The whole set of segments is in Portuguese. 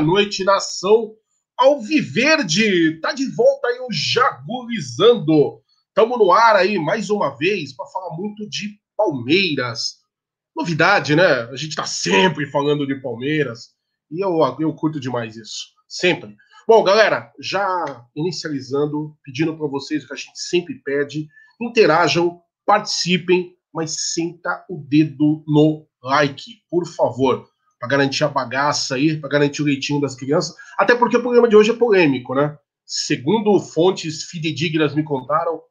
Boa noite, nação Alviverde. Tá de volta aí o Jagulizando. Tamo no ar aí mais uma vez para falar muito de Palmeiras. Novidade, né? A gente tá sempre falando de Palmeiras e eu, eu curto demais isso. Sempre. Bom, galera, já inicializando, pedindo para vocês o que a gente sempre pede: interajam, participem, mas senta o dedo no like, por favor, para garantir a bagaça aí, para garantir o leitinho das crianças. Até porque o programa de hoje é polêmico, né? Segundo fontes fidedignas me contaram,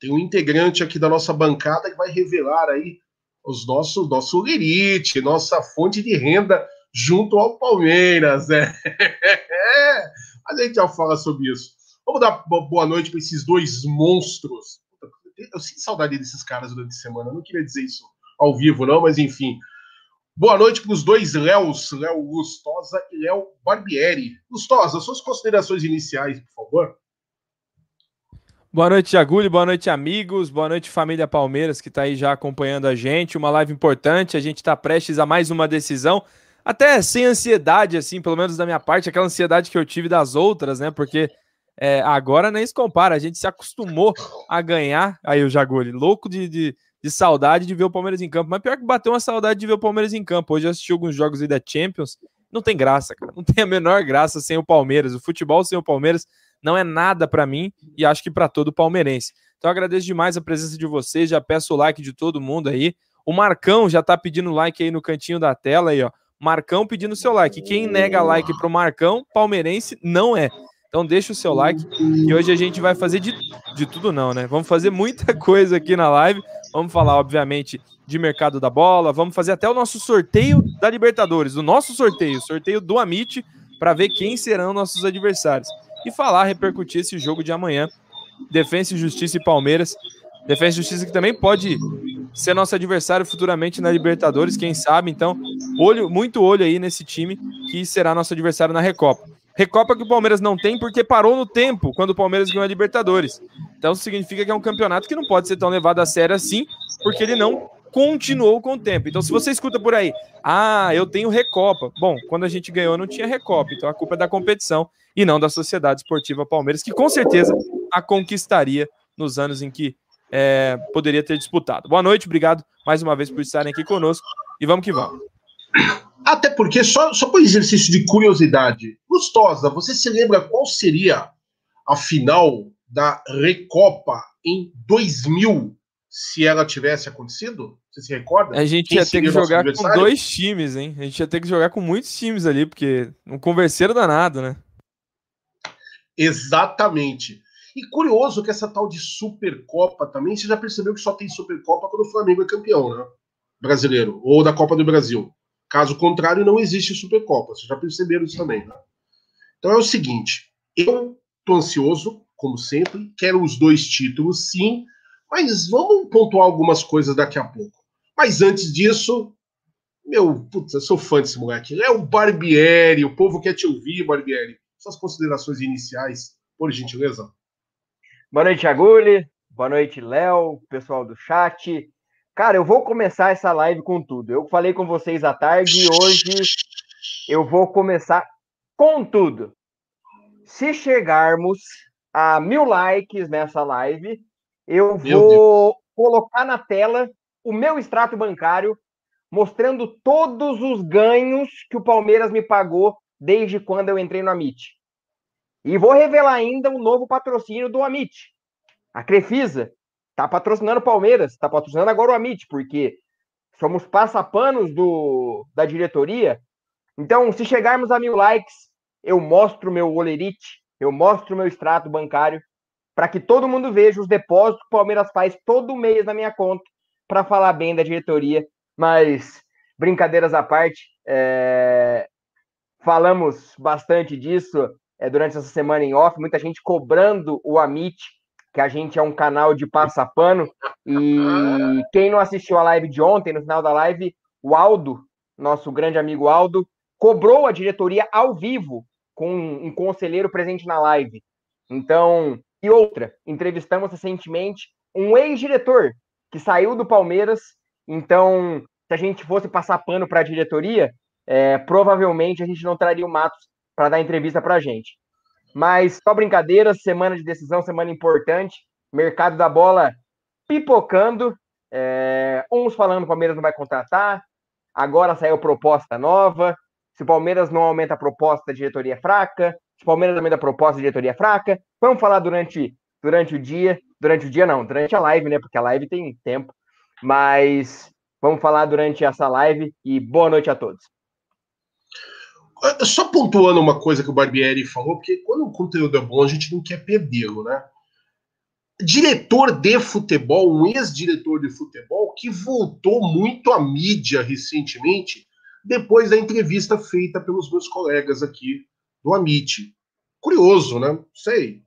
tem um integrante aqui da nossa bancada que vai revelar aí os nossos nosso lerite, nossa fonte de renda junto ao Palmeiras, né? A gente já fala sobre isso. Vamos dar boa noite para esses dois monstros. Eu sinto saudade desses caras durante a semana. Eu não queria dizer isso ao vivo, não, mas enfim. Boa noite para os dois Léos, Léo Lustosa e Léo Barbieri. Lustosa, suas considerações iniciais, por favor. Boa noite, Agulho. Boa noite, amigos. Boa noite, família Palmeiras, que está aí já acompanhando a gente. Uma live importante. A gente está prestes a mais uma decisão. Até sem ansiedade, assim, pelo menos da minha parte, aquela ansiedade que eu tive das outras, né? Porque é, agora nem se compara. A gente se acostumou a ganhar. Aí o Jagulho, louco de, de de saudade de ver o Palmeiras em campo. Mas pior que bateu uma saudade de ver o Palmeiras em campo. Hoje eu assisti alguns jogos aí da Champions. Não tem graça, cara. Não tem a menor graça sem o Palmeiras. O futebol sem o Palmeiras não é nada para mim e acho que para todo palmeirense. Então agradeço demais a presença de vocês. Já peço o like de todo mundo aí. O Marcão já tá pedindo like aí no cantinho da tela aí, ó. Marcão pedindo seu like. Quem nega like pro Marcão, palmeirense não é. Então deixa o seu like e hoje a gente vai fazer de, de tudo não, né? Vamos fazer muita coisa aqui na live. Vamos falar, obviamente, de mercado da bola. Vamos fazer até o nosso sorteio da Libertadores, o nosso sorteio, sorteio do Amit, para ver quem serão nossos adversários. E falar, repercutir esse jogo de amanhã. Defensa e Justiça e Palmeiras. Defesa e Justiça que também pode ser nosso adversário futuramente na Libertadores, quem sabe. Então, olho, muito olho aí nesse time que será nosso adversário na Recopa. Recopa que o Palmeiras não tem porque parou no tempo quando o Palmeiras ganhou a Libertadores. Então significa que é um campeonato que não pode ser tão levado a sério assim, porque ele não continuou com o tempo. Então se você escuta por aí, ah, eu tenho Recopa. Bom, quando a gente ganhou não tinha Recopa, então a culpa é da competição e não da Sociedade Esportiva Palmeiras, que com certeza a conquistaria nos anos em que é, poderia ter disputado. Boa noite, obrigado mais uma vez por estarem aqui conosco e vamos que vamos. Até porque, só, só por exercício de curiosidade, Gustosa, você se lembra qual seria a final da Recopa em 2000 se ela tivesse acontecido? Você se recorda? A gente Quem ia ter que jogar com dois times, hein? A gente ia ter que jogar com muitos times ali, porque não converseram danado, né? Exatamente. E curioso que essa tal de Supercopa também, você já percebeu que só tem Supercopa quando o Flamengo é campeão, né? Brasileiro, ou da Copa do Brasil. Caso contrário, não existe Supercopa. Vocês já perceberam isso também, né? Então é o seguinte: eu tô ansioso, como sempre, quero os dois títulos, sim, mas vamos pontuar algumas coisas daqui a pouco. Mas antes disso, meu, putz, eu sou fã desse moleque. É o Barbieri, o povo quer te ouvir, Barbieri. Suas considerações iniciais, por gentileza. Boa noite, Agulha. Boa noite, Léo, pessoal do chat. Cara, eu vou começar essa live com tudo. Eu falei com vocês à tarde e hoje eu vou começar com tudo. Se chegarmos a mil likes nessa live, eu vou colocar na tela o meu extrato bancário mostrando todos os ganhos que o Palmeiras me pagou desde quando eu entrei no Amit. E vou revelar ainda um novo patrocínio do Amit. A Crefisa está patrocinando o Palmeiras, está patrocinando agora o Amit, porque somos passapanos do, da diretoria. Então, se chegarmos a mil likes, eu mostro meu olerite, eu mostro meu extrato bancário, para que todo mundo veja os depósitos que o Palmeiras faz todo mês na minha conta, para falar bem da diretoria. Mas, brincadeiras à parte, é... falamos bastante disso é, durante essa semana em off, muita gente cobrando o Amit, que a gente é um canal de passapano. E quem não assistiu a live de ontem, no final da live, o Aldo, nosso grande amigo Aldo, cobrou a diretoria ao vivo com um conselheiro presente na live. Então, e outra, entrevistamos recentemente um ex-diretor que saiu do Palmeiras. Então, se a gente fosse passar pano para a diretoria, é, provavelmente a gente não traria o Matos para dar entrevista para a gente. Mas só brincadeira, semana de decisão, semana importante, mercado da bola pipocando, é, uns falando que o Palmeiras não vai contratar, agora saiu proposta nova, se o Palmeiras não aumenta a proposta, a diretoria é fraca, se o Palmeiras aumenta a proposta, a diretoria é fraca, vamos falar durante, durante o dia, durante o dia não, durante a live, né, porque a live tem tempo, mas vamos falar durante essa live. E boa noite a todos. Só pontuando uma coisa que o Barbieri falou, porque quando o conteúdo é bom, a gente não quer perdê-lo, né? Diretor de futebol, um ex-diretor de futebol, que voltou muito à mídia recentemente, depois da entrevista feita pelos meus colegas aqui do Amit. Curioso, né? Sei.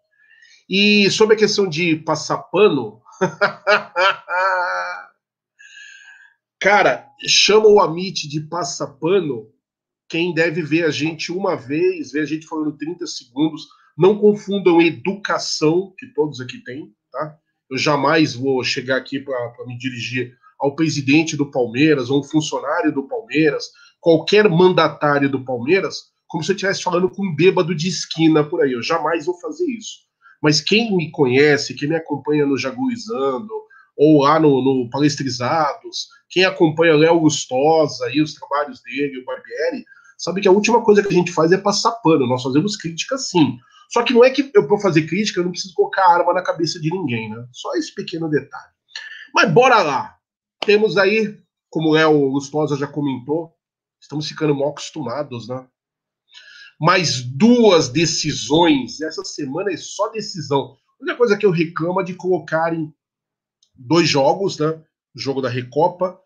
E sobre a questão de passar pano. Cara, chama o Amit de passapano quem deve ver a gente uma vez, ver a gente falando 30 segundos. Não confundam educação, que todos aqui têm, tá? Eu jamais vou chegar aqui para me dirigir ao presidente do Palmeiras, ou um funcionário do Palmeiras, qualquer mandatário do Palmeiras, como se eu estivesse falando com um bêbado de esquina por aí. Eu jamais vou fazer isso. Mas quem me conhece, quem me acompanha no Jaguizando, ou lá no, no Palestrizados, quem acompanha Léo Gustosa e os trabalhos dele, o Barbieri, sabe que a última coisa que a gente faz é passar pano. Nós fazemos crítica sim. Só que não é que eu, para fazer crítica, eu não preciso colocar arma na cabeça de ninguém, né? Só esse pequeno detalhe. Mas bora lá. Temos aí, como o Léo Gustosa já comentou, estamos ficando mal acostumados, né? Mais duas decisões. Essa semana é só decisão. A única coisa que eu reclamo é de colocarem dois jogos, né? O jogo da Recopa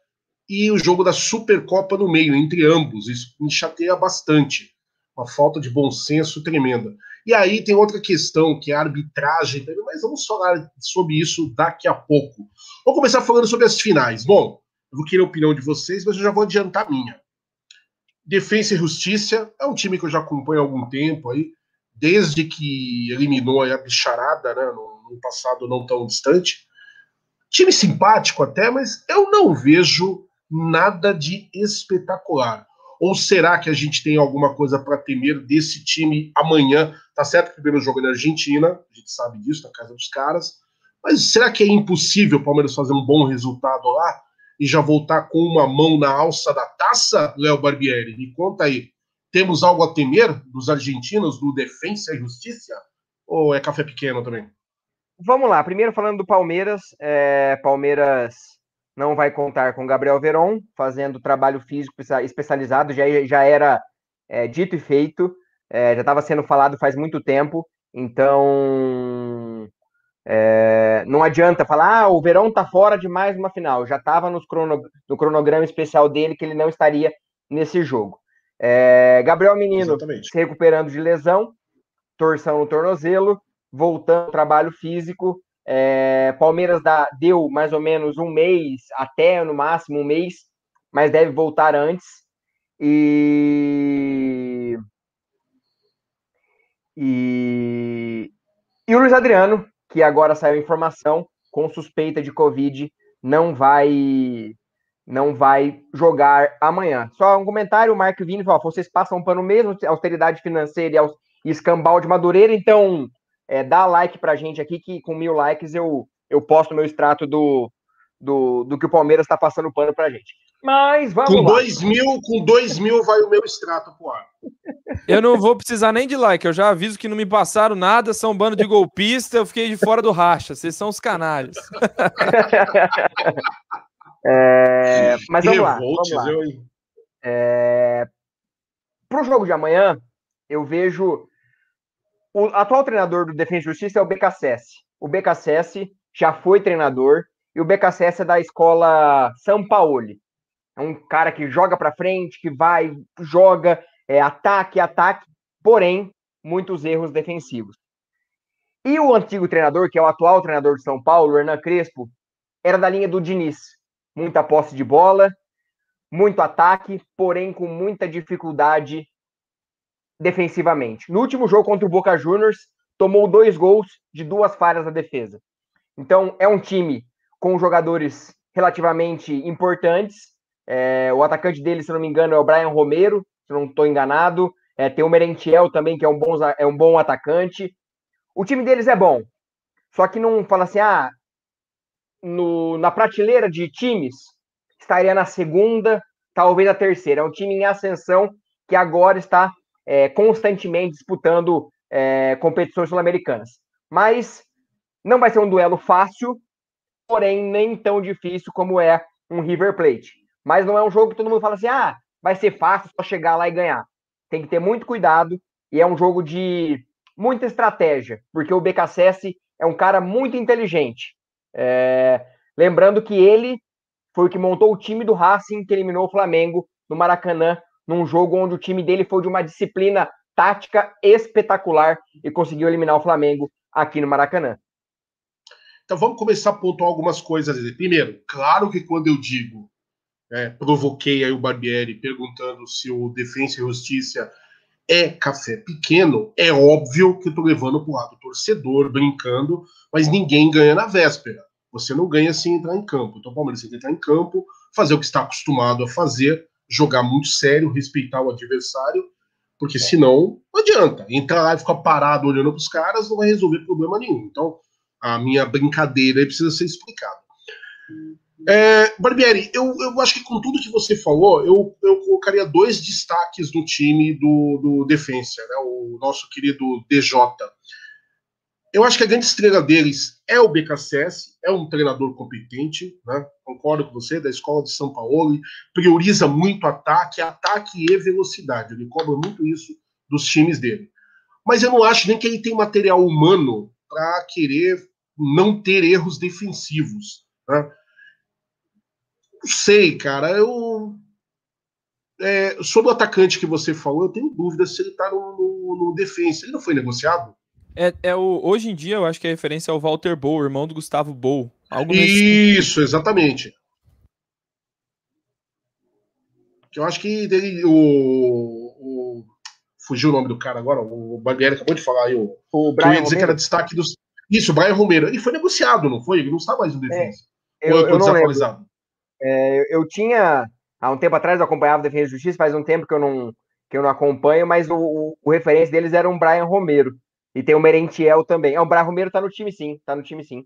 e o jogo da Supercopa no meio, entre ambos. Isso me chateia bastante. Uma falta de bom senso tremenda. E aí tem outra questão, que é a arbitragem, mas vamos falar sobre isso daqui a pouco. Vou começar falando sobre as finais. Bom, eu vou querer a opinião de vocês, mas eu já vou adiantar a minha. Defesa e Justiça é um time que eu já acompanho há algum tempo aí, desde que eliminou a bicharada, né, no, no passado não tão distante. Time simpático até, mas eu não vejo nada de espetacular. Ou será que a gente tem alguma coisa para temer desse time amanhã? Tá certo que o primeiro jogo é na Argentina, a gente sabe disso, na casa dos caras. Mas será que é impossível o Palmeiras fazer um bom resultado lá e já voltar com uma mão na alça da taça, Léo Barbieri? Me conta aí. Temos algo a temer dos argentinos, do Defensa e Justiça? Ou é café pequeno também? Vamos lá. Primeiro falando do Palmeiras. É, Palmeiras não vai contar com Gabriel Veron, fazendo trabalho físico especializado, já, já era é, dito e feito, é, já estava sendo falado faz muito tempo, então é, não adianta falar, ah, o Verão está fora de mais uma final, já estava crono, no cronograma especial dele que ele não estaria nesse jogo. É, Gabriel Menino Exatamente. se recuperando de lesão, torção no tornozelo, voltando ao trabalho físico, é, Palmeiras dá, deu mais ou menos um mês, até no máximo um mês, mas deve voltar antes. E. E, e o Luiz Adriano, que agora saiu informação, com suspeita de Covid, não vai não vai jogar amanhã. Só um comentário, o Marco Vini falou, vocês passam pano mesmo, austeridade financeira e escambau de Madureira, então é, dá like pra gente aqui, que com mil likes eu, eu posto meu extrato do, do, do que o Palmeiras está passando pano pra gente. Mas vamos com lá. Dois mil, com dois mil vai o meu extrato pro ar. Eu não vou precisar nem de like, eu já aviso que não me passaram nada, são um bando de golpista, eu fiquei de fora do racha, vocês são os canalhas. é, mas vamos lá, vamos lá. É, Pro jogo de amanhã, eu vejo o atual treinador do Defesa e Justiça é o BKSS. O BKSS já foi treinador e o BKSS é da escola São Paulo. É um cara que joga para frente, que vai, joga, é, ataque, ataque, porém, muitos erros defensivos. E o antigo treinador, que é o atual treinador de São Paulo, Hernan Crespo, era da linha do Diniz. Muita posse de bola, muito ataque, porém com muita dificuldade defensivamente. No último jogo contra o Boca Juniors, tomou dois gols de duas falhas na defesa. Então, é um time com jogadores relativamente importantes. É, o atacante dele, se não me engano, é o Brian Romero, se não estou enganado. É, tem o Merentiel também, que é um, bom, é um bom atacante. O time deles é bom. Só que não fala assim, ah, no, na prateleira de times, estaria na segunda, talvez na terceira. É um time em ascensão que agora está é, constantemente disputando é, competições sul-americanas. Mas não vai ser um duelo fácil, porém nem tão difícil como é um River Plate. Mas não é um jogo que todo mundo fala assim, ah, vai ser fácil só chegar lá e ganhar. Tem que ter muito cuidado e é um jogo de muita estratégia, porque o BKSS é um cara muito inteligente. É... Lembrando que ele foi o que montou o time do Racing que eliminou o Flamengo no Maracanã, num jogo onde o time dele foi de uma disciplina tática espetacular e conseguiu eliminar o Flamengo aqui no Maracanã. Então vamos começar a pontuar algumas coisas. Primeiro, claro que quando eu digo, é, provoquei aí o Barbieri perguntando se o Defensa e Justiça é café pequeno, é óbvio que eu tô levando pro lado torcedor, brincando, mas ninguém ganha na véspera. Você não ganha sem entrar em campo. Então o Palmeiras tem que entrar em campo, fazer o que está acostumado a fazer, jogar muito sério, respeitar o adversário, porque senão não adianta. Entrar lá e ficar parado olhando para os caras não vai resolver problema nenhum. Então a minha brincadeira aí precisa ser explicada. É, Barbieri, eu, eu acho que com tudo que você falou, eu, eu colocaria dois destaques no time do, do Defensa, né, o nosso querido DJ. Eu acho que a grande estrela deles é o BKSS, é um treinador competente, né? concordo com você, da escola de São Paulo, prioriza muito ataque, ataque e velocidade, ele cobra muito isso dos times dele. Mas eu não acho nem que ele tem material humano para querer não ter erros defensivos. Né? Não sei, cara, eu. É, sobre o atacante que você falou, eu tenho dúvida se ele está no, no, no defensa. Ele não foi negociado? É, é o, hoje em dia, eu acho que a referência é o Walter Bow, irmão do Gustavo Bow. Algo Isso, exatamente. Eu acho que dele, o, o, Fugiu o nome do cara agora, o Barbieri acabou de falar aí. O, o Brian eu ia dizer que era destaque dos. Isso, o Brian Romero. Ele foi negociado, não foi? Ele não está mais no defesa. É, eu, eu, eu não lembro. É, eu tinha. Há um tempo atrás eu acompanhava o Defesa e Justiça, faz um tempo que eu não, que eu não acompanho, mas o, o, o referência deles era um Brian Romero. E tem o Merentiel também. É, o Brian Romero tá no time sim, tá no time sim.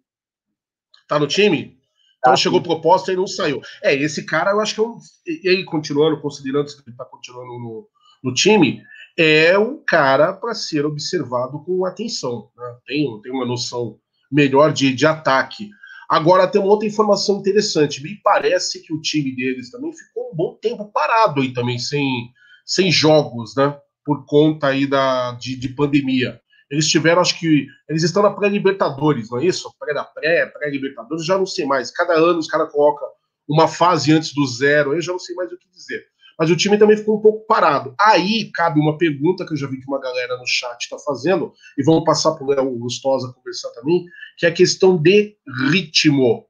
Tá no time? Então tá, chegou sim. proposta e não saiu. É, esse cara eu acho que é um. E aí, continuando, considerando que ele tá continuando no, no time, é um cara para ser observado com atenção. Né? Tem, tem uma noção melhor de, de ataque. Agora tem uma outra informação interessante. Me parece que o time deles também ficou um bom tempo parado aí também, sem, sem jogos, né? Por conta aí da, de, de pandemia. Eles tiveram, acho que. Eles estão na pré-Libertadores, não é isso? Pré da pré, pré-Libertadores, já não sei mais. Cada ano os caras colocam uma fase antes do zero, eu já não sei mais o que dizer. Mas o time também ficou um pouco parado. Aí cabe uma pergunta que eu já vi que uma galera no chat está fazendo, e vamos passar para o Léo Gustosa conversar também, que é a questão de ritmo.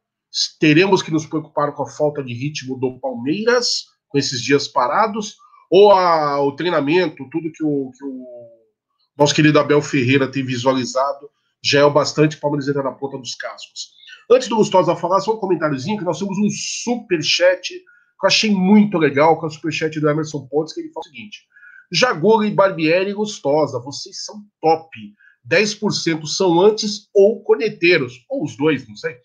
Teremos que nos preocupar com a falta de ritmo do Palmeiras, com esses dias parados, ou a, o treinamento, tudo que o, que o nosso querido Abel Ferreira tem visualizado, já é o bastante entrar na ponta dos cascos. Antes do Gustosa falar, só um comentáriozinho, que nós temos um super chat que eu achei muito legal, com é o superchat do Emerson Pontes, que ele fala o seguinte, Jagora e Barbieri Gustosa, vocês são top. 10% são antes ou coneteiros, ou os dois, não sei.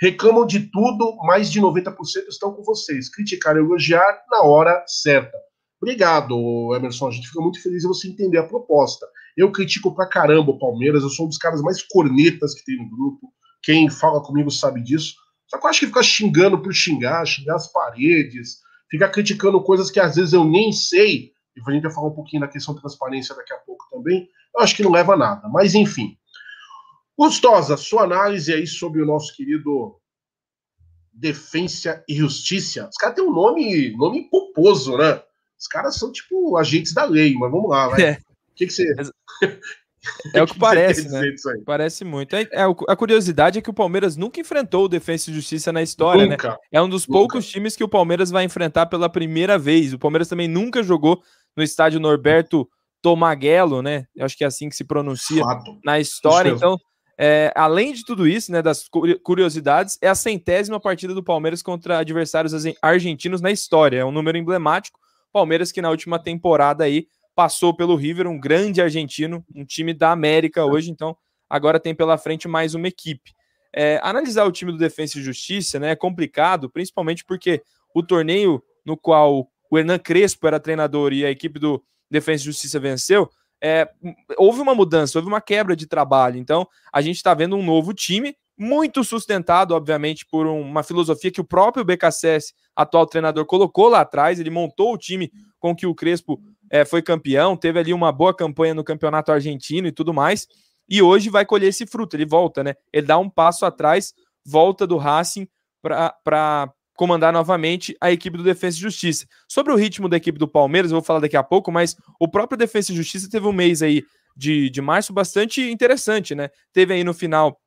Reclamam de tudo, mais de 90% estão com vocês. Criticar e elogiar na hora certa. Obrigado, Emerson. A gente fica muito feliz em você entender a proposta. Eu critico pra caramba o Palmeiras, eu sou um dos caras mais cornetas que tem no grupo. Quem fala comigo sabe disso. Só que eu acho que ficar xingando por xingar, xingar as paredes, ficar criticando coisas que às vezes eu nem sei, e a gente vai falar um pouquinho da questão de transparência daqui a pouco também, eu acho que não leva a nada. Mas enfim. Gustosa, sua análise aí sobre o nosso querido Defensa e Justiça. Os caras têm um nome, nome pomposo, né? Os caras são tipo agentes da lei, mas vamos lá, vai. É. O que, que você. É o que, que parece, né? Parece muito. É, é, a curiosidade é que o Palmeiras nunca enfrentou o Defensa e Justiça na história, né? nunca, né? É um dos nunca. poucos times que o Palmeiras vai enfrentar pela primeira vez. O Palmeiras também nunca jogou no estádio Norberto Tomaguelo, né? Eu acho que é assim que se pronuncia Fato. na história. Então, é, além de tudo isso, né, das curiosidades, é a centésima partida do Palmeiras contra adversários argentinos na história. É um número emblemático. Palmeiras que na última temporada aí passou pelo River, um grande argentino, um time da América hoje, então agora tem pela frente mais uma equipe. É, analisar o time do Defensa e Justiça né, é complicado, principalmente porque o torneio no qual o Hernan Crespo era treinador e a equipe do Defensa e Justiça venceu, é, houve uma mudança, houve uma quebra de trabalho. Então, a gente está vendo um novo time, muito sustentado, obviamente, por uma filosofia que o próprio BKSS, atual treinador, colocou lá atrás. Ele montou o time com que o Crespo é, foi campeão, teve ali uma boa campanha no campeonato argentino e tudo mais, e hoje vai colher esse fruto. Ele volta, né? Ele dá um passo atrás, volta do Racing para comandar novamente a equipe do Defesa e Justiça. Sobre o ritmo da equipe do Palmeiras, eu vou falar daqui a pouco, mas o próprio Defesa e Justiça teve um mês aí de, de março bastante interessante, né? Teve aí no final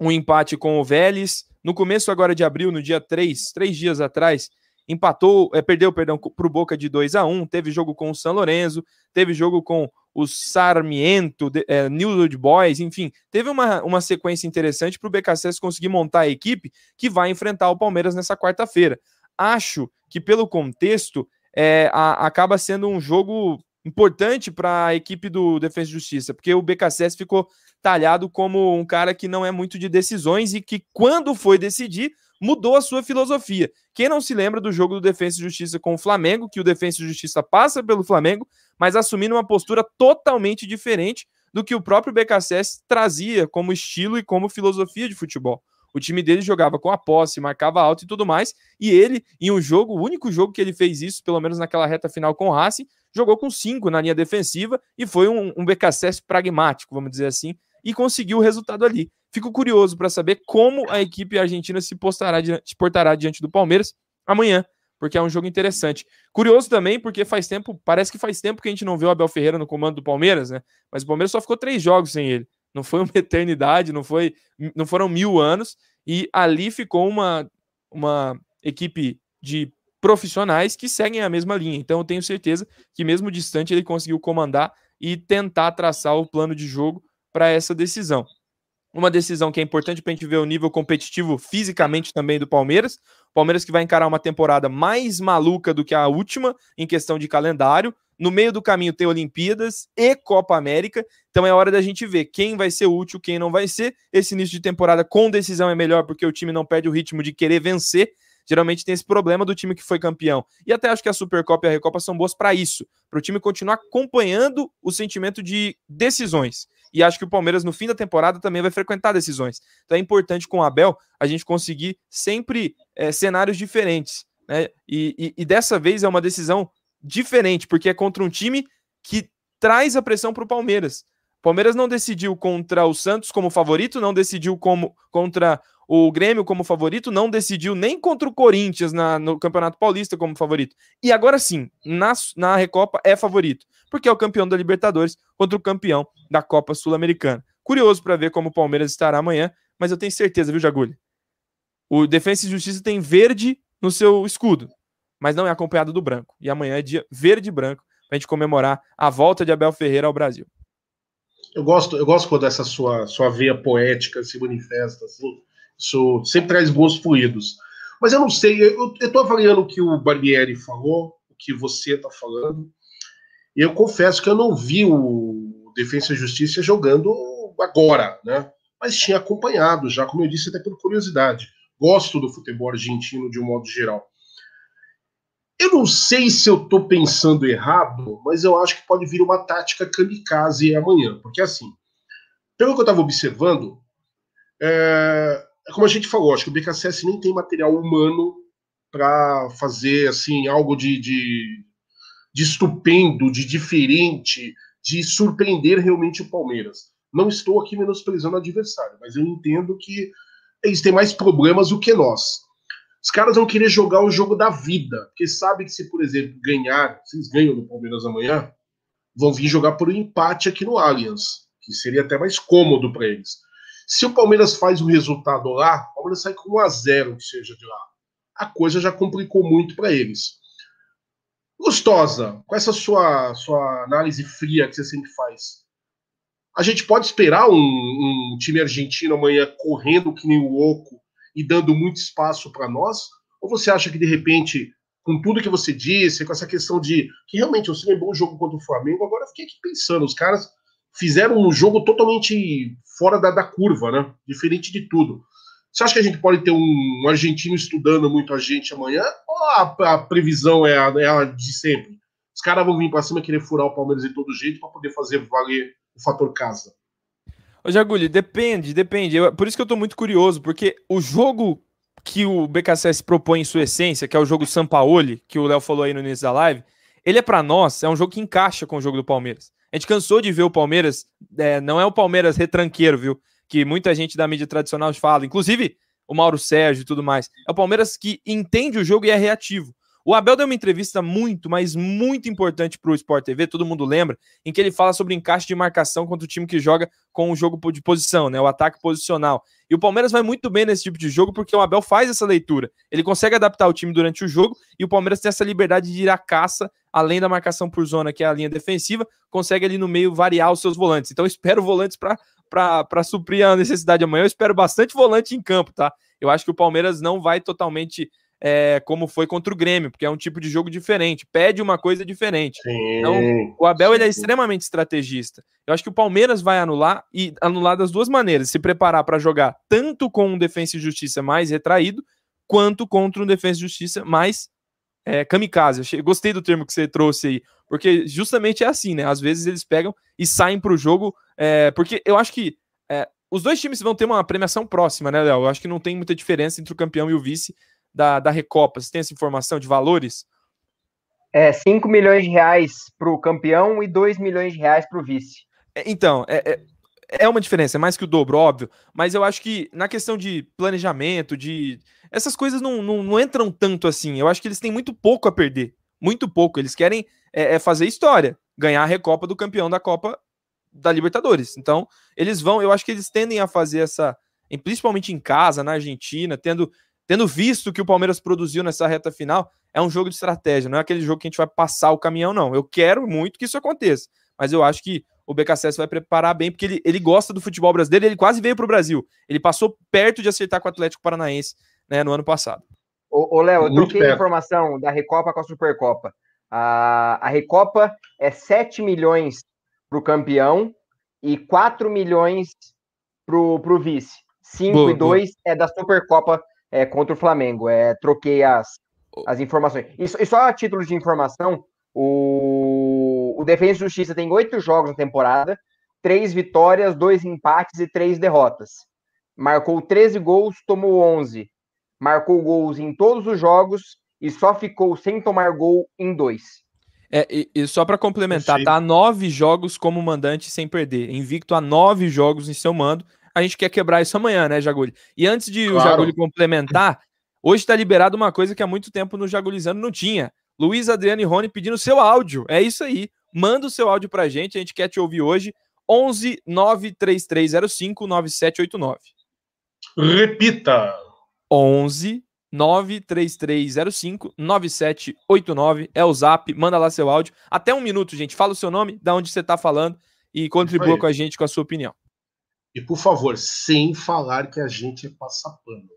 um empate com o Vélez. No começo agora de abril, no dia 3, três dias atrás, empatou, é, perdeu, perdão, para o Boca de 2 a 1 teve jogo com o San Lorenzo, teve jogo com o Sarmiento, é, New Old Boys, enfim, teve uma, uma sequência interessante para o BKSS conseguir montar a equipe que vai enfrentar o Palmeiras nessa quarta-feira. Acho que, pelo contexto, é, a, acaba sendo um jogo importante para a equipe do Defesa e Justiça, porque o BKSS ficou talhado como um cara que não é muito de decisões e que, quando foi decidir, mudou a sua filosofia. Quem não se lembra do jogo do Defensa e Justiça com o Flamengo, que o Defensa e Justiça passa pelo Flamengo, mas assumindo uma postura totalmente diferente do que o próprio BKSS trazia como estilo e como filosofia de futebol. O time dele jogava com a posse, marcava alto e tudo mais, e ele, em um jogo, o único jogo que ele fez isso, pelo menos naquela reta final com o Racing, jogou com cinco na linha defensiva e foi um, um BKSS pragmático, vamos dizer assim, e conseguiu o resultado ali. Fico curioso para saber como a equipe argentina se, postará, se portará diante do Palmeiras amanhã, porque é um jogo interessante. Curioso também, porque faz tempo, parece que faz tempo que a gente não vê o Abel Ferreira no comando do Palmeiras, né? Mas o Palmeiras só ficou três jogos sem ele. Não foi uma eternidade, não foi, não foram mil anos, e ali ficou uma, uma equipe de profissionais que seguem a mesma linha. Então eu tenho certeza que mesmo distante ele conseguiu comandar e tentar traçar o plano de jogo para essa decisão. Uma decisão que é importante para a gente ver o nível competitivo fisicamente também do Palmeiras. Palmeiras que vai encarar uma temporada mais maluca do que a última em questão de calendário. No meio do caminho tem Olimpíadas e Copa América. Então é hora da gente ver quem vai ser útil, quem não vai ser. Esse início de temporada com decisão é melhor porque o time não perde o ritmo de querer vencer. Geralmente tem esse problema do time que foi campeão. E até acho que a Supercopa e a Recopa são boas para isso, para o time continuar acompanhando o sentimento de decisões e acho que o Palmeiras no fim da temporada também vai frequentar decisões. Então é importante com o Abel a gente conseguir sempre é, cenários diferentes. Né? E, e, e, dessa vez é uma decisão diferente, porque é contra um time que traz a pressão para o Palmeiras. Palmeiras não decidiu contra o Santos como favorito, não decidiu como contra o Grêmio como favorito, não decidiu nem contra o Corinthians na, no Campeonato Paulista como favorito. E agora sim, na, na Recopa é favorito, porque é o campeão da Libertadores contra o campeão da Copa Sul-Americana. Curioso para ver como o Palmeiras estará amanhã, mas eu tenho certeza, viu, Jagulho? O Defensa e Justiça tem verde no seu escudo, mas não é acompanhado do branco. E amanhã é dia verde e branco para a gente comemorar a volta de Abel Ferreira ao Brasil. Eu gosto, eu gosto quando essa sua, sua veia poética se manifesta assim isso sempre traz bons fluidos. Mas eu não sei, eu estou avaliando o que o Barbieri falou, o que você está falando. E eu confesso que eu não vi o Defesa e Justiça jogando agora, né? Mas tinha acompanhado já, como eu disse, até por curiosidade. Gosto do futebol argentino de um modo geral. Eu não sei se eu estou pensando errado, mas eu acho que pode vir uma tática kamikaze amanhã. Porque assim, pelo que eu estava observando, é, como a gente falou, acho que o BKSS nem tem material humano para fazer assim algo de, de, de estupendo, de diferente, de surpreender realmente o Palmeiras. Não estou aqui menosprezando o adversário, mas eu entendo que eles têm mais problemas do que nós. Os caras vão querer jogar o jogo da vida, porque sabe que se, por exemplo, ganhar, se eles ganham no Palmeiras amanhã, vão vir jogar por um empate aqui no Allianz, que seria até mais cômodo para eles. Se o Palmeiras faz o resultado lá, o Palmeiras sai com 1 a 0 que seja de lá. A coisa já complicou muito para eles. Gustosa, com essa sua, sua análise fria que você sempre faz, a gente pode esperar um, um time argentino amanhã correndo que nem o louco e dando muito espaço para nós? Ou você acha que, de repente, com tudo que você disse, com essa questão de que realmente você lembrou um jogo contra o Flamengo, agora eu fiquei aqui pensando, os caras fizeram um jogo totalmente fora da, da curva, né? Diferente de tudo. Você acha que a gente pode ter um, argentino estudando muito a gente amanhã? Ou a, a previsão é a, é a, de sempre? Os caras vão vir para cima querer furar o Palmeiras de todo jeito para poder fazer valer o fator casa. Ô, Jagulho, depende, depende. Eu, por isso que eu tô muito curioso, porque o jogo que o BKSS propõe em sua essência, que é o jogo Sampaoli, que o Léo falou aí no início da live, ele é para nós, é um jogo que encaixa com o jogo do Palmeiras. A gente cansou de ver o Palmeiras, é, não é o Palmeiras retranqueiro, viu? Que muita gente da mídia tradicional fala, inclusive o Mauro Sérgio e tudo mais. É o Palmeiras que entende o jogo e é reativo. O Abel deu uma entrevista muito, mas muito importante para o Sport TV, todo mundo lembra, em que ele fala sobre encaixe de marcação contra o time que joga com o jogo de posição, né, o ataque posicional. E o Palmeiras vai muito bem nesse tipo de jogo porque o Abel faz essa leitura. Ele consegue adaptar o time durante o jogo e o Palmeiras tem essa liberdade de ir à caça, além da marcação por zona, que é a linha defensiva, consegue ali no meio variar os seus volantes. Então espero volantes para suprir a necessidade amanhã. Eu espero bastante volante em campo, tá? Eu acho que o Palmeiras não vai totalmente é, como foi contra o Grêmio, porque é um tipo de jogo diferente, pede uma coisa diferente. Sim, então, o Abel ele é extremamente estrategista. Eu acho que o Palmeiras vai anular e anular das duas maneiras: se preparar para jogar tanto com um Defensa e Justiça mais retraído, quanto contra um Defensa e Justiça mais é, kamikaze. Achei, gostei do termo que você trouxe aí, porque justamente é assim, né? Às vezes eles pegam e saem para o jogo, é, porque eu acho que é, os dois times vão ter uma premiação próxima, né, Léo? Eu acho que não tem muita diferença entre o campeão e o vice da, da Recopa? Você tem essa informação de valores? É 5 milhões de reais para o campeão e 2 milhões de reais para o vice. É, então, é, é, é, uma diferença, é mais que o dobro, óbvio. Mas eu acho que na questão de planejamento, de. Essas coisas não, não, não entram tanto assim. Eu acho que eles têm muito pouco a perder. Muito pouco. Eles querem é, é fazer história, ganhar a Recopa do campeão da Copa da Libertadores. Então, eles vão, eu acho que eles tendem a fazer essa, principalmente em casa, na Argentina, tendo tendo visto que o Palmeiras produziu nessa reta final, é um jogo de estratégia, não é aquele jogo que a gente vai passar o caminhão, não. Eu quero muito que isso aconteça, mas eu acho que o BKSS vai preparar bem, porque ele, ele gosta do futebol brasileiro, ele quase veio para o Brasil. Ele passou perto de acertar com o Atlético Paranaense né, no ano passado. Ô, Léo, eu troquei a informação da Recopa com a Supercopa. A, a Recopa é 7 milhões para o campeão e 4 milhões para o vice. 5 e 2 é da Supercopa é, contra o Flamengo. É, troquei as, as informações. E, e só a título de informação, o, o Defesa e Justiça tem oito jogos na temporada, três vitórias, dois empates e três derrotas. Marcou 13 gols, tomou 11. Marcou gols em todos os jogos e só ficou sem tomar gol em dois. É, e, e só para complementar, tá nove jogos como mandante sem perder. Invicto a nove jogos em seu mando a gente quer quebrar isso amanhã, né, Jagulho? E antes de claro. o Jagulho complementar, hoje está liberado uma coisa que há muito tempo no Jagulizando não tinha. Luiz Adriano e Rony pedindo seu áudio. É isso aí. Manda o seu áudio pra gente, a gente quer te ouvir hoje. 11 93305 9789. Repita. 11 93305 9789 é o Zap, manda lá seu áudio. Até um minuto, gente. Fala o seu nome, da onde você está falando e contribua com a gente com a sua opinião. E por favor, sem falar que a gente é passapano.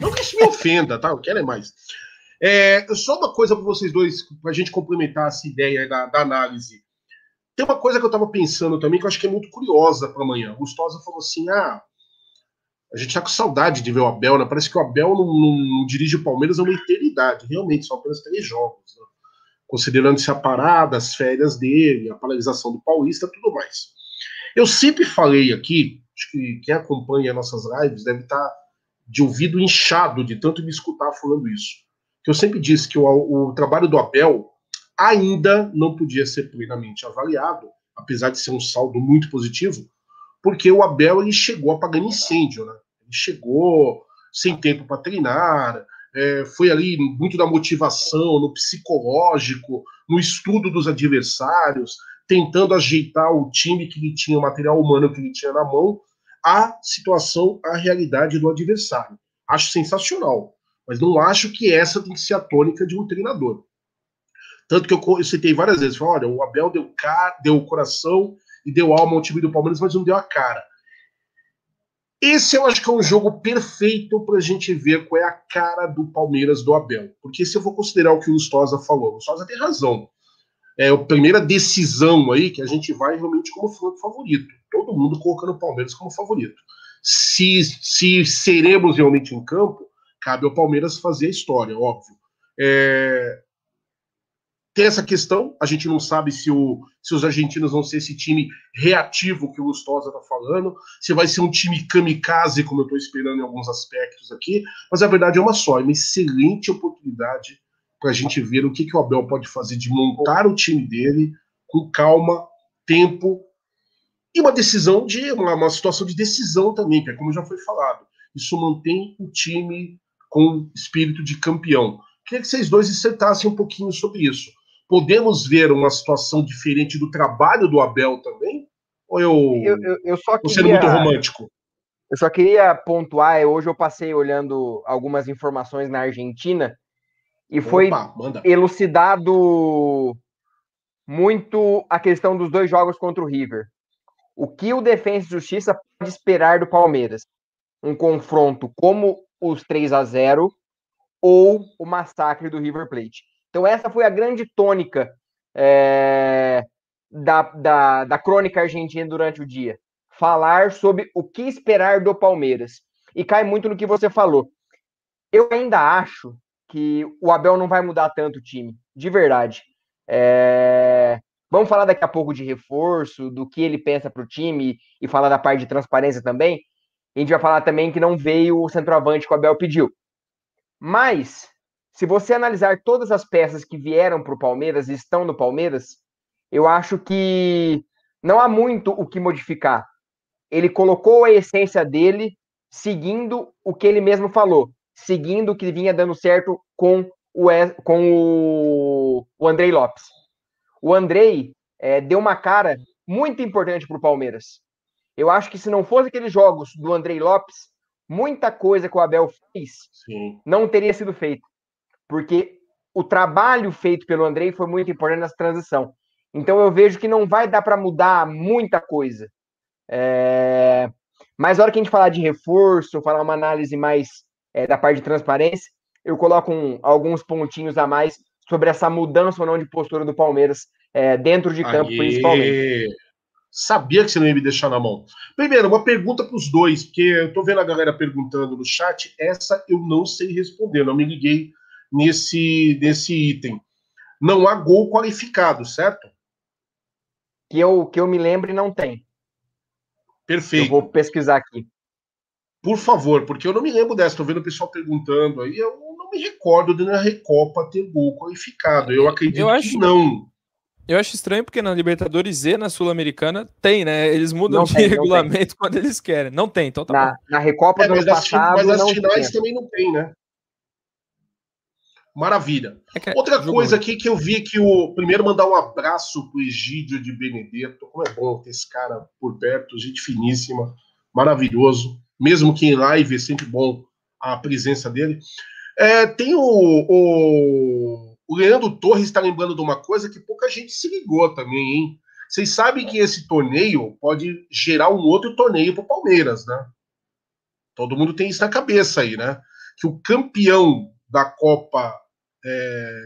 Não que isso me ofenda, tá? Eu quero é mais. É, só uma coisa para vocês dois, para a gente complementar essa ideia da, da, análise. Tem uma coisa que eu estava pensando também que eu acho que é muito curiosa para amanhã. O Gustosa falou assim: ah, a gente tá com saudade de ver o Abel, né? Parece que o Abel não, não, não dirige o Palmeiras há uma eternidade. Realmente, são apenas três jogos. Né? Considerando-se a parada, as férias dele, a paralisação do Paulista, tudo mais. Eu sempre falei aqui, acho que quem acompanha nossas lives deve estar tá de ouvido inchado de tanto me escutar falando isso. Que eu sempre disse que o, o trabalho do Abel ainda não podia ser plenamente avaliado, apesar de ser um saldo muito positivo, porque o Abel ele chegou apagando incêndio, né? Ele chegou sem tempo para treinar, é, foi ali muito da motivação, no psicológico, no estudo dos adversários, tentando ajeitar o time que ele tinha, o material humano que ele tinha na mão, a situação, a realidade do adversário. Acho sensacional, mas não acho que essa tem que ser a tônica de um treinador. Tanto que eu, citei várias vezes, falei, olha, o Abel deu, cara, deu coração e deu alma ao time do Palmeiras, mas não deu a cara. Esse eu acho que é um jogo perfeito para a gente ver qual é a cara do Palmeiras do Abel. Porque se eu vou considerar o que o Lustosa falou, o Lustosa tem razão. É a primeira decisão aí que a gente vai realmente como favorito. Todo mundo colocando o Palmeiras como favorito. Se, se seremos realmente em campo, cabe ao Palmeiras fazer a história, óbvio. É, tem essa questão, a gente não sabe se, o, se os argentinos vão ser esse time reativo que o Lustosa está falando, se vai ser um time kamikaze, como eu estou esperando em alguns aspectos aqui, mas a verdade é uma só, é uma excelente oportunidade para a gente ver o que, que o Abel pode fazer de montar o time dele com calma, tempo e uma decisão de uma, uma situação de decisão também, que é como já foi falado. Isso mantém o time com espírito de campeão. Queria que vocês dois dissertassem um pouquinho sobre isso podemos ver uma situação diferente do trabalho do Abel também? Ou eu, eu, eu, eu só queria, sendo muito romântico? Eu só queria pontuar, hoje eu passei olhando algumas informações na Argentina e foi Opa, elucidado muito a questão dos dois jogos contra o River. O que o Defensa e Justiça pode esperar do Palmeiras? Um confronto como os 3 a 0 ou o massacre do River Plate. Então, essa foi a grande tônica é, da, da, da crônica argentina durante o dia. Falar sobre o que esperar do Palmeiras. E cai muito no que você falou. Eu ainda acho que o Abel não vai mudar tanto o time, de verdade. É... Vamos falar daqui a pouco de reforço, do que ele pensa para o time e falar da parte de transparência também. A gente vai falar também que não veio o centroavante que o Abel pediu. Mas se você analisar todas as peças que vieram para o Palmeiras e estão no Palmeiras, eu acho que não há muito o que modificar. Ele colocou a essência dele, seguindo o que ele mesmo falou, seguindo o que vinha dando certo com o, com o, o Andrei Lopes. O Andrei é, deu uma cara muito importante para o Palmeiras. Eu acho que se não fosse aqueles jogos do Andrei Lopes, muita coisa que o Abel fez Sim. não teria sido feita porque o trabalho feito pelo Andrei foi muito importante nessa transição. Então eu vejo que não vai dar para mudar muita coisa. É... Mas na hora que a gente falar de reforço, falar uma análise mais é, da parte de transparência, eu coloco um, alguns pontinhos a mais sobre essa mudança ou não de postura do Palmeiras é, dentro de campo, Aê. principalmente. Sabia que você não ia me deixar na mão. Primeiro, uma pergunta para os dois, porque eu estou vendo a galera perguntando no chat. Essa eu não sei responder, não me liguei nesse, nesse item. Não há gol qualificado, certo? Que eu, que eu me lembre, não tem. Perfeito. Eu vou pesquisar aqui. Por favor, porque eu não me lembro dessa. Estou vendo o pessoal perguntando aí. Eu não me recordo de na Recopa ter gol qualificado. Eu acredito eu acho... que não. Eu acho estranho porque na Libertadores e na Sul-Americana tem, né? Eles mudam não de tem, regulamento quando eles querem. Não tem, então tá na, bom. Na Recopa é, do ano passado. Mas as finais tem. também não tem, né? Maravilha. É Outra coisa aqui que eu vi que o. Primeiro, mandar um abraço pro Egídio de Benedetto. Como é bom ter esse cara por perto, gente finíssima, maravilhoso. Mesmo que em live é sempre bom a presença dele. É, tem o, o, o Leandro Torres está lembrando de uma coisa que pouca gente se ligou também, hein? Vocês sabem que esse torneio pode gerar um outro torneio para o Palmeiras, né? Todo mundo tem isso na cabeça aí, né? Que o campeão da Copa é,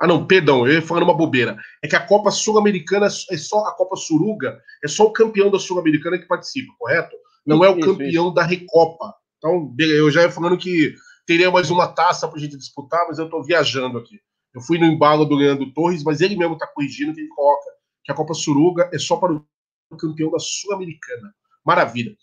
Ah, não, perdão, eu ia falando uma bobeira. É que a Copa Sul-Americana é só a Copa Suruga, é só o campeão da Sul-Americana que participa, correto? Não é o campeão da Recopa. Então, eu já ia falando que teria mais uma taça para a gente disputar, mas eu estou viajando aqui. Eu fui no embalo do Leandro Torres, mas ele mesmo está corrigindo que ele coloca que a Copa Suruga é só para o campeão da Sul-Americana. Maravilha.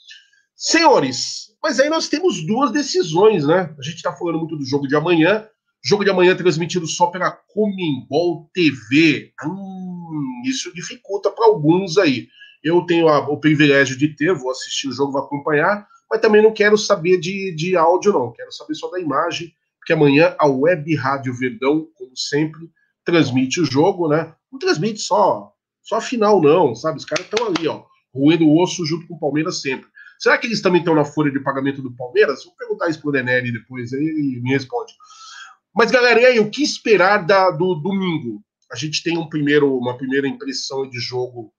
Senhores, mas aí nós temos duas decisões, né? A gente está falando muito do jogo de amanhã. Jogo de amanhã transmitido só pela Comembol TV. Hum, isso dificulta para alguns aí. Eu tenho a, o privilégio de ter, vou assistir o jogo, vou acompanhar, mas também não quero saber de, de áudio, não. Quero saber só da imagem, porque amanhã a Web Rádio Verdão, como sempre, transmite o jogo, né? Não transmite só, só a final, não, sabe? Os caras estão ali, ó, roendo o osso junto com o Palmeiras sempre. Será que eles também estão na folha de pagamento do Palmeiras? Vou perguntar isso pro Denelli depois, aí ele me responde. Mas, galera, e aí, o que esperar da, do domingo? A gente tem um primeiro, uma primeira impressão de jogo,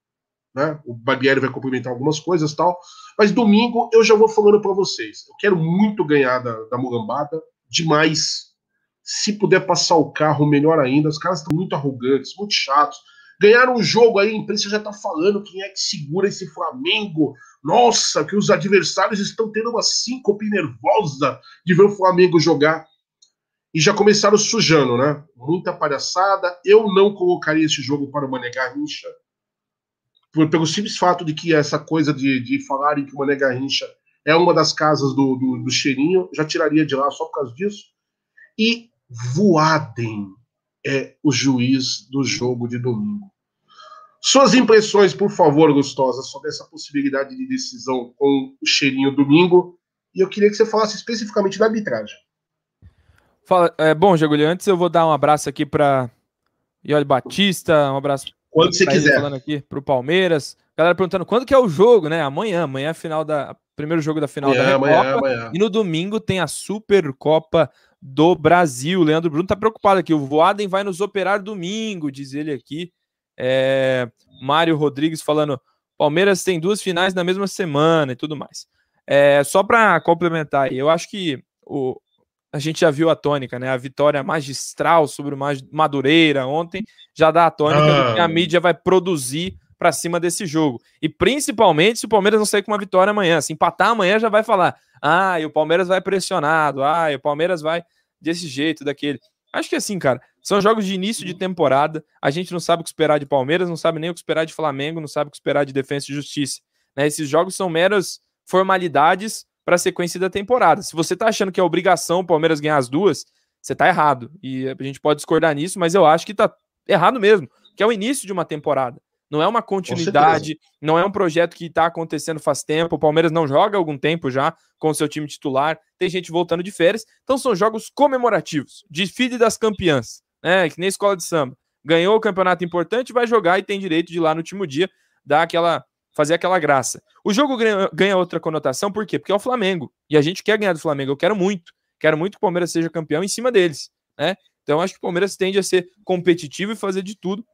né? O Barbieri vai complementar algumas coisas tal. Mas domingo eu já vou falando para vocês. Eu quero muito ganhar da, da Mulambada, demais. Se puder passar o carro, melhor ainda. Os caras estão muito arrogantes, muito chatos. Ganharam um jogo aí, a imprensa já tá falando quem é que segura esse Flamengo. Nossa, que os adversários estão tendo uma síncope nervosa de ver o Flamengo jogar. E já começaram sujando, né? Muita palhaçada. Eu não colocaria esse jogo para o Mané Garrincha. Por, pelo simples fato de que essa coisa de, de falarem que o Mané Garrincha é uma das casas do, do, do cheirinho, já tiraria de lá só por causa disso. E Voaden é o juiz do jogo de domingo. Suas impressões, por favor, Gustosa, sobre essa possibilidade de decisão com o cheirinho domingo. E eu queria que você falasse especificamente da arbitragem. Fala, é, bom, Jagulho, antes eu vou dar um abraço aqui para Ioli Batista, um abraço quando você quiser. Falando aqui para o Palmeiras. Galera perguntando quando que é o jogo, né? Amanhã, amanhã é final da primeiro jogo da final amanhã, da. Amanhã, amanhã. E no domingo tem a Supercopa do Brasil. O Leandro Bruno tá preocupado aqui. O Voaden vai nos operar domingo, diz ele aqui. É, Mário Rodrigues falando: Palmeiras tem duas finais na mesma semana e tudo mais. É, só para complementar, eu acho que o, a gente já viu a tônica, né? A vitória magistral sobre o Madureira ontem já dá a tônica ah. do que a ah. mídia vai produzir para cima desse jogo. E principalmente se o Palmeiras não sair com uma vitória amanhã. Se empatar amanhã, já vai falar: ah, e o Palmeiras vai pressionado, ah, e o Palmeiras vai desse jeito, daquele. Acho que assim, cara, são jogos de início de temporada. A gente não sabe o que esperar de Palmeiras, não sabe nem o que esperar de Flamengo, não sabe o que esperar de Defesa e Justiça. Né? Esses jogos são meras formalidades para a sequência da temporada. Se você tá achando que é obrigação o Palmeiras ganhar as duas, você tá errado. E a gente pode discordar nisso, mas eu acho que tá errado mesmo, que é o início de uma temporada. Não é uma continuidade, não é um projeto que está acontecendo faz tempo. O Palmeiras não joga há algum tempo já com o seu time titular. Tem gente voltando de férias. Então são jogos comemorativos, desfile das campeãs, né? Que nem escola de samba. Ganhou o campeonato importante, vai jogar e tem direito de ir lá no último dia dar aquela fazer aquela graça. O jogo ganha, outra conotação, por quê? Porque é o Flamengo. E a gente quer ganhar do Flamengo. Eu quero muito. Quero muito que o Palmeiras seja campeão em cima deles, né? Então acho que o Palmeiras tende a ser competitivo e fazer de tudo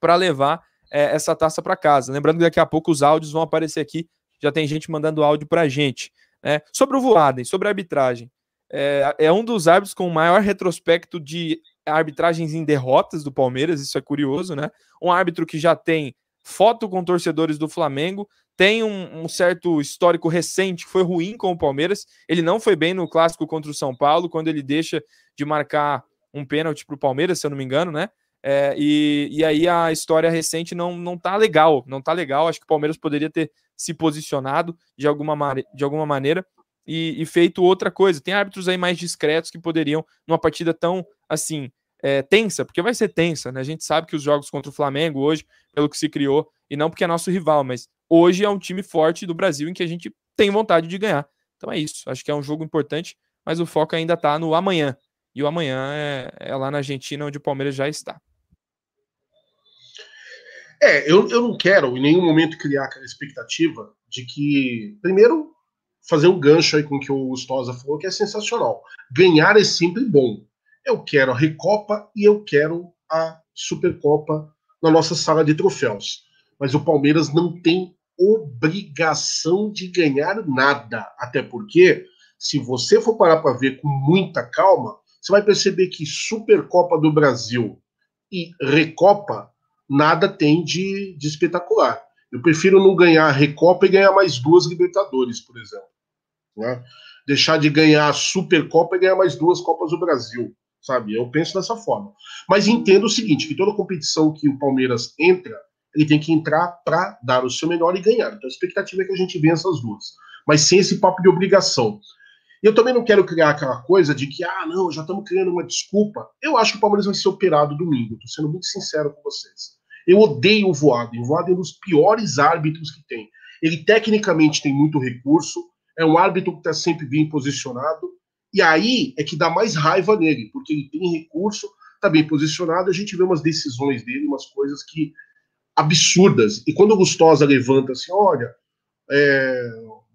para levar é, essa taça para casa. Lembrando que daqui a pouco os áudios vão aparecer aqui, já tem gente mandando áudio para a gente. Né? Sobre o Voaden, sobre a arbitragem, é, é, um dos árbitros com o maior retrospecto de arbitragens em derrotas do Palmeiras, isso é curioso, né? Um árbitro que já tem foto com torcedores do Flamengo, tem um, um, certo histórico recente que foi ruim com o Palmeiras. Ele não foi bem no clássico contra o São Paulo, quando ele deixa de marcar um pênalti para o Palmeiras, se eu não me engano, né? É, e, e aí a história recente não, não tá legal, não tá legal. Acho que o Palmeiras poderia ter se posicionado de alguma, de alguma maneira e, e feito outra coisa. Tem árbitros aí mais discretos que poderiam, numa partida tão assim, é, tensa, porque vai ser tensa, né? A gente sabe que os jogos contra o Flamengo hoje, pelo que se criou, e não porque é nosso rival, mas hoje é um time forte do Brasil em que a gente tem vontade de ganhar. Então é isso. Acho que é um jogo importante, mas o foco ainda tá no amanhã. E o amanhã é, é lá na Argentina, onde o Palmeiras já está. É, eu, eu não quero em nenhum momento criar aquela expectativa de que, primeiro, fazer um gancho aí com o que o Gustosa falou, que é sensacional. Ganhar é sempre bom. Eu quero a Recopa e eu quero a Supercopa na nossa sala de troféus. Mas o Palmeiras não tem obrigação de ganhar nada. Até porque, se você for parar para ver com muita calma, você vai perceber que Supercopa do Brasil E Recopa, nada tem de, de espetacular. Eu prefiro não ganhar a Recopa e ganhar mais duas Libertadores, por exemplo. Né? Deixar de ganhar a Supercopa e ganhar mais duas Copas do Brasil, sabe? Eu penso dessa forma. Mas entendo o seguinte, que toda competição que o Palmeiras entra, ele tem que entrar para dar o seu melhor e ganhar. Então a expectativa é que a gente vença as duas. Mas sem esse papo de obrigação. E eu também não quero criar aquela coisa de que, ah, não, já estamos criando uma desculpa. Eu acho que o Palmeiras vai ser operado domingo, estou sendo muito sincero com vocês. Eu odeio o Voaden. O Voaden é um dos piores árbitros que tem. Ele tecnicamente tem muito recurso, é um árbitro que está sempre bem posicionado, e aí é que dá mais raiva nele, porque ele tem recurso, está bem posicionado, a gente vê umas decisões dele, umas coisas que absurdas. E quando o Gustosa levanta assim, olha, é,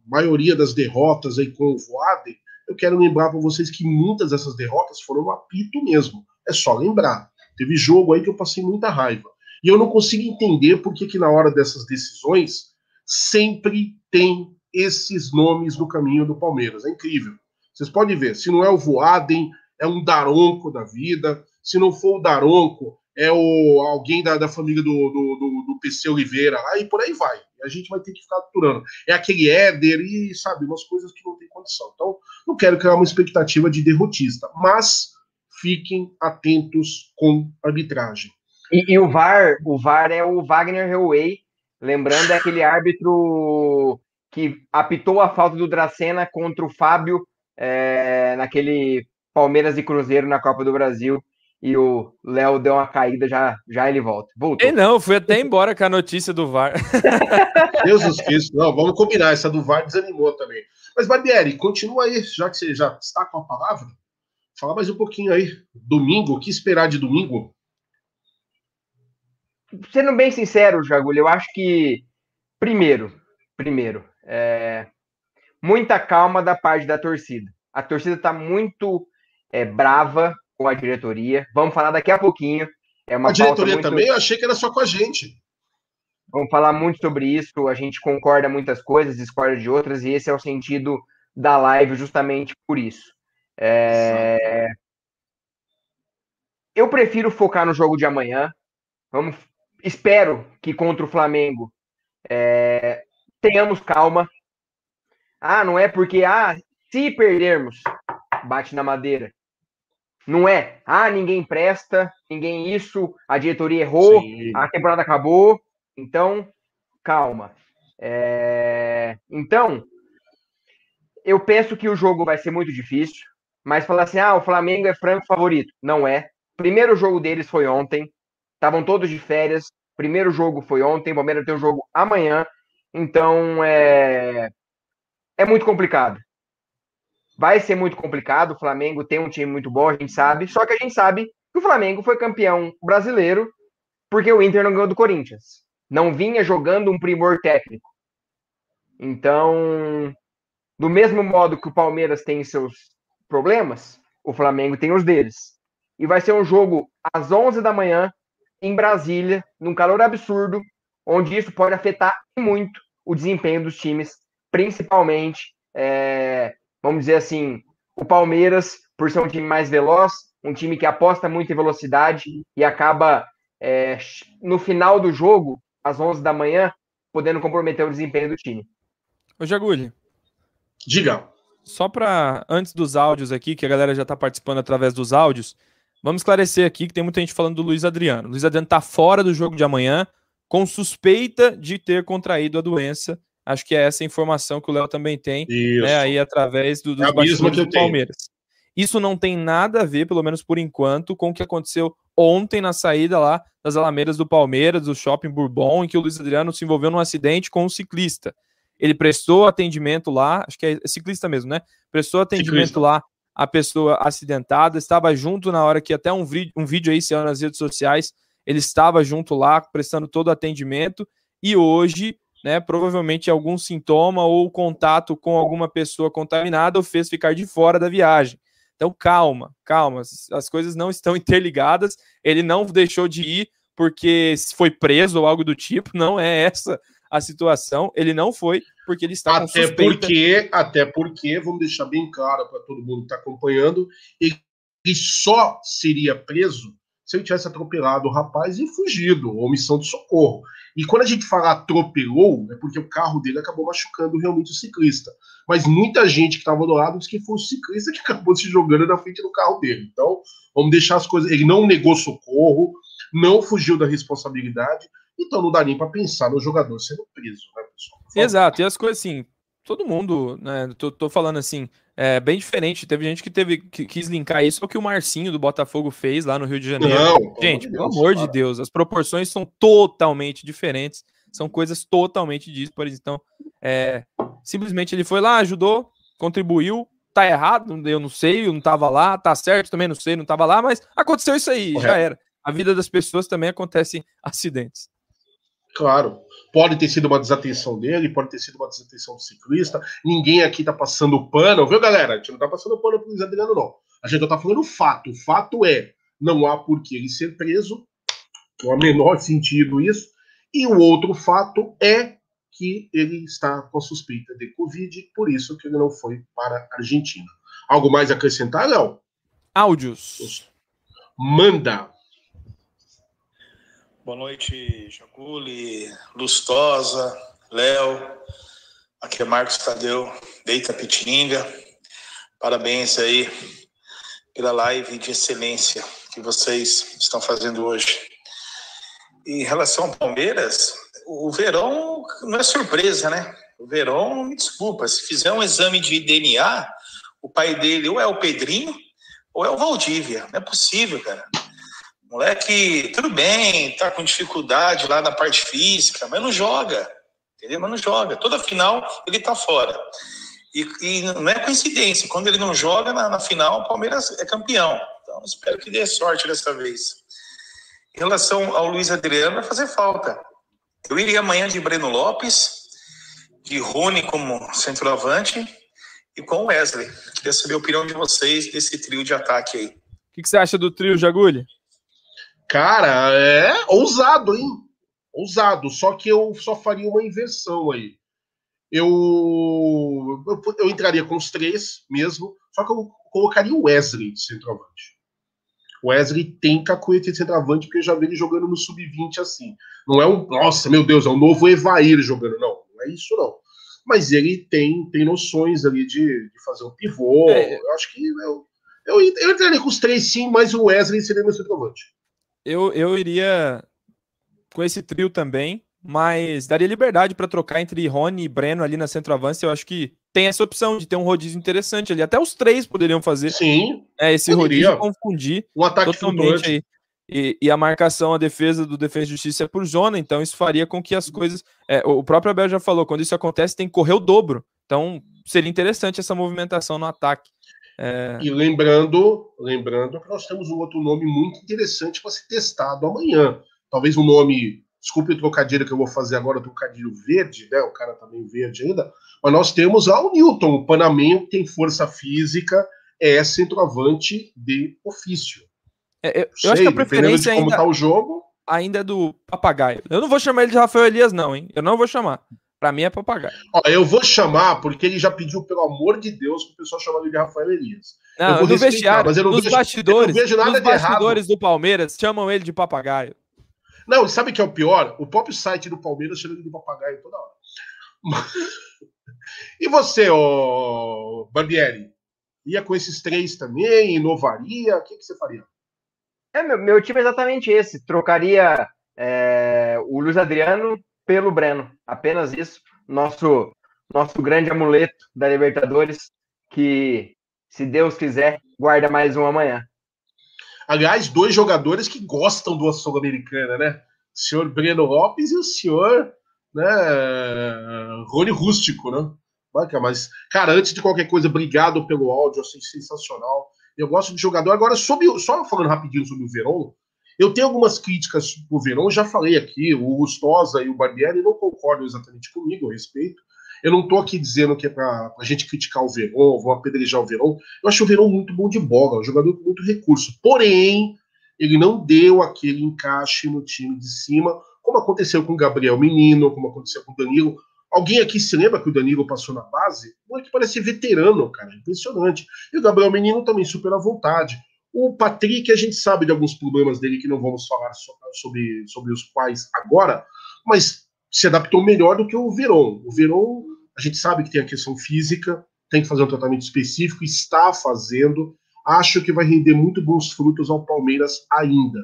maioria das derrotas aí com o Voaden, eu quero lembrar para vocês que muitas dessas derrotas foram no apito mesmo. É só lembrar. Teve jogo aí que eu passei muita raiva. E eu não consigo entender por que, que na hora dessas decisões sempre tem esses nomes no caminho do Palmeiras. É incrível. Vocês podem ver, se não é o Voaden, é um Daronco da vida. Se não for o Daronco, é o alguém da, da família do, do, do, do PC Oliveira, aí por aí vai. A gente vai ter que ficar aturando. É aquele Éder e, sabe, umas coisas que não tem condição. Então, não quero criar uma expectativa de derrotista, mas fiquem atentos com arbitragem. E, e, o VAR, o VAR é o Wagner Hellway, lembrando é aquele árbitro que apitou a falta do Dracena contra o Fábio é, naquele Palmeiras e Cruzeiro na Copa do Brasil. E o Léo deu uma caída, já, já ele volta. Voltou. E não, fui até embora com a notícia do VAR. Jesus Cristo, não, vamos combinar. Essa do VAR desanimou também. Mas, Barbieri, continua aí, já que você já está com a palavra. Fala mais um pouquinho aí. Domingo, o que esperar de domingo? sendo bem sincero, Jagulho, eu acho que, primeiro, primeiro, é, muita calma da parte da torcida. A torcida está muito é, brava com a diretoria. Vamos falar daqui a pouquinho. É uma a diretoria muito... também? Eu achei que era só com a gente. Vamos falar muito sobre isso. A gente concorda muitas coisas, discorda de outras, e esse é o sentido da live, justamente por isso. É... Eu prefiro focar no jogo de amanhã. Vamos espero que contra o Flamengo é, tenhamos calma. Ah, não é porque, ah, se perdermos, bate na madeira. Não é, ah, ninguém presta, ninguém isso, a diretoria errou, Sim. a temporada acabou. Então, calma. É... Então, eu penso que o jogo vai ser muito difícil, mas falar assim, ah, o Flamengo é franco favorito. Não é. O primeiro jogo deles foi ontem. Estavam todos de férias. Primeiro jogo foi ontem, o Palmeiras tem um jogo amanhã. Então é é muito complicado. Vai ser muito complicado. O Flamengo tem um time muito bom, a gente sabe. Só que a gente sabe que o Flamengo foi campeão brasileiro porque o Inter não ganhou do Corinthians. Não vinha jogando um primor técnico. Então, do mesmo modo que o Palmeiras tem seus problemas, o Flamengo tem os deles. E vai ser um jogo às 11 da manhã em Brasília, num calor absurdo, onde isso pode afetar muito o desempenho dos times, principalmente, é, vamos dizer assim, o Palmeiras, por ser um time mais veloz, um time que aposta muito em velocidade e acaba, é, no final do jogo, às 11 da manhã, podendo comprometer o desempenho do time. Ô, Jagulho. Diga. Só para, antes dos áudios aqui, que a galera já está participando através dos áudios, Vamos esclarecer aqui que tem muita gente falando do Luiz Adriano. O Luiz Adriano está fora do jogo de amanhã, com suspeita de ter contraído a doença. Acho que é essa informação que o Léo também tem, né, aí através do, dos é bastidores do Palmeiras. Isso não tem nada a ver, pelo menos por enquanto, com o que aconteceu ontem na saída lá das Alameiras do Palmeiras, do Shopping Bourbon, em que o Luiz Adriano se envolveu num acidente com um ciclista. Ele prestou atendimento lá, acho que é ciclista mesmo, né? Prestou atendimento ciclista. lá a pessoa acidentada, estava junto na hora que até um, um vídeo aí saiu nas redes sociais, ele estava junto lá, prestando todo o atendimento, e hoje, né, provavelmente algum sintoma ou contato com alguma pessoa contaminada o fez ficar de fora da viagem. Então, calma, calma, as coisas não estão interligadas, ele não deixou de ir porque foi preso ou algo do tipo, não é essa a situação, ele não foi porque ele está até porque até porque vamos deixar bem claro para todo mundo que está acompanhando ele só seria preso se ele tivesse atropelado o rapaz e fugido, omissão de socorro. E quando a gente fala atropelou, é porque o carro dele acabou machucando realmente o ciclista. Mas muita gente que estava do lado disse que foi o ciclista que acabou se jogando na frente do carro dele. Então, vamos deixar as coisas. Ele não negou socorro, não fugiu da responsabilidade, então não dá nem para pensar no jogador sendo preso, né, pessoal? Exato, e as coisas assim, todo mundo, né? Tô, tô, falando assim, é bem diferente. Teve gente que teve que quis linkar isso ao que o Marcinho do Botafogo fez lá no Rio de Janeiro. Não, gente, pelo amor cara. de Deus, as proporções são totalmente diferentes. São coisas totalmente díspares. Então, é, simplesmente ele foi lá, ajudou, contribuiu. Tá errado, eu não sei, eu não tava lá, tá certo, também não sei, não tava lá, mas aconteceu isso aí, Correto. já era. A vida das pessoas também acontecem acidentes. Claro. Pode ter sido uma desatenção dele, pode ter sido uma desatenção do ciclista. Ninguém aqui tá passando pano, viu, galera? A gente não tá passando pano pro Luiz Adriano, não. A gente tá falando fato. O fato é, não há por que ele ser preso, não há menor sentido isso. E o outro fato é que ele está com suspeita de Covid, por isso que ele não foi para a Argentina. Algo mais a acrescentar, Léo? Áudios. Manda. Boa noite, Jaculi, Lustosa, Léo. Aqui é Marcos Tadeu, Deita Pitininga. Parabéns aí pela live de excelência que vocês estão fazendo hoje. Em relação ao Palmeiras, o Verão não é surpresa, né? O Verão, me desculpa, se fizer um exame de DNA, o pai dele ou é o Pedrinho ou é o Valdívia. Não é possível, cara. Moleque, tudo bem, tá com dificuldade lá na parte física, mas não joga, entendeu? Mas não joga. Toda final ele tá fora. E, e não é coincidência, quando ele não joga, na, na, final o Palmeiras é campeão. Então espero que dê sorte dessa vez. Em relação ao Luiz Adriano, vai fazer falta. Eu iria amanhã de Breno Lopes, de Rony como centroavante e com Wesley. Queria saber a opinião de vocês desse trio de ataque aí. O que, que, você acha do trio Jagulho? Cara, é ousado, hein? Ousado. Só que eu só faria uma inversão aí. Eu, eu, eu entraria com os três mesmo, só que eu colocaria o Wesley de centroavante. O Wesley tem cacuete de centroavante, porque eu já vi ele jogando no sub-20 assim. Não é um, nossa, meu Deus, é um novo Evair jogando. Não, não é isso não. Mas ele tem, tem noções ali de, de fazer um pivô. É. Eu acho que eu, eu, eu entraria com os três sim, mas o Wesley seria meu centroavante eu, eu iria com esse trio também, mas daria liberdade para trocar entre Rony e Breno ali na centroavance. Eu acho que tem essa opção de ter um rodízio interessante ali. Até os três poderiam fazer. Sim. É, esse poderia. rodízio confundir um ataque totalmente aí. E, e, a marcação, a defesa do Defesa e Justiça é por zona, então isso faria com que as coisas. É, o próprio Abel já falou, quando isso acontece, tem que correr o dobro. Então seria interessante essa movimentação no ataque. É... E lembrando, lembrando que nós temos um outro nome muito interessante para ser testado amanhã. Talvez um nome, desculpe o trocadilho que eu vou fazer agora, o trocadilho verde, né? O cara tá meio verde ainda. Mas nós temos lá o Newton, o panamenho que tem força física, é centroavante de ofício. É, eu, Sei, eu acho que a preferência de como ainda, tá o jogo. Ainda é do papagaio. Eu não vou chamar ele de Rafael Elias, não, hein? Eu não vou chamar. Pra mim é papagaio. Ó, eu vou chamar, porque ele já pediu, pelo amor de Deus, que o pessoal chame ele de Rafael Elias. Não, eu no vestiário, mas eu não nos vejo, bastidores, eu não vejo nada nos bastidores errado. do Palmeiras, chamam ele de papagaio. Não, sabe o que é o pior? O próprio site do Palmeiras chama ele de papagaio toda hora. E você, ô Barbieri? Ia com esses três também? Inovaria? O que, que você faria? É, meu, meu time é exatamente esse. Trocaria é, o Luiz Adriano pelo Breno. Apenas isso. Nosso, nosso grande amuleto da Libertadores, que, se Deus quiser, guarda mais um amanhã. Aliás, dois jogadores que gostam do Sul-Americana, né? O senhor Breno Lopes e o senhor né, Rony Rústico, né? Mas, cara, antes de qualquer coisa, obrigado pelo áudio, achei sensacional. Eu gosto de jogador. Agora, sobre, só falando rapidinho sobre o Verón, eu tenho algumas críticas pro Verão, já falei aqui, o Gustosa e o Barbieri não concordam exatamente comigo, eu respeito. Eu não estou aqui dizendo que é para a gente criticar o Verão, vou apedrejar o Verão. Eu acho o Verão muito bom de bola, um jogador com muito recurso. Porém, ele não deu aquele encaixe no time de cima, como aconteceu com o Gabriel Menino, como aconteceu com o Danilo. Alguém aqui se lembra que o Danilo passou na base? Um que parece veterano, cara, impressionante. E o Gabriel Menino também super à vontade. O Patrick, a gente sabe de alguns problemas dele que não vamos falar sobre, sobre os quais agora, mas se adaptou melhor do que o Verón. O Verón, a gente sabe que tem a questão física, tem que fazer um tratamento específico, está fazendo. Acho que vai render muito bons frutos ao Palmeiras ainda.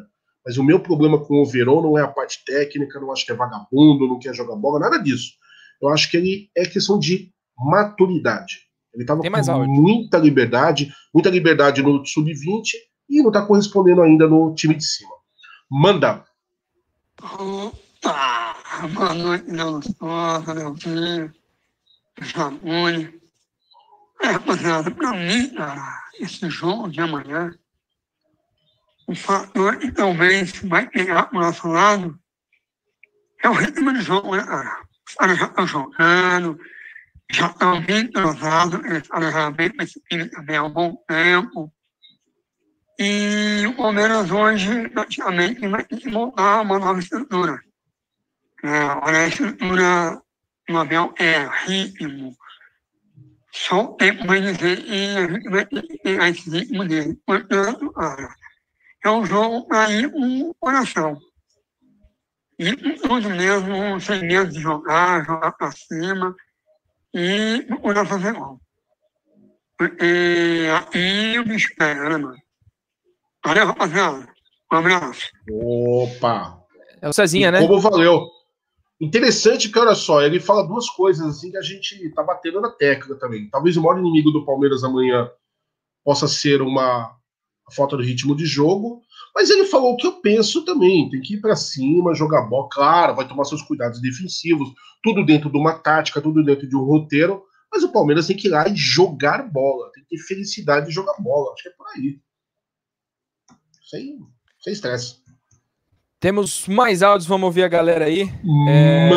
Mas o meu problema com o Verón não é a parte técnica, não acho que é vagabundo, não quer jogar bola, nada disso. Eu acho que ele é questão de maturidade. Ele estava com muita liberdade, muita liberdade no sub-20 e não está correspondendo ainda no time de cima. Manda. Opa, boa noite, Leonosa, Leozinho, Jamone. É, rapaziada, para mim, cara, esse jogo de amanhã, o fator que talvez vai pegar para o nosso lado é o ritmo de jogo, né, cara? Os caras já estão jogando, já estão bem entrosados, eles estavam já bem time também há um bom tempo. E o Palmeiras hoje, praticamente, vai ter que montar uma nova estrutura. É, olha, a estrutura do Abel é ritmo. Só o tempo vai dizer e a gente vai ter que pegar esse ritmo dele. Portanto, cara, é um jogo para ir com o coração. E com tudo mesmo, sem medo de jogar, jogar para cima e procurar fazer gol. Porque aí o bicho pega, né, mano? Valeu, rapaziada. Um abraço. Opa! É o Cezinha, né? Como valeu. Interessante que, olha só, ele fala duas coisas assim que a gente tá batendo na tecla também. Talvez o maior inimigo do Palmeiras amanhã possa ser uma falta de ritmo de jogo, mas ele falou o que eu penso também. Tem que ir para cima, jogar bola, claro, vai tomar seus cuidados defensivos, tudo dentro de uma tática, tudo dentro de um roteiro. Mas o Palmeiras tem que ir lá e jogar bola, tem que ter felicidade de jogar bola. Acho que é por aí. Sem, sem estresse. Temos mais áudios, vamos ouvir a galera aí. É...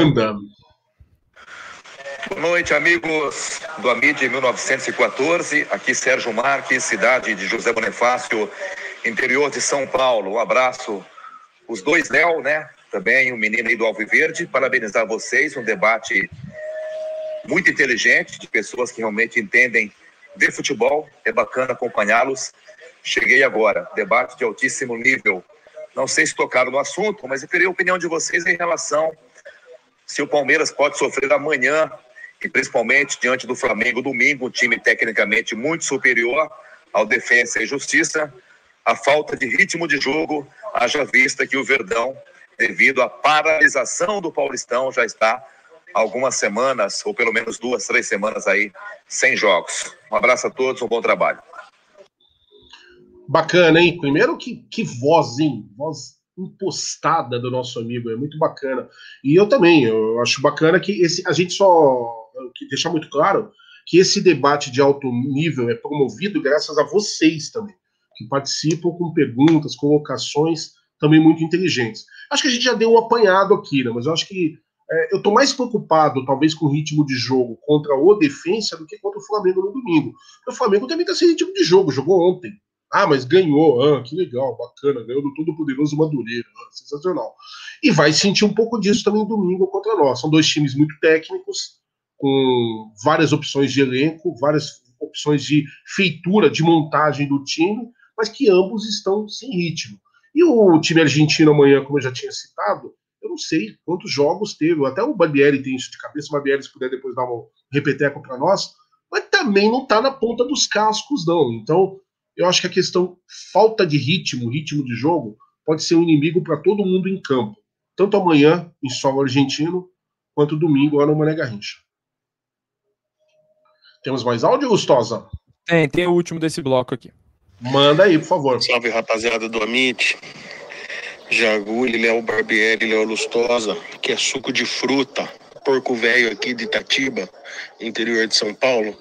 Boa noite, amigos do Amid 1914. Aqui Sérgio Marques, cidade de José Bonifácio, interior de São Paulo. Um abraço, os dois Léo, né? Também o um menino aí do Alviverde. Parabenizar vocês, um debate muito inteligente, de pessoas que realmente entendem de futebol. É bacana acompanhá-los. Cheguei agora, debate de altíssimo nível. Não sei se tocaram no assunto, mas eu queria a opinião de vocês em relação se o Palmeiras pode sofrer amanhã, e principalmente diante do Flamengo domingo, um time tecnicamente muito superior ao Defensa e Justiça a falta de ritmo de jogo, haja vista que o Verdão, devido à paralisação do Paulistão, já está algumas semanas, ou pelo menos duas, três semanas aí, sem jogos. Um abraço a todos, um bom trabalho. Bacana, hein? Primeiro, que, que voz, hein? Voz impostada do nosso amigo, é muito bacana. E eu também, eu acho bacana que esse, a gente só deixar muito claro que esse debate de alto nível é promovido graças a vocês também que participam com perguntas, colocações também muito inteligentes. Acho que a gente já deu um apanhado aqui, né? mas eu acho que é, eu estou mais preocupado, talvez, com o ritmo de jogo contra o Defensa do que contra o Flamengo no domingo. O Flamengo também está sem ritmo de jogo, jogou ontem. Ah, mas ganhou, ah, que legal, bacana, ganhou do todo-poderoso Madureira, ah, sensacional. E vai sentir um pouco disso também domingo contra nós. São dois times muito técnicos, com várias opções de elenco, várias opções de feitura, de montagem do time, mas que ambos estão sem ritmo. E o time argentino amanhã, como eu já tinha citado, eu não sei quantos jogos teve, até o Barbieri tem isso de cabeça, o Barbieri se puder depois dar um repeteco para nós, mas também não está na ponta dos cascos, não. Então, eu acho que a questão falta de ritmo, ritmo de jogo, pode ser um inimigo para todo mundo em campo. Tanto amanhã, em solo argentino, quanto domingo lá no Mané Garrincha. Temos mais áudio, Gustosa? Tem, tem o último desse bloco aqui. Manda aí, por favor. Salve, rapaziada do Amit. Jaguli, Léo Barbieri, Léo Lustosa, que é suco de fruta, porco velho aqui de Itatiba, interior de São Paulo.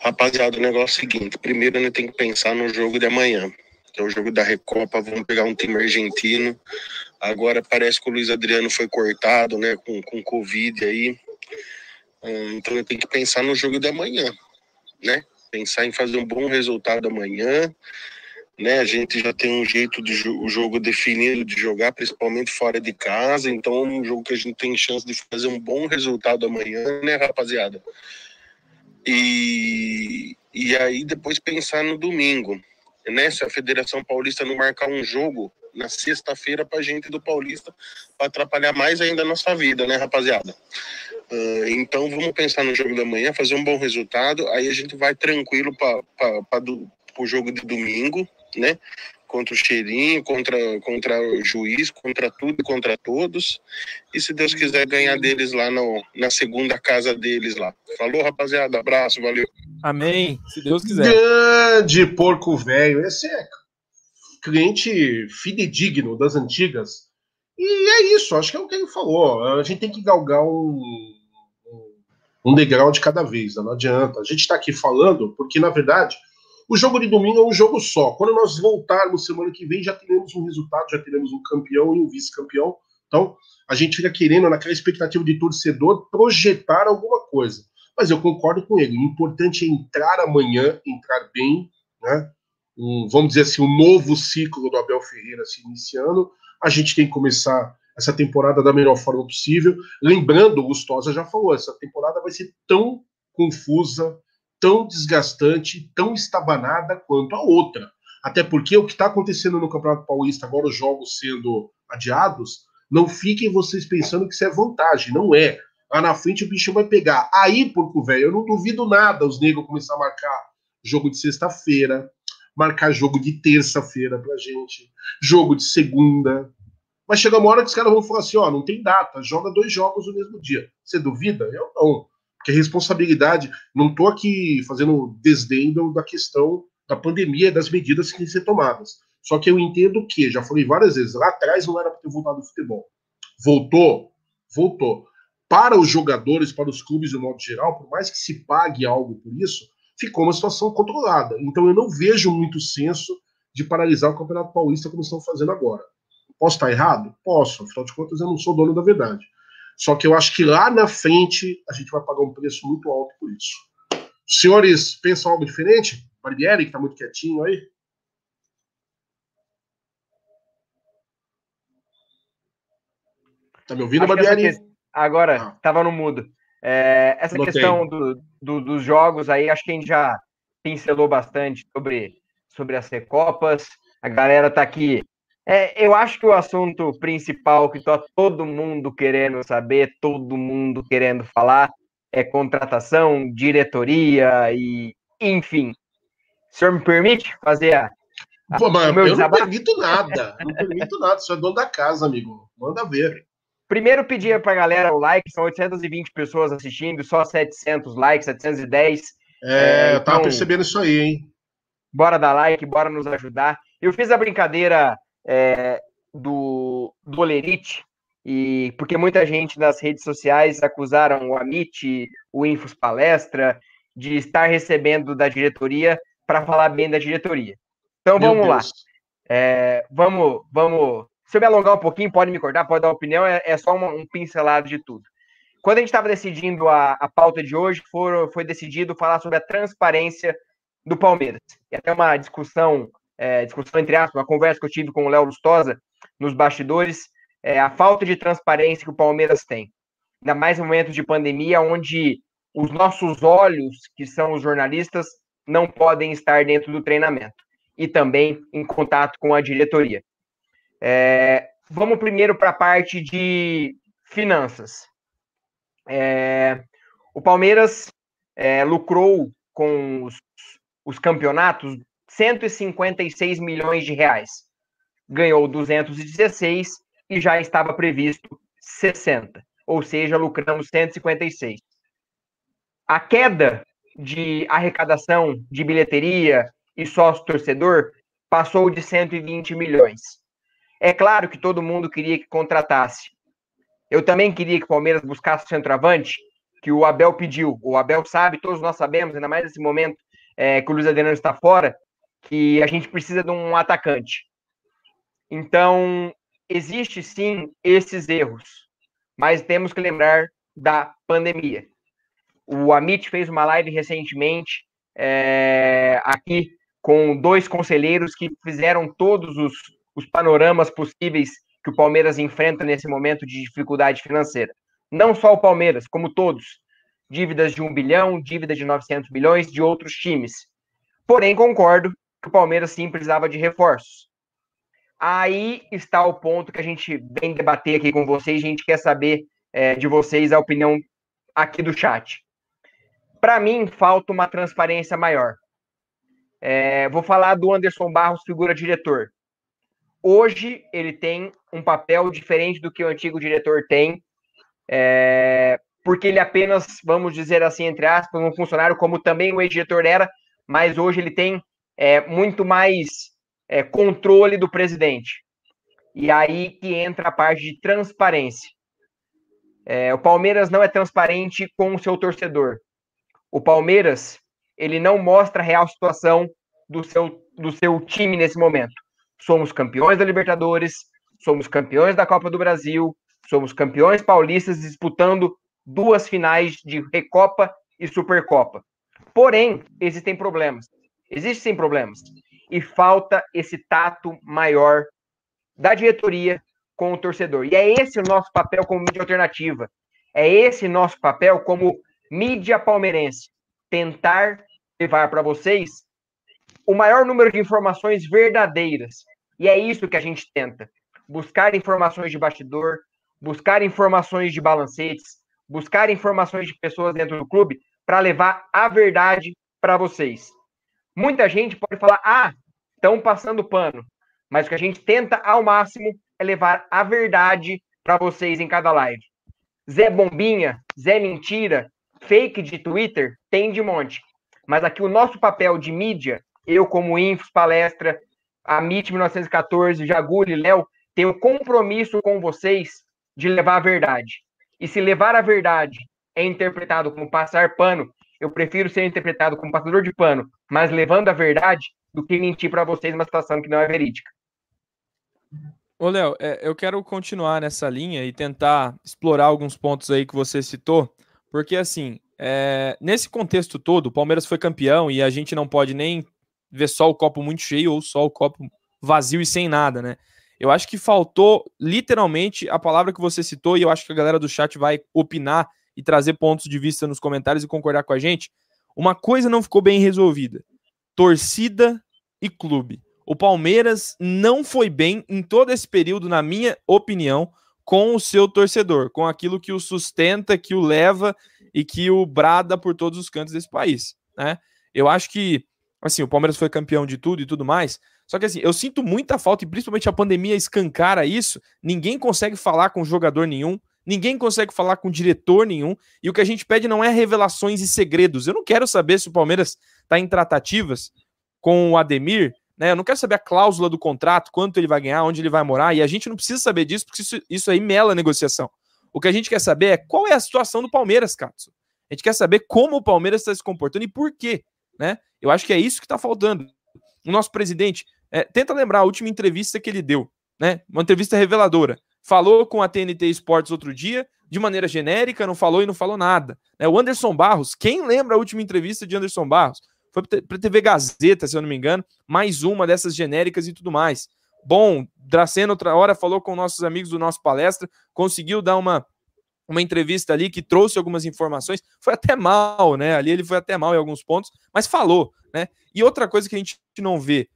Rapaziada, o negócio é o seguinte: primeiro, né, tem que pensar no jogo de amanhã, que é o jogo da Recopa. Vamos pegar um time argentino. Agora parece que o Luiz Adriano foi cortado, né, com, com Covid aí. Hum, então, eu tenho que pensar no jogo de amanhã, né? pensar em fazer um bom resultado amanhã. Né, a gente já tem um jeito de o jogo definido de jogar, principalmente fora de casa. Então, é um jogo que a gente tem chance de fazer um bom resultado amanhã, né, rapaziada? E, e aí depois pensar no domingo. né? Se a Federação Paulista não marcar um jogo na sexta-feira pra gente do Paulista, para atrapalhar mais ainda a nossa vida, né, rapaziada? Uh, então vamos pensar no jogo da manhã, fazer um bom resultado, aí a gente vai tranquilo para o jogo de domingo, né? Contra o Cheirinho, contra, contra o juiz, contra tudo e contra todos. E se Deus quiser ganhar deles lá no, na segunda casa deles lá. Falou, rapaziada. Abraço, valeu. Amém. Se Deus quiser. Grande porco velho. Esse é cliente fidedigno das antigas. E é isso, acho que é o que ele falou. A gente tem que galgar um, um degrau de cada vez, não adianta. A gente está aqui falando porque, na verdade, o jogo de domingo é um jogo só. Quando nós voltarmos semana que vem, já teremos um resultado, já teremos um campeão e um vice-campeão. Então, a gente fica querendo, naquela expectativa de torcedor, projetar alguma coisa. Mas eu concordo com ele. O importante é entrar amanhã, entrar bem, né? Um, vamos dizer assim, um novo ciclo do Abel Ferreira se iniciando. A gente tem que começar essa temporada da melhor forma possível. Lembrando, o Gustosa já falou, essa temporada vai ser tão confusa, tão desgastante, tão estabanada quanto a outra. Até porque o que está acontecendo no Campeonato Paulista, agora os jogos sendo adiados, não fiquem vocês pensando que isso é vantagem, não é. Lá na frente o bicho vai pegar. Aí, porco velho, eu não duvido nada os negros começar a marcar jogo de sexta-feira, marcar jogo de terça-feira pra gente, jogo de segunda, mas chega uma hora que os caras vão falar assim: ó, não tem data, joga dois jogos no mesmo dia. Você duvida? Eu não. Porque responsabilidade, não estou aqui fazendo desdém da questão da pandemia das medidas que têm que ser tomadas. Só que eu entendo que, já falei várias vezes, lá atrás não era para ter voltado o futebol. Voltou? Voltou. Para os jogadores, para os clubes de modo geral, por mais que se pague algo por isso, ficou uma situação controlada. Então eu não vejo muito senso de paralisar o Campeonato Paulista como estão fazendo agora. Posso estar errado? Posso, afinal de contas eu não sou dono da verdade. Só que eu acho que lá na frente a gente vai pagar um preço muito alto por isso. Os senhores pensam algo diferente? Barbieri, que está muito quietinho aí. Tá me ouvindo, Barbieri? Agora, estava ah. no mudo. É, essa questão do, do, dos jogos aí, acho que a gente já pincelou bastante sobre, sobre as Recopas. A galera tá aqui é, eu acho que o assunto principal que está todo mundo querendo saber, todo mundo querendo falar, é contratação, diretoria e, enfim. O senhor me permite fazer a. a Pô, mas eu desabafo? não permito nada. Não permito nada. O senhor é dono da casa, amigo. Manda ver. Primeiro pedir para a galera o like, são 820 pessoas assistindo, só 700 likes, 710. É, é eu tava então, percebendo isso aí, hein? Bora dar like, bora nos ajudar. Eu fiz a brincadeira é, do, do Olerite, e porque muita gente nas redes sociais acusaram o Amit, o Infos Palestra, de estar recebendo da diretoria para falar bem da diretoria. Então Meu vamos Deus. lá. É, vamos, vamos. Se eu me alongar um pouquinho, pode me cortar, pode dar opinião, é, é só uma, um pincelado de tudo. Quando a gente estava decidindo a, a pauta de hoje, for, foi decidido falar sobre a transparência do Palmeiras. E até uma discussão é, discussão entre aspas, uma conversa que eu tive com o Léo Lustosa nos bastidores, é, a falta de transparência que o Palmeiras tem. Ainda mais no momento de pandemia, onde os nossos olhos, que são os jornalistas, não podem estar dentro do treinamento e também em contato com a diretoria. É, vamos primeiro para a parte de finanças. É, o Palmeiras é, lucrou com os, os campeonatos 156 milhões de reais. Ganhou 216 e já estava previsto 60, ou seja, lucramos 156. A queda de arrecadação de bilheteria e sócio torcedor passou de 120 milhões. É claro que todo mundo queria que contratasse. Eu também queria que o Palmeiras buscasse o centroavante, que o Abel pediu. O Abel sabe, todos nós sabemos, ainda mais nesse momento é, que o Luiz Adriano está fora, que a gente precisa de um atacante. Então, existe sim esses erros, mas temos que lembrar da pandemia. O Amit fez uma live recentemente é, aqui com dois conselheiros que fizeram todos os, os panoramas possíveis que o Palmeiras enfrenta nesse momento de dificuldade financeira. Não só o Palmeiras, como todos. Dívidas de um bilhão, dívida de 900 milhões de outros times. Porém, concordo que o Palmeiras sim precisava de reforços. Aí está o ponto que a gente vem debater aqui com vocês, a gente quer saber é, de vocês a opinião aqui do chat. Para mim, falta uma transparência maior. É, vou falar do Anderson Barros, figura diretor. Hoje ele tem um papel diferente do que o antigo diretor tem, é, porque ele apenas, vamos dizer assim, entre aspas, um funcionário, como também o ex-diretor era, mas hoje ele tem é, muito mais é, controle do presidente. E aí que entra a parte de transparência. É, o Palmeiras não é transparente com o seu torcedor. O Palmeiras ele não mostra a real situação do seu, do seu time nesse momento. Somos campeões da Libertadores, somos campeões da Copa do Brasil, somos campeões paulistas disputando duas finais de Recopa e Supercopa. Porém, existem problemas. Existem problemas. E falta esse tato maior da diretoria com o torcedor. E é esse o nosso papel como mídia alternativa. É esse nosso papel como mídia palmeirense. Tentar levar para vocês o maior número de informações verdadeiras. E é isso que a gente tenta. Buscar informações de bastidor, buscar informações de balancetes, buscar informações de pessoas dentro do clube para levar a verdade para vocês. Muita gente pode falar: ah, estão passando pano. Mas o que a gente tenta ao máximo é levar a verdade para vocês em cada live. Zé Bombinha, Zé Mentira, fake de Twitter, tem de monte. Mas aqui o nosso papel de mídia, eu como Infos, Palestra, a MIT 1914, Jaguli, Léo, tenho compromisso com vocês de levar a verdade. E se levar a verdade é interpretado como passar pano, eu prefiro ser interpretado como passador de pano, mas levando a verdade, do que mentir para vocês uma situação que não é verídica. Ô, Léo, é, eu quero continuar nessa linha e tentar explorar alguns pontos aí que você citou, porque assim, é, nesse contexto todo, o Palmeiras foi campeão e a gente não pode nem ver só o copo muito cheio ou só o copo vazio e sem nada, né? Eu acho que faltou literalmente a palavra que você citou, e eu acho que a galera do chat vai opinar e trazer pontos de vista nos comentários e concordar com a gente. Uma coisa não ficou bem resolvida: torcida e clube. O Palmeiras não foi bem em todo esse período, na minha opinião, com o seu torcedor, com aquilo que o sustenta, que o leva e que o brada por todos os cantos desse país. Né? Eu acho que, assim, o Palmeiras foi campeão de tudo e tudo mais, só que assim, eu sinto muita falta, e principalmente a pandemia escancara isso. Ninguém consegue falar com jogador nenhum, ninguém consegue falar com diretor nenhum, e o que a gente pede não é revelações e segredos. Eu não quero saber se o Palmeiras está em tratativas com o Ademir, né? Eu não quero saber a cláusula do contrato, quanto ele vai ganhar, onde ele vai morar, e a gente não precisa saber disso, porque isso, isso aí mela a negociação. O que a gente quer saber é qual é a situação do Palmeiras, Katsu. A gente quer saber como o Palmeiras está se comportando e por quê, né? Eu acho que é isso que está faltando o nosso presidente, é, tenta lembrar a última entrevista que ele deu, né? Uma entrevista reveladora. Falou com a TNT Esportes outro dia, de maneira genérica, não falou e não falou nada. Né? O Anderson Barros, quem lembra a última entrevista de Anderson Barros? Foi para TV Gazeta, se eu não me engano, mais uma dessas genéricas e tudo mais. Bom, Dracena outra hora falou com nossos amigos do nosso palestra, conseguiu dar uma uma entrevista ali que trouxe algumas informações, foi até mal, né? Ali ele foi até mal em alguns pontos, mas falou, né? E outra coisa que a gente não vê,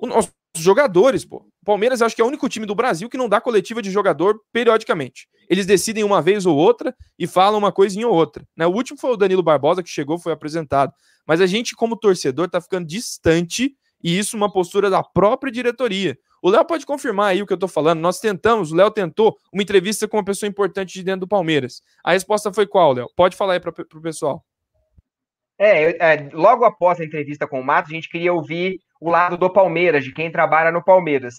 os jogadores, pô. Palmeiras acho que é o único time do Brasil que não dá coletiva de jogador periodicamente. Eles decidem uma vez ou outra e falam uma coisinha ou outra. Né? O último foi o Danilo Barbosa que chegou, foi apresentado. Mas a gente, como torcedor, tá ficando distante e isso uma postura da própria diretoria. O Léo pode confirmar aí o que eu tô falando. Nós tentamos, o Léo tentou uma entrevista com uma pessoa importante de dentro do Palmeiras. A resposta foi qual, Léo? Pode falar aí para o pessoal. É, é, logo após a entrevista com o Matos, a gente queria ouvir o lado do Palmeiras, de quem trabalha no Palmeiras.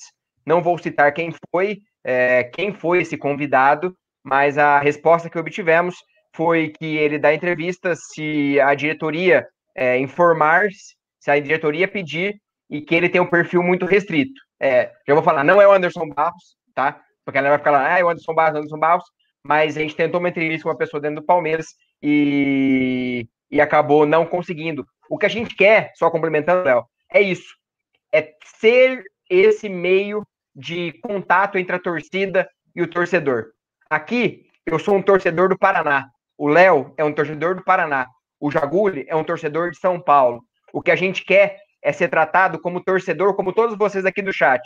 Não vou citar quem foi, é, quem foi esse convidado, mas a resposta que obtivemos foi que ele dá entrevista se a diretoria é, informar, se a diretoria pedir, e que ele tem um perfil muito restrito. É, vou falar, não é o Anderson Barros, tá? Porque ela vai ficar lá, ah, é o Anderson Barros, Anderson Barros, mas a gente tentou uma entrevista com uma pessoa dentro do Palmeiras e e acabou não conseguindo. O que a gente quer, só complementando, Léo, é isso. É ser esse meio de contato entre a torcida e o torcedor. Aqui, eu sou um torcedor do Paraná. O Léo é um torcedor do Paraná. O Jaguli é um torcedor de São Paulo. O que a gente quer é ser tratado como torcedor, como todos vocês aqui do chat.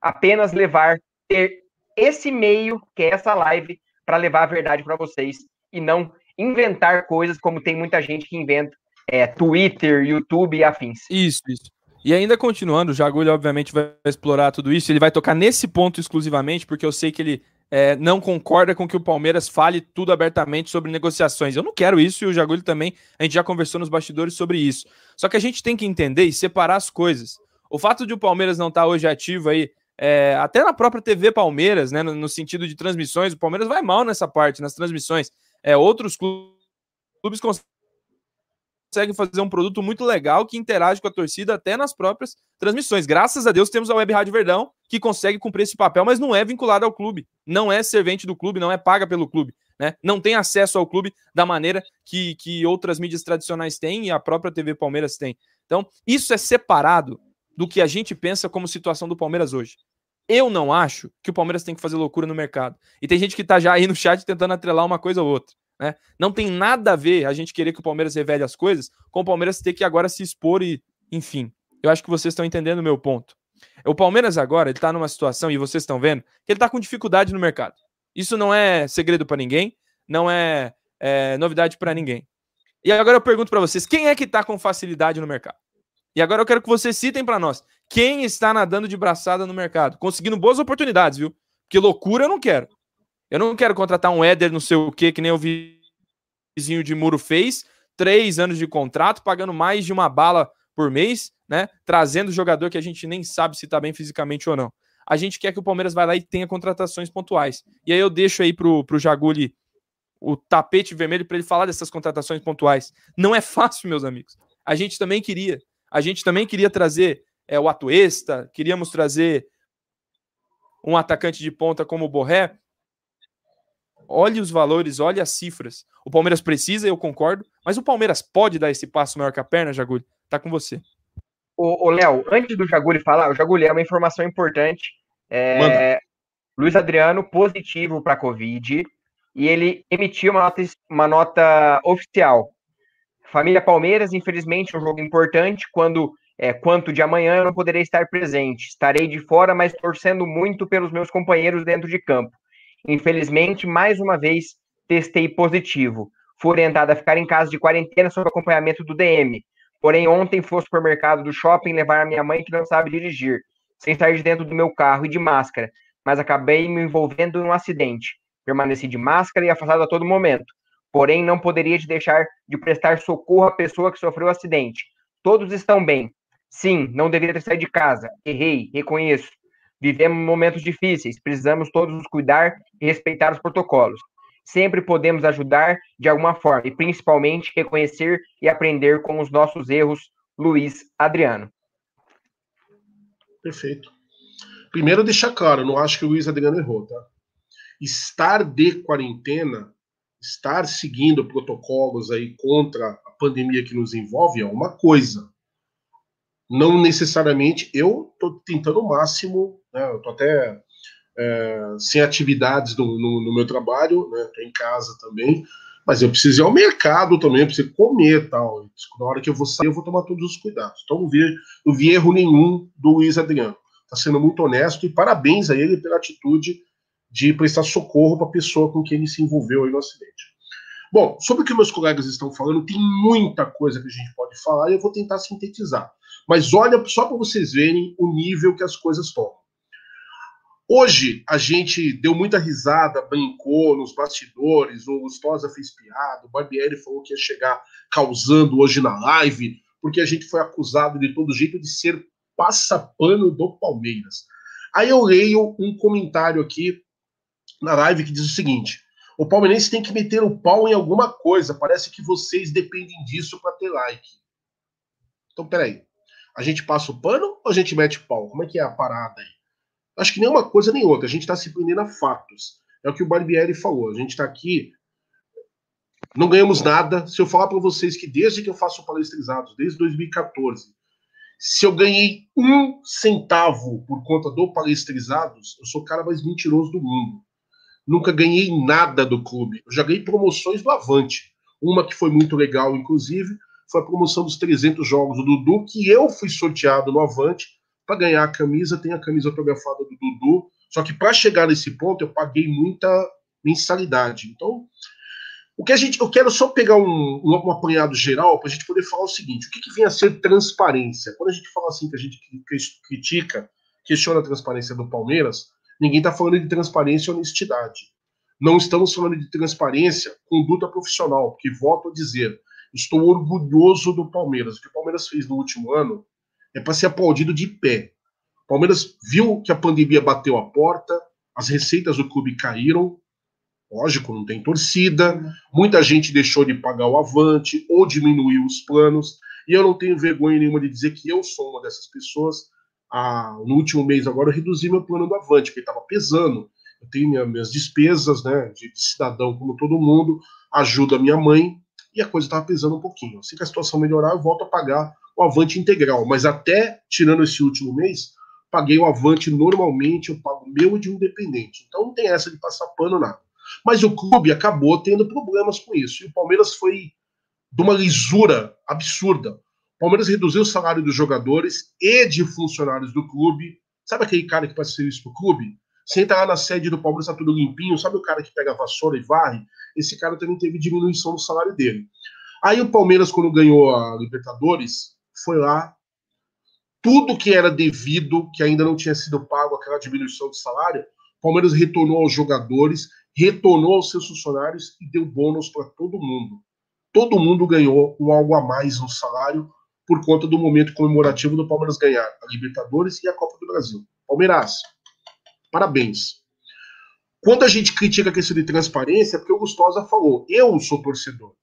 Apenas levar, ter esse meio, que é essa live, para levar a verdade para vocês e não inventar coisas como tem muita gente que inventa é, Twitter, YouTube e afins. Isso, isso. E ainda continuando, o Jagulho obviamente vai explorar tudo isso, ele vai tocar nesse ponto exclusivamente, porque eu sei que ele é, não concorda com que o Palmeiras fale tudo abertamente sobre negociações. Eu não quero isso e o Jagulho também, a gente já conversou nos bastidores sobre isso. Só que a gente tem que entender e separar as coisas. O fato de o Palmeiras não estar tá hoje ativo aí, é, até na própria TV Palmeiras, né, no, no, sentido de transmissões, o Palmeiras vai mal nessa parte, nas transmissões. É, outros clubes conseguem fazer um produto muito legal que interage com a torcida até nas próprias transmissões. Graças a Deus temos a Web Rádio Verdão que consegue cumprir esse papel, mas não é vinculada ao clube, não é servente do clube, não é paga pelo clube. Né? Não tem acesso ao clube da maneira que, que outras mídias tradicionais têm e a própria TV Palmeiras tem. Então, isso é separado do que a gente pensa como situação do Palmeiras hoje. Eu não acho que o Palmeiras tem que fazer loucura no mercado. E tem gente que tá já aí no chat tentando atrelar uma coisa ou outra. Né? Não tem nada a ver a gente querer que o Palmeiras revele as coisas com o Palmeiras ter que agora se expor e, enfim. Eu acho que vocês estão entendendo o meu ponto. O Palmeiras agora, ele tá numa situação, e vocês estão vendo, que ele tá com dificuldade no mercado. Isso não é segredo para ninguém, não é, é novidade para ninguém. E agora eu pergunto para vocês, quem é que tá com facilidade no mercado? E agora eu quero que vocês citem para nós, quem está nadando de braçada no mercado, conseguindo boas oportunidades, viu? Que loucura eu não quero. Eu não quero contratar um Éder não sei o que, que nem o vizinho de muro fez, três anos de contrato, pagando mais de uma bala por mês, né? Trazendo jogador que a gente nem sabe se está bem fisicamente ou não. A gente quer que o Palmeiras vá lá e tenha contratações pontuais. E aí eu deixo aí pro, pro Jaguli o tapete vermelho para ele falar dessas contratações pontuais. Não é fácil, meus amigos. A gente também queria. A gente também queria trazer é, o Atuesta, queríamos trazer um atacante de ponta como o Borré. Olhe os valores, olhe as cifras. O Palmeiras precisa, eu concordo, mas o Palmeiras pode dar esse passo maior que a perna, Jagulho? Tá com você. Ô, Léo, antes do Jagulho falar, o Jagulho é uma informação importante. É, Luiz Adriano positivo para Covid e ele emitiu uma nota, uma nota oficial. Família Palmeiras, infelizmente, um jogo importante. Quando é, quanto de amanhã eu não poderei estar presente. Estarei de fora, mas torcendo muito pelos meus companheiros dentro de campo. Infelizmente, mais uma vez, testei positivo. Fui orientada a ficar em casa de quarentena sob acompanhamento do DM. Porém, ontem fui ao supermercado do shopping levar a minha mãe que não sabe dirigir, sem sair de dentro do meu carro e de máscara, mas acabei me envolvendo em um acidente. Permaneci de máscara e afastado a todo momento. Porém, não poderia deixar de prestar socorro à pessoa que sofreu o acidente. Todos estão bem. Sim, não deveria ter saído de casa. Errei, reconheço. Vivemos momentos difíceis, precisamos todos cuidar e respeitar os protocolos. Sempre podemos ajudar de alguma forma e principalmente reconhecer e aprender com os nossos erros. Luiz Adriano. Perfeito. Primeiro, deixar claro, não acho que o Luiz Adriano errou, tá? Estar de quarentena, estar seguindo protocolos aí contra a pandemia que nos envolve é uma coisa não necessariamente eu estou tentando o máximo, né, eu estou até é, sem atividades no, no, no, meu trabalho, né, tô em casa também, mas eu preciso ir ao mercado também, eu preciso comer tal. Na hora que eu vou sair, eu vou tomar todos os cuidados. Então não vi, não vi erro nenhum do Luiz Adriano. Está sendo muito honesto e parabéns a ele pela atitude de prestar socorro para a pessoa com quem ele se envolveu aí no acidente. Bom, sobre o que meus colegas estão falando, tem muita coisa que a gente pode falar e eu vou tentar sintetizar. Mas olha só para vocês verem o nível que as coisas tomam. Hoje a gente deu muita risada, brincou nos bastidores, o Gustosa fez piada, o Barbieri falou que ia chegar causando hoje na live, porque a gente foi acusado de todo jeito de ser passapano do Palmeiras. Aí eu leio um comentário aqui na live que diz o seguinte: o palmeirense tem que meter o pau em alguma coisa, parece que vocês dependem disso para ter like. Então, peraí. A gente passa o pano ou a gente mete o pau? Como é que é a parada aí? Acho que nem uma coisa nem outra. A gente está se prendendo a fatos. É o que o Barbieri falou. A gente está aqui. Não ganhamos nada. Se eu falar para vocês que desde que eu faço palestrizados, desde 2014, se eu ganhei um centavo por conta do palestrizados, eu sou o cara mais mentiroso do mundo. Nunca ganhei nada do clube. Eu já ganhei promoções do Avante. Uma que foi muito legal, inclusive, foi a promoção dos 300 jogos do Dudu, que eu fui sorteado no Avante para ganhar a camisa. Tem a camisa autografada do Dudu. Só que para chegar nesse ponto, eu paguei muita mensalidade. Então, o que a gente, eu quero só pegar um, um, um apanhado geral para a gente poder falar o seguinte: o que, que vem a ser transparência? Quando a gente fala assim que a gente critica, questiona a transparência do Palmeiras, ninguém está falando de transparência e honestidade. Não estamos falando de transparência, conduta profissional, porque volto a dizer, estou orgulhoso do Palmeiras. O que o Palmeiras fez no último ano é para ser aplaudido de pé. O Palmeiras viu que a pandemia bateu a porta, as receitas do clube caíram, Lógico, não tem torcida, muita gente deixou de pagar o avante ou diminuiu os planos, e eu não tenho vergonha nenhuma de dizer que eu sou uma dessas pessoas. Ah, no último mês agora eu reduzi meu plano do avante, porque estava pesando. Eu tenho minha, minhas despesas né, de, cidadão como todo mundo, ajuda a minha mãe, e a coisa estava pesando um pouquinho. Assim que a situação melhorar, eu volto a pagar o avante integral. Mas até tirando esse último mês, paguei o avante normalmente, eu pago meu de independente. Então não tem essa de passar pano nada. Mas o clube acabou tendo problemas com isso. E o Palmeiras foi de uma lisura absurda. O Palmeiras reduziu o salário dos jogadores e de funcionários do clube. Sabe aquele cara que faz serviço pro clube? Entra lá na sede do Palmeiras, tá tudo limpinho. Sabe o cara que pega a vassoura e varre? Esse cara também teve diminuição do salário dele. Aí o Palmeiras, quando ganhou a Libertadores, foi lá. Tudo que era devido, que ainda não tinha sido pago, aquela diminuição de salário, Palmeiras retornou aos jogadores retornou aos seus funcionários e deu bônus para todo mundo. Todo mundo ganhou um algo a mais no salário por conta do momento comemorativo do Palmeiras ganhar a Libertadores e a Copa do Brasil. Palmeiras, parabéns. Quando a gente critica a questão de transparência, é porque o Gustosa falou, eu sou torcedor.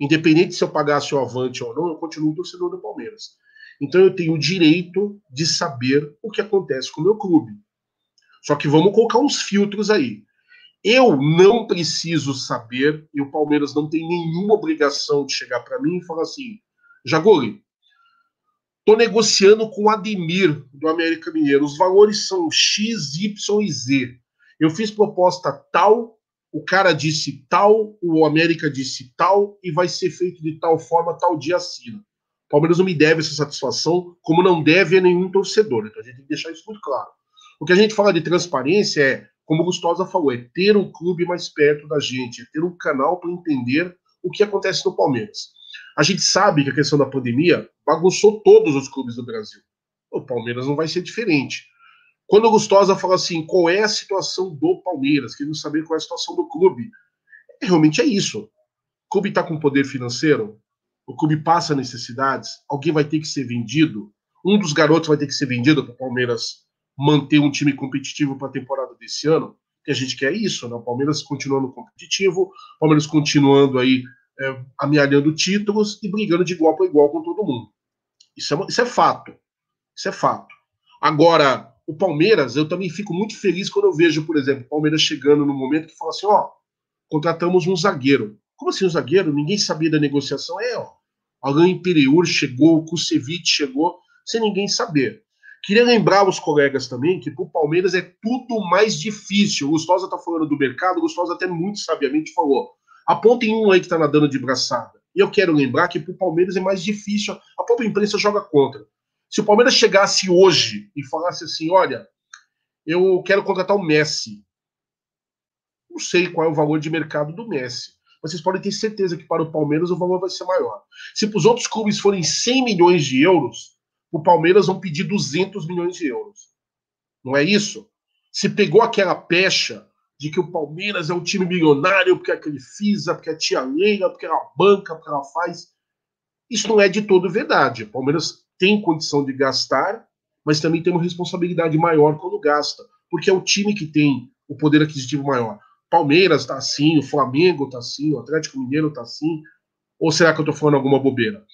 Independente se eu pagasse o avante ou não, eu continuo torcedor do Palmeiras. Então eu tenho o direito de saber o que acontece com o meu clube. Só que vamos colocar uns filtros aí. Eu não preciso saber, e o Palmeiras não tem nenhuma obrigação de chegar para mim e falar assim: Jagoli, estou negociando com o Ademir do América Mineiro. Os valores são X, Y e Z. Eu fiz proposta tal, o cara disse tal, o América disse tal, e vai ser feito de tal forma, tal dia assina. O Palmeiras não me deve essa satisfação, como não deve a nenhum torcedor. Então a gente tem que deixar isso muito claro. O que a gente fala de transparência é como o Gustosa falou, é ter um clube mais perto da gente, é ter um canal para entender o que acontece no Palmeiras. A gente sabe que a questão da pandemia bagunçou todos os clubes do Brasil. O Palmeiras não vai ser diferente. Quando o Gustosa fala assim, qual é a situação do Palmeiras, querendo saber qual é a situação do clube, é, realmente é isso. O clube está com poder financeiro, o clube passa necessidades, alguém vai ter que ser vendido, um dos garotos vai ter que ser vendido para o Palmeiras manter um time competitivo para a temporada desse ano, que a gente quer isso, né? O Palmeiras continuando competitivo, o Palmeiras continuando aí é, amealhando títulos e brigando de igual para igual com todo mundo. Isso é, isso é fato. Isso é fato. Agora, o Palmeiras, eu também fico muito feliz quando eu vejo, por exemplo, o Palmeiras chegando no momento que fala assim: ó, contratamos um zagueiro. Como assim um zagueiro? Ninguém sabia da negociação. É, ó. Alain Imperiur chegou, o Kusevich chegou, sem ninguém saber. Queria lembrar os colegas também que para o Palmeiras é tudo mais difícil. O Gustosa está falando do mercado, o Gustosa até muito sabiamente falou. Apontem um aí que está nadando de braçada. E eu quero lembrar que para o Palmeiras é mais difícil. A própria imprensa joga contra. Se o Palmeiras chegasse hoje e falasse assim: olha, eu quero contratar o Messi. Não sei qual é o valor de mercado do Messi. Mas vocês podem ter certeza que para o Palmeiras o valor vai ser maior. Se para os outros clubes forem 100 milhões de euros, o Palmeiras vão pedir 200 milhões de euros. Não é isso? Se pegou aquela pecha de que o Palmeiras é um time milionário porque é aquele FISA, porque é tia Leila, porque ela banca, porque ela faz. Isso não é de todo verdade. O Palmeiras tem condição de gastar, mas também tem uma responsabilidade maior quando gasta, porque é o time que tem o poder aquisitivo maior. Palmeiras está assim, o Flamengo está assim, o Atlético Mineiro está assim, ou será que eu estou falando alguma bobeira?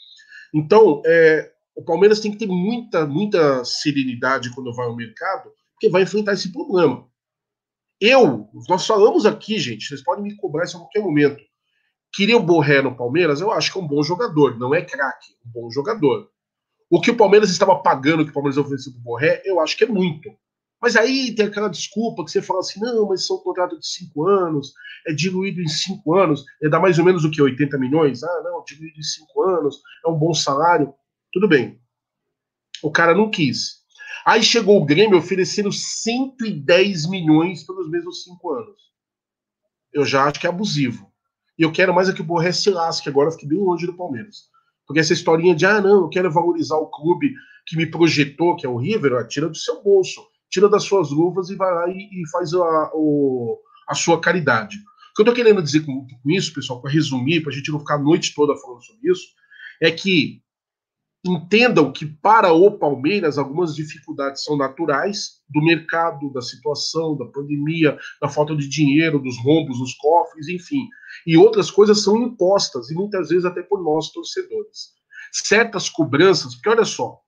Então, é, o Palmeiras tem que ter muita, muita serenidade quando vai ao mercado, porque vai enfrentar esse problema. Eu, nós falamos aqui, gente, vocês podem me cobrar isso a qualquer momento. Queria o Borré no Palmeiras? Eu acho que é um bom jogador, não é craque, um bom jogador. O que o Palmeiras estava pagando, que o Palmeiras ofereceu para o Borré, eu acho que é muito. Mas aí tem aquela desculpa que você fala assim, não, mas são contratos de cinco anos, é diluído em cinco anos, é dá mais ou menos o que, 80 milhões? Ah, não, diluído em cinco anos, é um bom salário. Tudo bem. O cara não quis. Aí chegou o Grêmio oferecendo 110 milhões pelos mesmos cinco anos. Eu já acho que é abusivo. E eu quero mais é que o Borré se lasque agora, fique bem longe do Palmeiras. Porque essa historinha de, ah, não, eu quero valorizar o clube que me projetou, que é o River, tira do seu bolso tira das suas luvas e vai lá e, e faz a, o, a sua caridade. O que eu estou querendo dizer com, com isso, pessoal, para resumir, para a gente não ficar a noite toda falando sobre isso, é que entendam que para o Palmeiras algumas dificuldades são naturais do mercado, da situação, da pandemia, da falta de dinheiro, dos rombos nos cofres, enfim. E outras coisas são impostas, e muitas vezes até por nós, torcedores. Certas cobranças, porque olha só,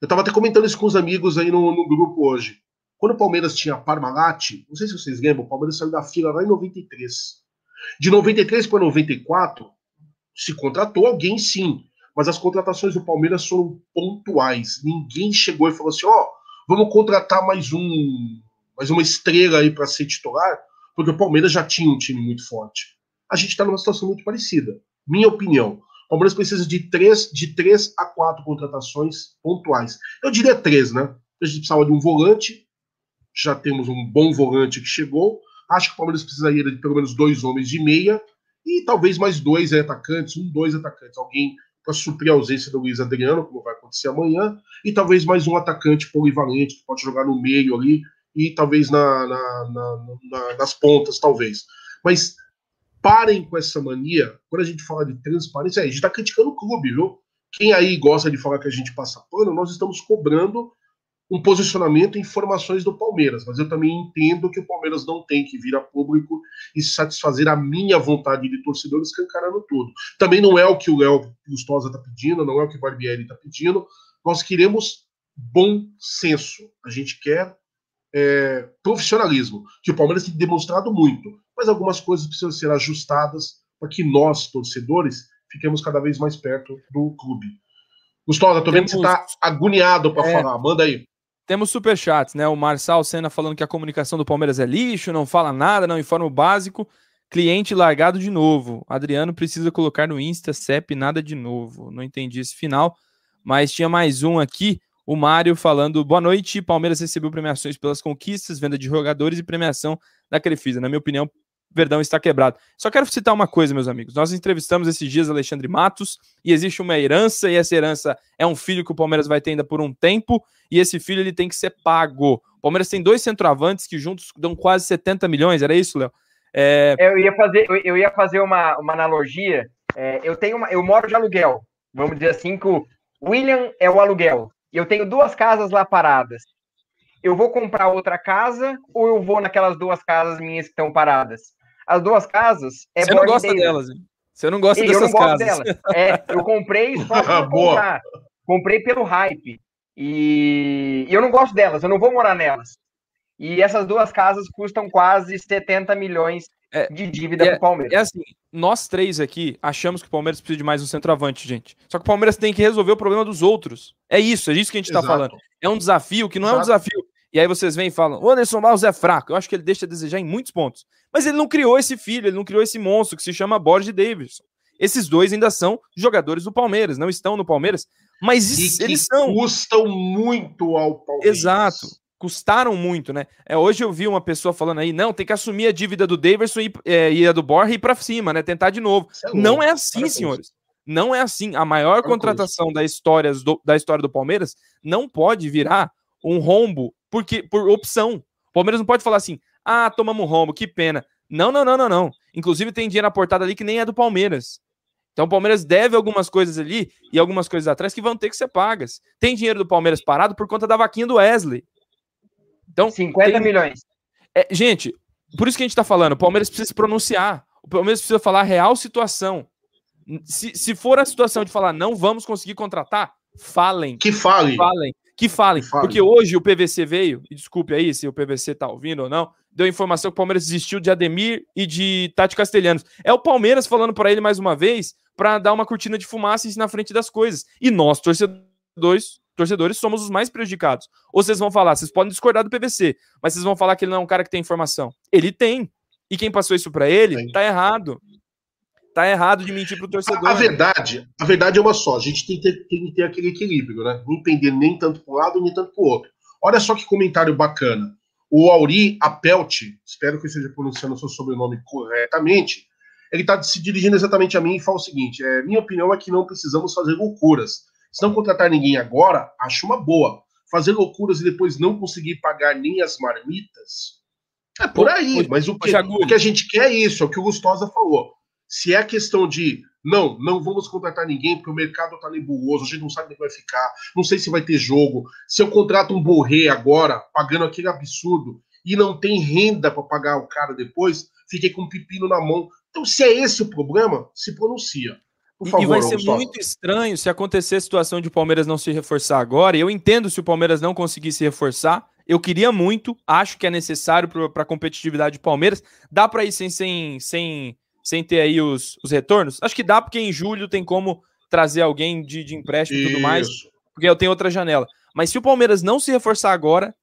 eu estava até comentando isso com os amigos aí no, no, grupo hoje. Quando o Palmeiras tinha Parmalat, não sei se vocês lembram, o Palmeiras saiu da fila lá em 93. De 93 para 94, se contratou alguém sim, mas as contratações do Palmeiras foram pontuais. Ninguém chegou e falou assim: ó, oh, vamos contratar mais um, mais uma estrela aí para ser titular, porque o Palmeiras já tinha um time muito forte. A gente está numa situação muito parecida. Minha opinião. O Palmeiras precisa de três, de três a quatro contratações pontuais. Eu diria três, né? A gente precisava de um volante, já temos um bom volante que chegou. Acho que o Palmeiras precisaria de pelo menos dois homens de meia e talvez mais dois atacantes, um, dois atacantes. Alguém para suprir a ausência do Luiz Adriano, como vai acontecer amanhã, e talvez mais um atacante polivalente que pode jogar no meio ali e talvez na, na, na, nas pontas, talvez. Mas parem com essa mania. Quando a gente fala de transparência, a gente está criticando o clube, viu? Quem aí gosta de falar que a gente passa pano, nós estamos cobrando um posicionamento e informações do Palmeiras, mas eu também entendo que o Palmeiras não tem que vir a público e satisfazer a minha vontade de torcedor escancarando tudo. Também não é o que o Léo Gustosa está pedindo, não é o que o Barbieri está pedindo. Nós queremos bom senso. A gente quer é, profissionalismo, que o Palmeiras tem demonstrado muito mas algumas coisas precisam ser ajustadas para que nós, torcedores, fiquemos cada vez mais perto do clube. Gustavo, tô vendo que você está agoniado para é, falar. Manda aí. Temos superchats, né? O Marçal Senna falando que a comunicação do Palmeiras é lixo, não fala nada, não informa o básico. Cliente largado de novo. Adriano precisa colocar no Insta, CEP, nada de novo. Não entendi esse final, mas tinha mais um aqui. O Mário falando: boa noite. Palmeiras recebeu premiações pelas conquistas, venda de jogadores e premiação da Crefisa. Na minha opinião, Verdão está quebrado. Só quero citar uma coisa, meus amigos. Nós entrevistamos esses dias Alexandre Matos e existe uma herança e essa herança é um filho que o Palmeiras vai ter ainda por um tempo e esse filho ele tem que ser pago. O Palmeiras tem dois centroavantes que juntos dão quase 70 milhões, era isso, Léo? É... Eu ia fazer, eu ia fazer uma, uma analogia. É, eu tenho uma, eu moro de aluguel. Vamos dizer assim que o William é o aluguel. Eu tenho duas casas lá paradas. Eu vou comprar outra casa ou eu vou naquelas duas casas minhas que estão paradas? As duas casas é Você não gosta delas, hein? Você não gosta e dessas eu não casas. Gosto delas. É, eu comprei só para comprar. Comprei pelo hype. E... e eu não gosto delas, eu não vou morar nelas. E essas duas casas custam quase 70 milhões é, de dívida é, pro Palmeiras. É assim, nós três aqui achamos que o Palmeiras precisa de mais um centroavante, gente. Só que o Palmeiras tem que resolver o problema dos outros. É isso, é isso que a gente está falando. É um desafio que não Exato. é um desafio e aí vocês vêm e falam: o Anderson Barros é fraco. Eu acho que ele deixa a desejar em muitos pontos. Mas ele não criou esse filho, ele não criou esse monstro que se chama Borges Davidson. Esses dois ainda são jogadores do Palmeiras, não estão no Palmeiras, mas eles são. Custam muito ao Palmeiras. Exato. Custaram muito, né? É, hoje eu vi uma pessoa falando aí, não, tem que assumir a dívida do Davidson e, é, e a do Borja e ir pra cima, né? Tentar de novo. É não é assim, senhores. Não é assim. A maior contratação da história, do, da história do Palmeiras não pode virar um rombo porque por opção. O Palmeiras não pode falar assim: "Ah, tomamos um rombo, que pena". Não, não, não, não, não. Inclusive tem dinheiro aportado ali que nem é do Palmeiras. Então o Palmeiras deve algumas coisas ali e algumas coisas atrás que vão ter que ser pagas. Tem dinheiro do Palmeiras parado por conta da vaquinha do Wesley. Então, 50 tem... milhões. É, gente, por isso que a gente está falando, o Palmeiras precisa se pronunciar. O Palmeiras precisa falar a real situação. Se, se for a situação de falar não vamos conseguir contratar, falem. Que falem. Falem que falem. Fale. Porque hoje o PVC veio, e desculpe aí se o PVC tá ouvindo ou não, deu informação que o Palmeiras desistiu de Ademir e de Tati Castelhanos. É o Palmeiras falando para ele mais uma vez para dar uma cortina de fumaça na frente das coisas. E nós, torcedores, torcedores somos os mais prejudicados. Ou vocês vão falar, vocês podem discordar do PVC, mas vocês vão falar que ele não é um cara que tem informação. Ele tem. E quem passou isso para ele, Sim. tá errado. Tá errado de mentir pro torcedor. A, a verdade, a verdade é uma só. A gente tem que, ter, tem que ter aquele equilíbrio, né? Não entender nem tanto para um lado, nem tanto para o outro. Olha só que comentário bacana. O Auri Apelt, espero que eu esteja pronunciando o seu sobrenome corretamente, ele está se dirigindo exatamente a mim e fala o seguinte: é, minha opinião é que não precisamos fazer loucuras. Se não contratar ninguém agora, acho uma boa. Fazer loucuras e depois não conseguir pagar nem as marmitas, é por aí. Mas o que, o que a gente quer é isso, é o que o Gustosa falou. Se é questão de não, não vamos contratar ninguém porque o mercado está nebuloso, a gente não sabe onde vai ficar, não sei se vai ter jogo. Se eu contrato um Borré agora, pagando aquele absurdo, e não tem renda para pagar o cara depois, fiquei com um pepino na mão. Então, se é esse o problema, se pronuncia. Favor, e vai ser Gustavo. muito estranho se acontecer a situação de o Palmeiras não se reforçar agora. Eu entendo se o Palmeiras não conseguir se reforçar. Eu queria muito, acho que é necessário para a competitividade do Palmeiras. Dá para ir sem, sem, sem, sem ter aí os, os retornos? Acho que dá, porque em julho tem como trazer alguém de, de empréstimo e tudo mais, porque eu tenho outra janela. Mas se o Palmeiras não se reforçar agora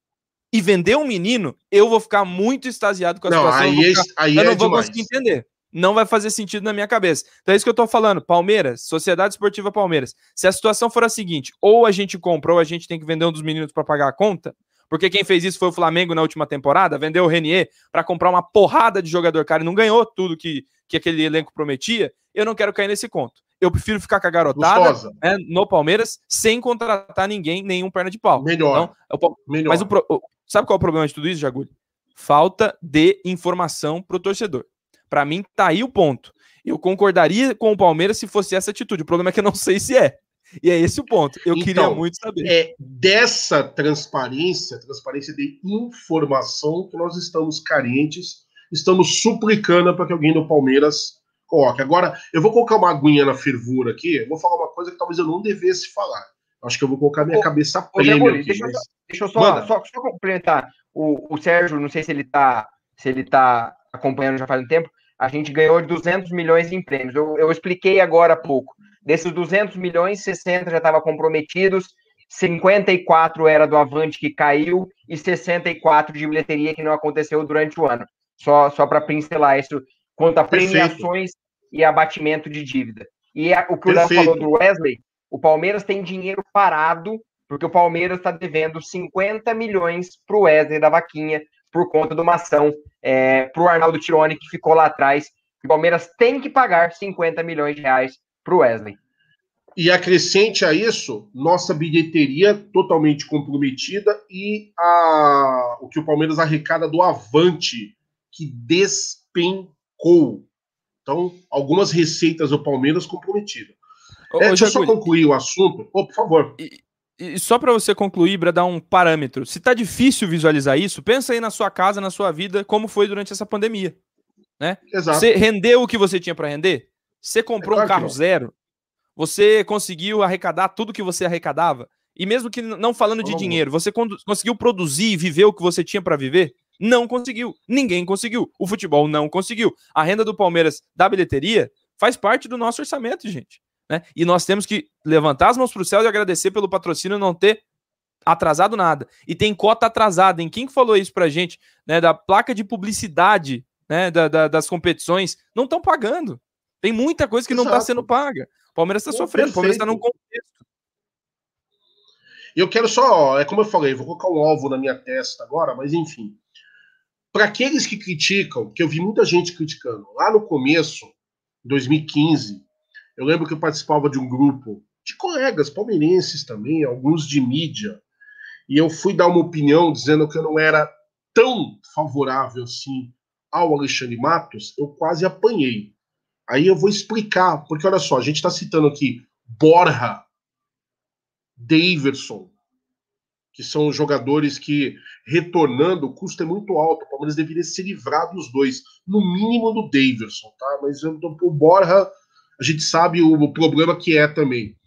e vender um menino, eu vou ficar muito extasiado com a não, situação. Aí eu, ficar, aí eu não é vou demais. conseguir entender não vai fazer sentido na minha cabeça. Então é isso que eu tô falando. Palmeiras, Sociedade Esportiva Palmeiras. Se a situação for a seguinte, ou a gente compra ou a gente tem que vender um dos meninos para pagar a conta, porque quem fez isso foi o Flamengo na última temporada, vendeu o Renier para comprar uma porrada de jogador cara e não ganhou tudo que, que aquele elenco prometia, eu não quero cair nesse conto. Eu prefiro ficar com a garotada né, no Palmeiras sem contratar ninguém, nenhum perna de pau. Melhor. Então, Melhor. Mas o, sabe qual é o problema de tudo isso, Jagulho? Falta de informação pro torcedor. Para mim, tá aí o ponto. Eu concordaria com o Palmeiras se fosse essa atitude. O problema é que eu não sei se é. E é esse o ponto. Eu então, queria muito saber. É dessa transparência, transparência de informação que nós estamos carentes, estamos suplicando para que alguém do Palmeiras coloque. Agora, eu vou colocar uma aguinha na fervura aqui, eu vou falar uma coisa que talvez eu não devesse falar. Acho que eu vou colocar minha ô, cabeça prêmio aqui. Deixa, mas... eu, deixa eu só, só, só, complementar. O, o Sérgio, não sei se ele está se ele tá acompanhando já faz um tempo, a gente ganhou 200 milhões em prêmios. Eu, eu expliquei agora há pouco. Desses 200 milhões, 60 já estavam comprometidos, 54 era do Avante que caiu e 64 de bilheteria que não aconteceu durante o ano. Só, só para pincelar isso quanto a premiações e abatimento de dívida. E a, o que Perfeito. o Léo falou do Wesley, o Palmeiras tem dinheiro parado, porque o Palmeiras está devendo 50 milhões para o Wesley da Vaquinha, por conta de uma ação é, para o Arnaldo Tironi, que ficou lá atrás. O Palmeiras tem que pagar 50 milhões de reais para o Wesley. E acrescente a isso, nossa bilheteria totalmente comprometida e a, o que o Palmeiras arrecada do Avante, que despencou. Então, algumas receitas do Palmeiras comprometidas. É, deixa eu só concluir o assunto. Oh, por favor. E, e só para você concluir, para dar um parâmetro, se tá difícil visualizar isso, pensa aí na sua casa, na sua vida, como foi durante essa pandemia, né? Exato. Você rendeu o que você tinha para render? Você comprou é claro um carro zero? Você conseguiu arrecadar tudo que você arrecadava? E mesmo que não falando de dinheiro, você conseguiu produzir e viver o que você tinha para viver? Não conseguiu. Ninguém conseguiu. O futebol não conseguiu. A renda do Palmeiras da bilheteria faz parte do nosso orçamento, gente. Né? E nós temos que levantar as mãos para o céu e agradecer pelo patrocínio não ter atrasado nada. E tem cota atrasada. Em quem falou isso para gente? Né, da placa de publicidade né, da, da, das competições, não estão pagando. Tem muita coisa que tá Exato. não está sendo paga. O Palmeiras está sofrendo, o Palmeiras está num contexto. Eu quero só, é como eu falei, vou colocar um alvo na minha testa agora, mas enfim. Para aqueles que criticam, que eu vi muita gente criticando, lá no começo, 2015, eu lembro que eu participava de um grupo de colegas palmeirenses também, alguns de mídia, e eu fui dar uma opinião dizendo que eu não era tão favorável assim ao Alexandre Matos, eu quase apanhei. Aí eu vou explicar, porque olha só, a gente está citando aqui Borja, Daverson, que são jogadores que, retornando, o custo é muito alto. O Palmeiras deveria se livrar dos dois, no mínimo do Daverson, tá? Mas eu, o Borja a gente sabe o, problema que é também.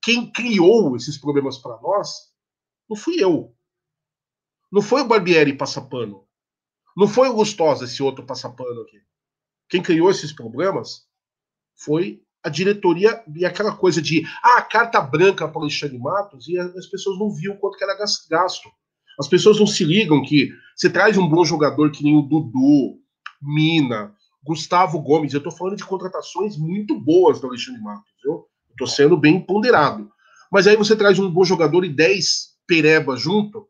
Quem criou esses problemas para nós não fui eu. Não foi o Barbieri passapano. Não foi o Gustosa, esse outro passapano aqui. Quem criou esses problemas foi a diretoria e aquela coisa de ah, carta branca para o Alexandre Matos e as pessoas não viam quanto que era gasto. As pessoas não se ligam que você traz um bom jogador que nem o Dudu, Mina, Gustavo Gomes. Eu estou falando de contratações muito boas do Alexandre Matos, viu? Estou sendo bem ponderado. Mas aí você traz um bom jogador e 10 pereba junto,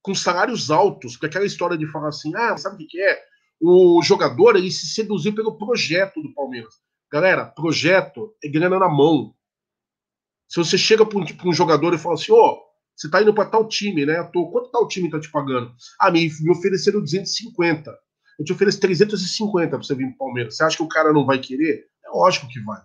com salários altos, porque aquela história de falar assim, ah, sabe o que é? O jogador ele se seduziu pelo projeto do Palmeiras. Galera, projeto é grana na mão. Se você chega para um, um, jogador e fala assim, ó, oh, você tá indo para tal time, né? Tô, quanto tal time tá te pagando? Ah, me, me ofereceram 250. Eu te ofereço 350 para você vir pro Palmeiras. Você acha que o cara não vai querer? É lógico que vai.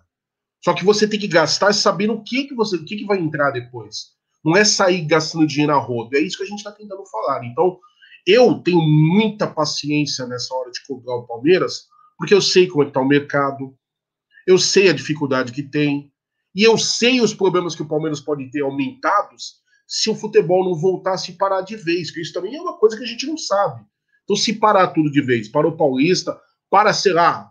Só que você tem que gastar sabendo o que que você, o que que vai entrar depois. Não é sair gastando dinheiro a rodo. É isso que a gente está tentando falar. Então, eu tenho muita paciência nessa hora de cobrar o Palmeiras, porque eu sei como é que está o mercado, eu sei a dificuldade que tem, e eu sei os problemas que o Palmeiras pode ter aumentados se o futebol não voltasse a parar de vez, que isso também é uma coisa que a gente não sabe. Então, se parar tudo de vez, para o Paulista, para, sei lá,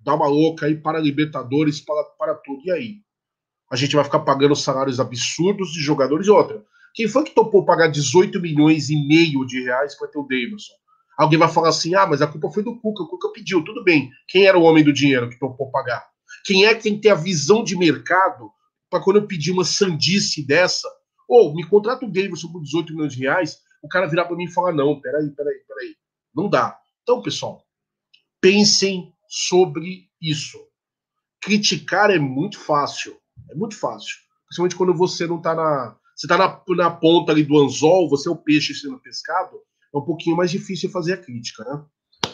dar uma louca aí, para Libertadores, para, para tudo, e aí? A gente vai ficar pagando salários absurdos de jogadores e outra. Quem foi que topou pagar 18 milhões e meio de reais para ter o Davidson? Alguém vai falar assim: ah, mas a culpa foi do Cuca, o Cuca pediu, tudo bem. Quem era o homem do dinheiro que topou pagar? Quem é que tem que ter a visão de mercado para quando eu pedir uma sandice dessa, ou oh, me contrata o Davidson por 18 milhões de reais, o cara virar para mim e falar: não, peraí, peraí, peraí. Não dá. Então, pessoal, pensem sobre isso. Criticar é muito fácil. É muito fácil. Principalmente quando você não está na. Você está na, na ponta ali do anzol, você é o peixe sendo pescado, é um pouquinho mais difícil fazer a crítica, né?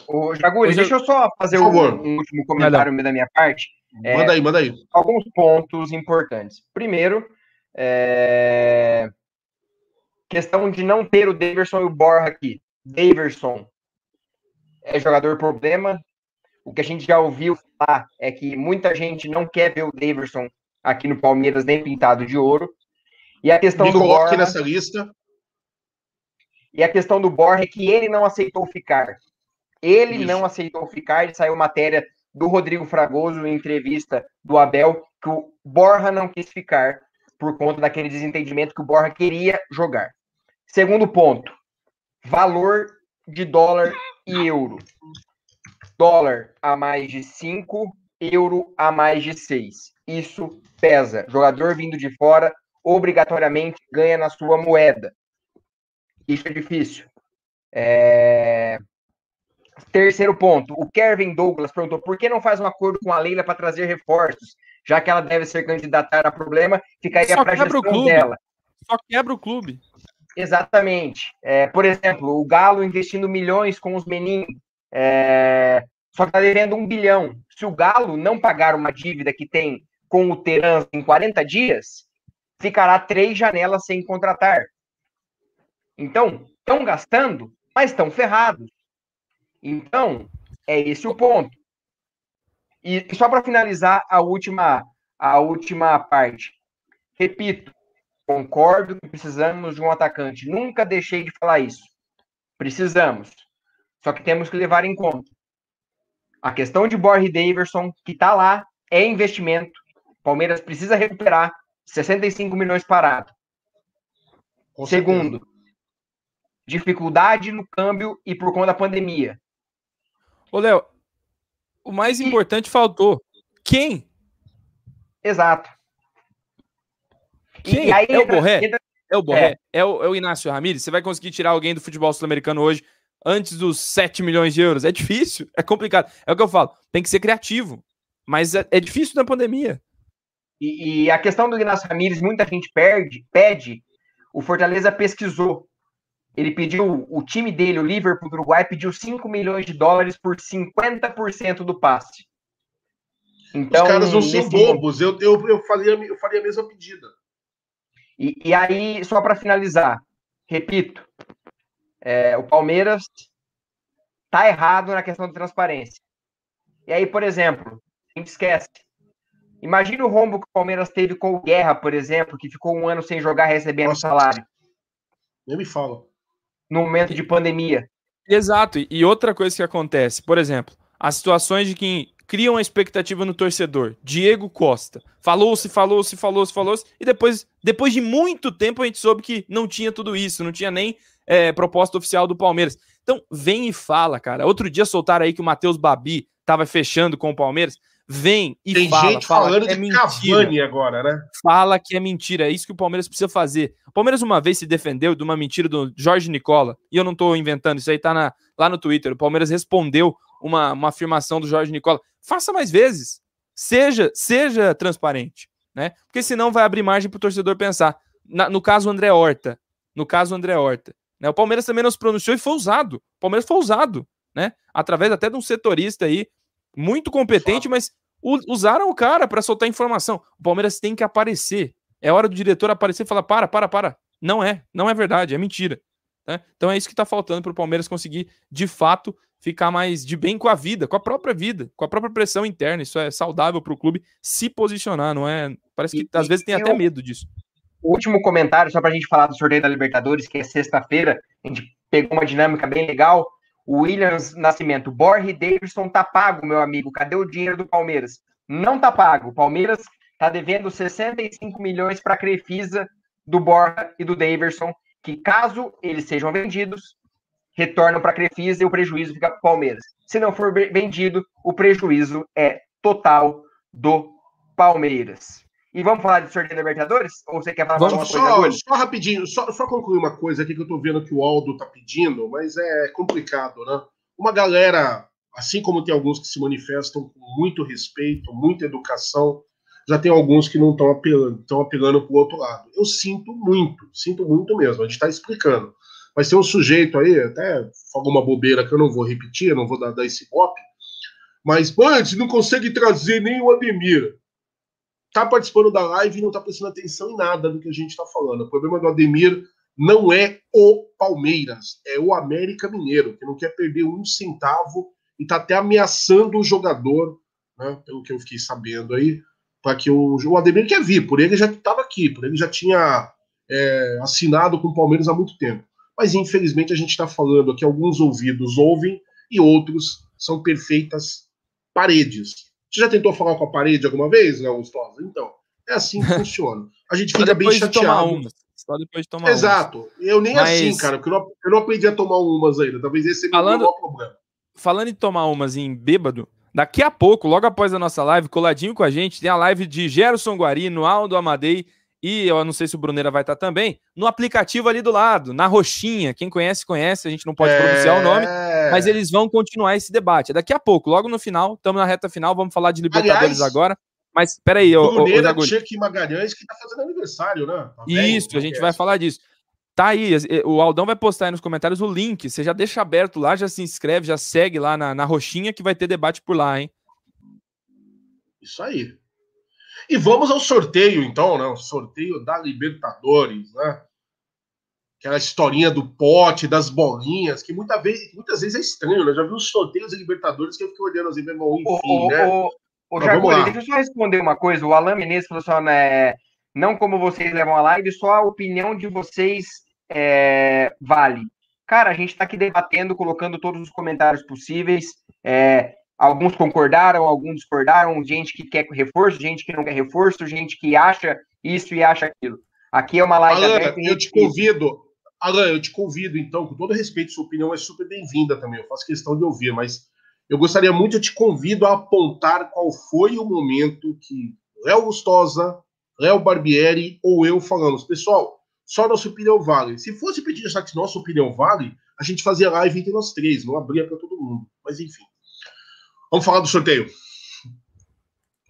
Ô, Jagulho, deixa eu só fazer um, um, último comentário da minha parte. Manda é, aí, manda aí. Alguns pontos importantes. Primeiro, é... questão de não ter o Daverson e o Borja aqui. Daverson é jogador problema. O que a gente já ouviu falar é que muita gente não quer ver o Daverson aqui no Palmeiras nem pintado de ouro. E a questão Me do Borja nessa lista. E a questão do Borja é que ele não aceitou ficar. Ele Isso. não aceitou ficar, saiu matéria do Rodrigo Fragoso em entrevista do Abel que o Borja não quis ficar por conta daquele desentendimento que o Borja queria jogar. Segundo ponto, valor de dólar e euro. Dólar a mais de 5, euro a mais de 6. Isso pesa. Jogador vindo de fora obrigatoriamente ganha na sua moeda. Isso é difícil. É... Terceiro ponto, o Kevin Douglas perguntou por que não faz um acordo com a Leila para trazer reforços, já que ela deve ser candidatada a problema, ficaria para a gestão dela. Só quebra o clube. Exatamente. É, por exemplo, o Galo investindo milhões com os meninos, é, só que está devendo um bilhão. Se o Galo não pagar uma dívida que tem com o Terans em 40 dias, ficará três janelas sem contratar. Então, estão gastando, mas estão ferrados. Então, é esse o ponto. E só para finalizar a última, a última parte. Repito, concordo que precisamos de um atacante. Nunca deixei de falar isso. Precisamos. Só que temos que levar em conta. A questão de Borre Daverson, que está lá, é investimento. Palmeiras precisa recuperar 65 milhões parado. Segundo, dificuldade no câmbio e por conta da pandemia. Ô, Léo, o mais importante faltou. Quem? Exato. Quem? Aí, é o Borré? É o Borré? É. É, o, é o Inácio Ramírez? Você vai conseguir tirar alguém do futebol sul-americano hoje antes dos 7 milhões de euros? É difícil, é complicado. É o que eu falo, tem que ser criativo. Mas é, é difícil na pandemia. E, e, a questão do Inácio Ramírez, muita gente perde, pede. O Fortaleza pesquisou. Ele pediu, o time dele, o Liverpool do Uruguai, pediu 5 milhões de dólares por 50% do passe. Então, Os caras não são bobos, eu, eu, eu, faria, eu faria a mesma pedida. E, e aí, só para finalizar, repito, é, o Palmeiras tá errado na questão da transparência. E aí, por exemplo, a gente esquece, Imagina o rombo que o Palmeiras teve com o Guerra, por exemplo, que ficou um ano sem jogar recebendo Nossa, salário. Nem me fala. No momento de pandemia. Exato. E outra coisa que acontece, por exemplo, as situações de que criam a expectativa no torcedor. Diego Costa. Falou-se, falou-se, falou-se, falou-se, e depois, depois de muito tempo a gente soube que não tinha tudo isso, não tinha nem é, proposta oficial do Palmeiras. Então, vem e fala, cara. Outro dia soltaram aí que o Matheus Babi estava fechando com o Palmeiras. Vem e Tem fala. gente fala falando que é de mentira. Cavani agora, né? Fala que é mentira. É isso que o Palmeiras precisa fazer. O Palmeiras uma vez se defendeu de uma mentira do Jorge Nicola. E eu não tô inventando, isso aí tá na, lá no Twitter. O Palmeiras respondeu uma, uma afirmação do Jorge Nicola. Faça mais vezes. Seja, seja transparente, né? Porque senão vai abrir margem pro torcedor pensar. Na- no caso André Horta, no caso André Horta, né? O Palmeiras também não se pronunciou e foi usado. O Palmeiras foi usado, né? Através até de um setorista aí muito competente, mas usaram o cara para soltar informação. O Palmeiras tem que aparecer. É hora do diretor aparecer e falar: para, para, para. Não é, não é verdade, é mentira. né? Então é isso que está faltando para o Palmeiras conseguir, de fato, ficar mais de bem com a vida, com a própria vida, com a própria pressão interna. Isso é saudável para o clube se posicionar, não é? Parece que E- às e- vezes tem até medo disso. O último comentário, só para a gente falar do sorteio da Libertadores, que é sexta-feira, a gente pegou uma dinâmica bem legal. O Williams Nascimento, Borre Davidson tá pago, meu amigo. Cadê o dinheiro do Palmeiras? Não tá pago. O Palmeiras tá devendo 65 milhões para a Crefisa do Borja e do Davidson, que caso eles sejam vendidos, retornam para a Crefisa e o prejuízo fica para o Palmeiras. Se não for ve- vendido, o prejuízo é total do Palmeiras. E vamos falar de sorteio da Libertadores? Ou você quer falar Vamos, alguma coisa, Só, Agulho? só rapidinho, só, só concluir uma coisa aqui que eu tô vendo que o Aldo tá pedindo, mas é complicado, né? Uma galera, assim como tem alguns que se manifestam com muito respeito, muita educação, já tem alguns que não estão apelando, estão apelando pro outro lado. Eu sinto muito, sinto muito mesmo, a gente tá explicando. Mas tem um sujeito aí, até falou uma bobeira que eu não vou repetir, eu não vou dar, dar esse golpe, mas, pô, a gente não consegue trazer nem o Ademir tá participando da live e não tá prestando atenção em nada do que a gente tá falando. O problema do Ademir não é o Palmeiras, é o América Mineiro, que não quer perder um centavo e tá até ameaçando o jogador, né, pelo que eu fiquei sabendo aí, para que o, o Ademir quer vir, por ele já estava aqui, por ele já tinha é, assinado com o Palmeiras há muito tempo. Mas infelizmente a gente está falando aqui, alguns ouvidos ouvem e outros são perfeitas paredes. Você já tentou falar com a parede alguma vez, Léo Gustosa? Então, é assim que funciona. A gente fica bem de chateado. umas. Só depois de tomar umas. Exato. Eu nem Mas- assim, cara, porque eu não, eu não aprendi a tomar umas ainda. Talvez esse seja Falando- o problema. falando em tomar umas em bêbado, daqui a pouco, logo após a nossa live, coladinho com a gente, tem a live de Gerson Guarino, Aldo Amadei e eu não sei se o Bruneira vai estar também, no aplicativo ali do lado, na roxinha. Quem conhece, conhece, a gente não pode pronunciar o nome, É. mas eles vão continuar esse debate. É Daqui a pouco, logo no final, estamos na reta final, vamos falar de Libertadores Aliás, agora. Mas peraí, ô, ô, Bruneira Zagulho. Cheque Magalhães, que tá fazendo aniversário, né? Tá velho, Isso, a gente vai falar disso. Tá aí, eh, o Aldão vai postar aí nos comentários o link. Você já deixa aberto lá, já se inscreve, já segue lá na, na roxinha que vai ter debate por lá, hein? Isso aí. E vamos ao sorteio, então, né? O sorteio da Libertadores, né? Aquela historinha do pote, das bolinhas, que muita vez, muitas vezes é estranho, né? Já vi os sorteios da Libertadores que eu fico olhando assim, meu irmão, enfim, ô, né? ô, lá. deixa eu só responder uma coisa. O Alan Menezes falou só, né? Não como vocês levam a live, só a opinião de vocês é, vale. Cara, a gente está aqui debatendo, colocando todos os comentários possíveis. é, alguns concordaram, alguns discordaram, gente que quer reforço, gente que não quer reforço, gente que acha isso e acha aquilo. Aqui é uma live Alan, aberta eu te convido, Alan, eu te convido, então, com todo respeito, sua opinião é super bem-vinda também, eu faço questão de ouvir, mas eu gostaria muito, eu te convido a apontar qual foi o momento que Léo Gustosa, Léo Barbieri ou eu falamos, pessoal, só nossa opinião vale. Se fosse pedir já que nossa opinião vale, a gente fazia live entre nós três, não abria para todo mundo. Mas enfim. Vamos falar do sorteio.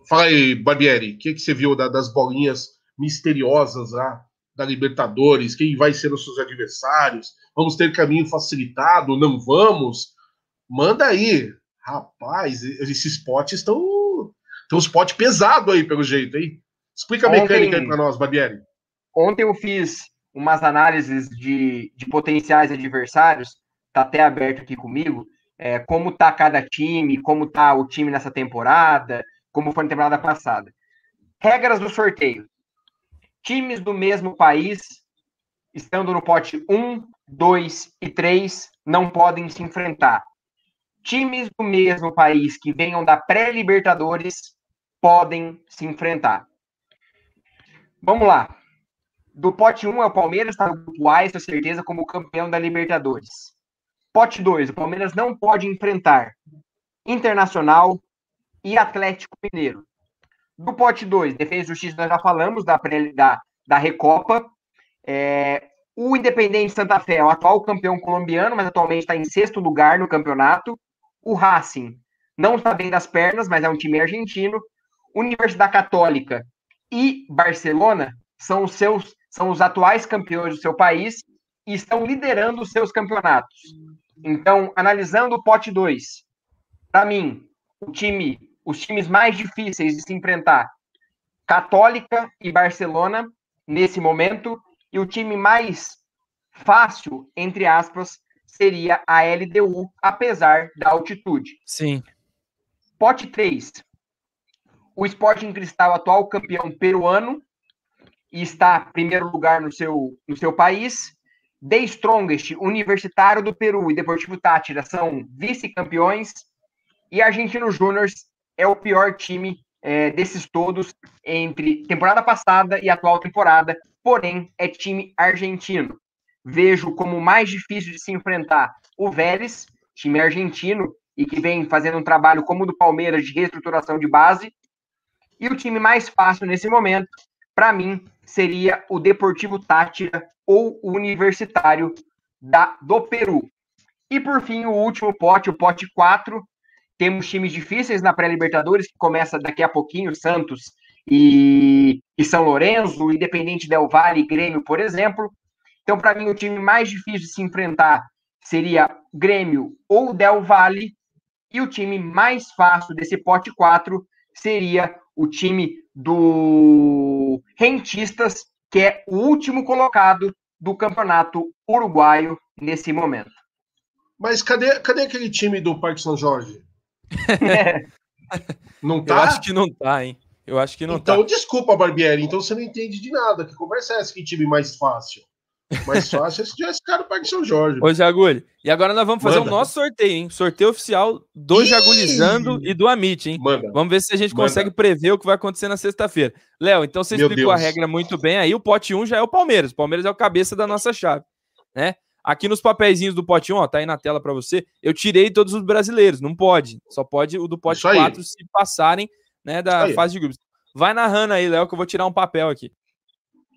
Fala aí, Barbieri, o que, que você viu da- das bolinhas misteriosas lá da Libertadores? Quem vai ser os seus adversários? Vamos ter caminho facilitado? Não vamos? Manda aí. Rapaz, esses potes estão. Tem uns potes pesados aí, pelo jeito, hein? Explica a Ontem- mecânica aí pra nós, Barbieri. Ontem eu fiz umas análises de, de potenciais adversários, tá até aberto aqui comigo, é, como tá cada time, como tá o time nessa temporada, como foi na temporada passada. Regras do sorteio. Times do mesmo país, estando no pote 1, 2 e 3, não podem se enfrentar. times do mesmo país que venham da pré-Libertadores podem se enfrentar. Vamos lá. Do pote 1 é o Palmeiras, está no grupo A, com certeza, como campeão da Libertadores. Pote 2, o Palmeiras não pode enfrentar Internacional e Atlético Mineiro. Do pote 2, Defesa e Justiça, nós já falamos da, da, da Recopa. É, o Independente Santa Fé é o atual campeão colombiano, mas atualmente está em sexto lugar no campeonato. O Racing não está bem das pernas, mas é um time argentino. Universidade Católica e Barcelona são os seus são os atuais campeões do seu país e estão liderando os seus campeonatos. Então, analisando o pote 2, para mim, o time, os times mais difíceis de se enfrentar, Católica e Barcelona nesse momento, e o time mais fácil, entre aspas, seria a LDU, apesar da altitude. Sim. Pote 3. O Sporting Cristal, atual campeão peruano, e está em primeiro lugar no seu, no seu país. The Strongest, Universitário do Peru e Deportivo Tátira são vice-campeões. E Argentino Júnior é o pior time é, desses todos entre temporada passada e atual temporada, porém é time argentino. Vejo como mais difícil de se enfrentar o Vélez, time argentino, e que vem fazendo um trabalho como o do Palmeiras de reestruturação de base. E o time mais fácil nesse momento, para mim, seria o Deportivo Tátira ou o Universitário da, do Peru. E por fim, o último pote, o pote 4. Temos times difíceis na pré-Libertadores, que começa daqui a pouquinho, Santos e, e São Lourenço, Independente Del Valle e Grêmio, por exemplo. Então, para mim, o time mais difícil de se enfrentar seria Grêmio ou Del Valle. E o time mais fácil desse pote 4 seria o time do Rentistas, que é o último colocado do campeonato uruguaio nesse momento. Mas cadê, cadê aquele time do Parque São Jorge? Não tá? Eu acho que não tá, hein? Eu acho que não então, tá. Então, desculpa, Barbieri, então você não entende de nada. Que conversa é essa? Que time mais fácil? Mais fácil é se tivesse cara do Parque São Jorge. Ô, Jagulho, e agora nós vamos fazer Manda. o nosso sorteio, hein? Sorteio oficial do Ih! Jagulizando e do Amit, hein? Manda. Vamos ver se a gente Manda. consegue prever o que vai acontecer na sexta-feira. Léo, então você Meu explicou Deus. a regra muito bem aí. O pote 1 já é o Palmeiras. O Palmeiras é o cabeça da nossa chave, né? Aqui nos papeizinhos do pote 1, ó, tá aí na tela para você. Eu tirei todos os brasileiros, não pode. Só pode o do pote 4 se passarem, né, da fase de grupos. Vai narrando aí, Léo, que eu vou tirar um papel aqui.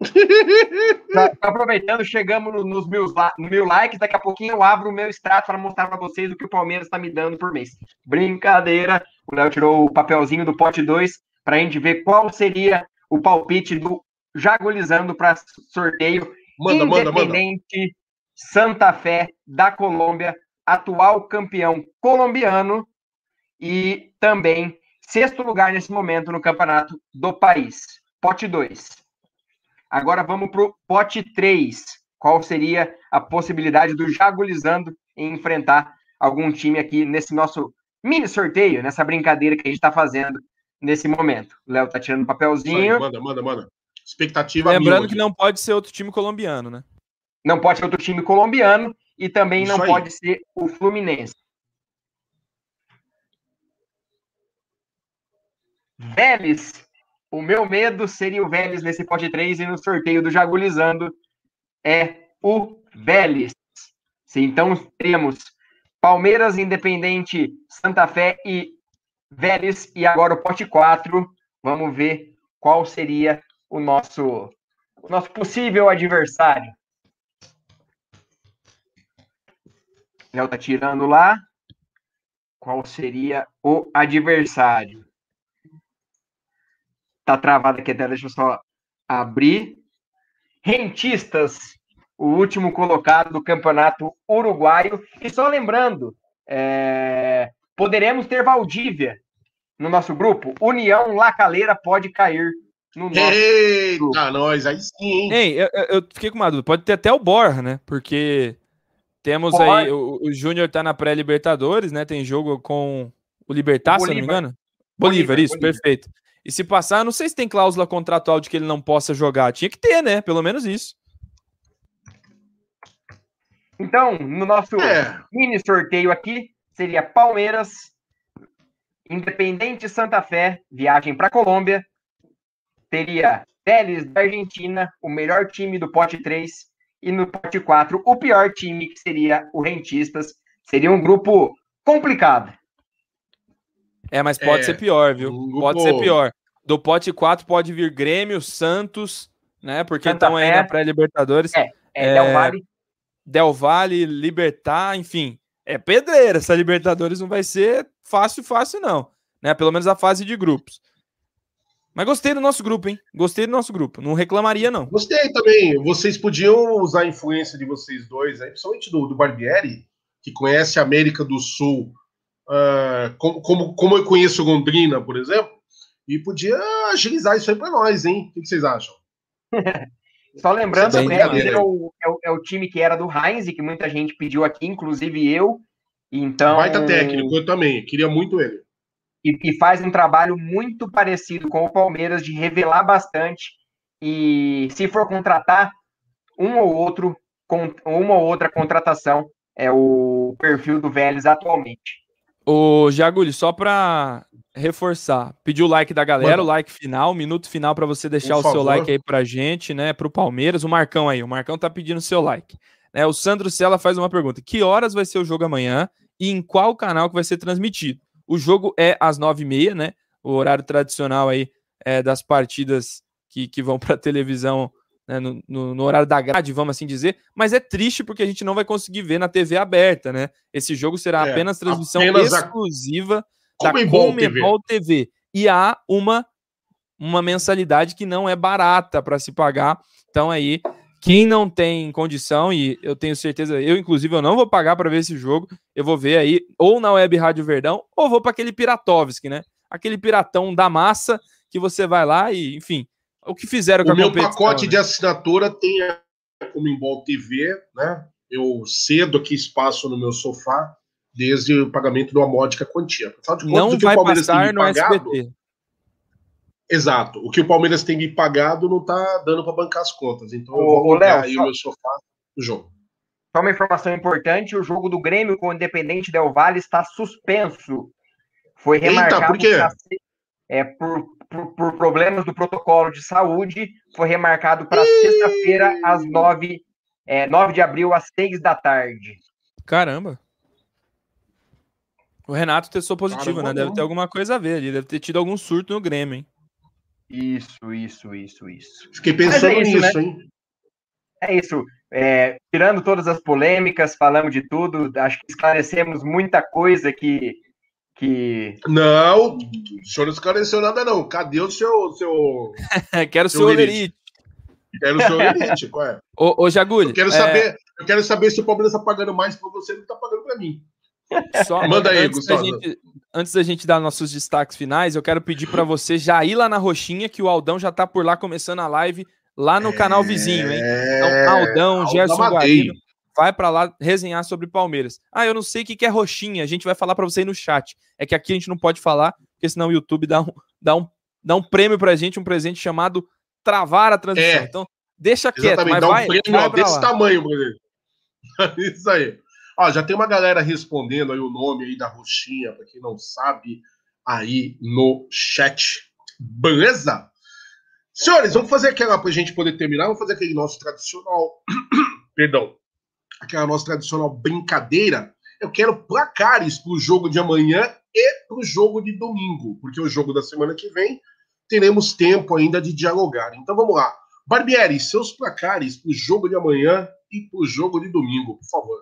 Tá, tá, aproveitando, chegamos nos meus, no mil likes. Daqui a pouquinho eu abro o meu extrato para mostrar para vocês o que o Palmeiras está me dando por mês. Brincadeira. O Léo tirou o papelzinho do pote 2 para a gente ver qual seria o palpite do Jagulizando para sorteio. Manda, Independente manda, manda. Santa Fé da Colômbia, atual campeão colombiano e também sexto lugar nesse momento no campeonato do país. Pote 2. Agora vamos para o pote 3. Qual seria a possibilidade do Jagulizando em enfrentar algum time aqui nesse nosso mini sorteio, nessa brincadeira que a gente está fazendo nesse momento? O Léo tá tirando um papelzinho. Aí, manda, manda, manda. Expectativa Lembrando que não pode ser outro time colombiano, né? Não pode ser outro time colombiano e também Isso não aí. pode ser o Fluminense. Vélez o meu medo seria o Vélez nesse pote 3 e no sorteio do Jagulizando é o Vélez. Então temos Palmeiras, Independente, Santa Fé e Vélez. E agora o pote 4. Vamos ver qual seria o nosso, o nosso possível adversário. Léo tá tirando lá. Qual seria o adversário? Tá travada aqui até, deixa eu só abrir. Rentistas, o último colocado do campeonato uruguaio. E só lembrando, é... poderemos ter Valdívia no nosso grupo. União Lacaleira pode cair no nosso Eita, grupo. nós, aí sim, hein? Ei, eu, eu, fiquei com uma dúvida. Pode ter até o Borra, né? Porque temos aí, o, o Júnior tá na pré-Libertadores, né? Tem jogo com o Libertar, se não me engano. Bolívar, Bolívar isso, Bolívar. perfeito. E se passar, não sei se tem cláusula contratual de que ele não possa jogar. Tinha que ter, né? Pelo menos isso. Então, no nosso é. mini sorteio aqui, seria Palmeiras, Independente Santa Fé, viagem para Colômbia. Teria Vélez da Argentina, o melhor time do pote 3. E no pote 4, o pior time, que seria o Rentistas. Seria um grupo complicado. É, mas pode é, ser pior, viu? Pode ser pior. Do pote 4 pode vir Grêmio, Santos, né? Porque estão aí na pré-Libertadores. É, é, é, Del Valle. Del Valle, Libertar, enfim. É pedreira. Essa Libertadores não vai ser fácil, fácil, não. Né? Pelo menos a fase de grupos. Mas gostei do nosso grupo, hein? Gostei do nosso grupo. Não reclamaria, não. Gostei também. Vocês podiam usar a influência de vocês dois, aí, principalmente do, do Barbieri, que conhece a América do Sul, uh, como, como, como eu conheço Londrina, por exemplo, e podia agilizar isso aí para nós, hein? O que vocês acham? Só lembrando, é, é, o, é, o, é, o, time que era do Heinz, que muita gente pediu aqui, inclusive eu. Então. Baita técnico, eu também. Queria muito ele. E, e, faz um trabalho muito parecido com o Palmeiras de revelar bastante. E se for contratar um ou outro, com uma ou outra contratação, é o perfil do Vélez atualmente. O Jaguli, só para reforçar, pedir o like da galera, Mano. o like final, minuto final para você deixar Por o favor. seu like aí pra gente, né? Pro Palmeiras, o Marcão aí, o Marcão tá pedindo seu like. Né, o Sandro Sela faz uma pergunta: que horas vai ser o jogo amanhã e em qual canal que vai ser transmitido? O jogo é às nove e meia, né? O horário tradicional aí é, das partidas que, que vão para televisão né, no, no, no, horário da grade, vamos assim dizer, mas é triste porque a gente não vai conseguir ver na TV aberta, né? Esse jogo será é, apenas transmissão apenas exclusiva a... da Comebol TV. TV. E há uma, uma mensalidade que não é barata para se pagar. Então aí, quem não tem condição, e eu tenho certeza, eu inclusive eu não vou pagar para ver esse jogo, eu vou ver aí ou na Web Rádio Verdão, ou vou para aquele Piratovski, né? Aquele piratão da massa que você vai lá e, enfim, o que fizeram com o a meu pacote né? de assinatura tem a Comembol TV, né? Eu cedo aqui espaço no meu sofá desde o pagamento de uma módica quantia. Contas, não vai passar no pagado, SBT. Exato. O que o Palmeiras tem me pagado não está dando para bancar as contas. Então eu vou olhar aí só... o meu sofá no jogo. Só uma informação importante: o jogo do Grêmio com o Independente Del Valle está suspenso. Foi remarcado Eita, por quê? É, por por, por, problemas do protocolo de saúde, foi remarcado para sexta-feira, às nove, é, 9 de abril, às seis da tarde. Caramba! O Renato testou positivo, Caramba, né? Deve ter alguma coisa a ver ali, deve ter tido algum surto no Grêmio, hein? Isso, isso, isso, isso. Fiquei pensando é isso, nisso, né? hein? É isso. É, tirando todas as polêmicas, falamos de tudo, acho que esclarecemos muita coisa que que. Não, o senhor não esclareceu nada, não. Cadê o seu. seu Quero o seu Olerite. Quero o seu Olerite, qual é? Ô, ô Jagulho. Eu quero, é... saber, eu quero saber se o Palmeiras está pagando mais para você do que está pagando para mim. Só, Manda aí, antes Gustavo. Da gente, antes da gente dar nossos destaques finais, eu quero pedir para você já ir lá na Roxinha, que o Aldão já tá por lá começando a live, lá no é... canal vizinho, hein? Então, Aldão, Aldão Gerson Guarino vai para lá resenhar sobre Palmeiras. Ah, eu não sei o que é roxinha, a gente vai falar para você aí no chat. É que aqui a gente não pode falar, porque senão o YouTube dá um, dá um, dá um prêmio pra gente, um presente chamado travar a transmissão. É, então, deixa quieto, exatamente, mas dá um vai, prêmio vai ó, desse lá. tamanho, Isso aí. Ó, já tem uma galera respondendo aí o nome aí da roxinha, para quem não sabe, aí no chat. Beleza? Senhores, vamos fazer aquela pra gente poder terminar, vamos fazer aquele nosso tradicional. Perdão aquela nossa tradicional brincadeira, eu quero placares para o jogo de amanhã e para o jogo de domingo, porque o jogo da semana que vem teremos tempo ainda de dialogar. Então vamos lá. Barbieri, seus placares para o jogo de amanhã e para o jogo de domingo, por favor.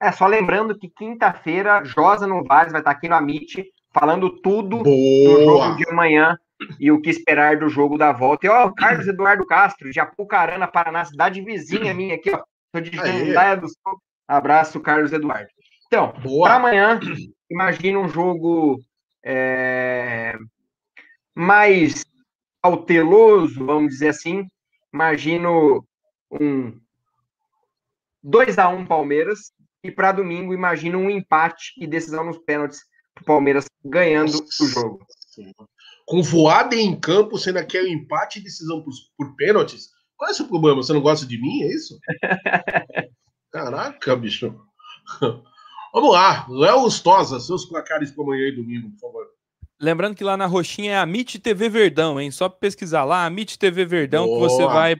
É, só lembrando que quinta-feira, Josa Novaes vai estar aqui no Amit falando tudo Boa. do jogo de amanhã e o que esperar do jogo da volta. E ó, Carlos Eduardo Castro, de Apucarana, Paraná, cidade vizinha minha aqui, ó. Tô digitando Laia do Sul. Abraço, Carlos Eduardo. Então, para amanhã, imagina um jogo é, mais cauteloso, vamos dizer assim. Imagino um 2 a 1 Palmeiras. E para domingo, imagino um empate e decisão nos pênaltis o Palmeiras ganhando Nossa. o jogo. Com voada em campo, sendo aquele empate e decisão por, por pênaltis, qual é o seu problema? Você não gosta de mim? É isso? Caraca, bicho. Vamos lá, Léo Lustosa, seus placares para amanhã e domingo, por favor. Lembrando que lá na roxinha é a MIT TV Verdão, hein? Só pesquisar lá, a MIT TV Verdão, Boa. que você vai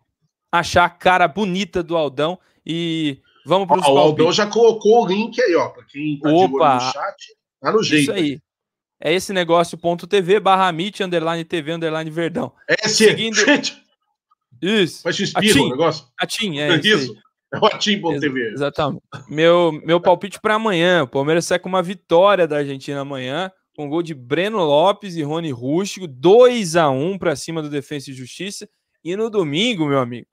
achar a cara bonita do Aldão e vamos para os O Aldão já colocou o link aí, ó, para quem tá Opa, no chat, tá no jeito. Isso aí. É esse negócio, ponto TV, barra MIT, underline TV, underline Verdão. É esse, Seguindo... gente. Isso. Faz espirro o negócio? Atim, é isso. É o Atim.tv. Exatamente. Meu, meu palpite para amanhã. O Palmeiras sai com uma vitória da Argentina amanhã com gol de Breno Lopes e Rony Rústico, 2 a 1 para cima do Defensa e Justiça. E no domingo, meu amigo,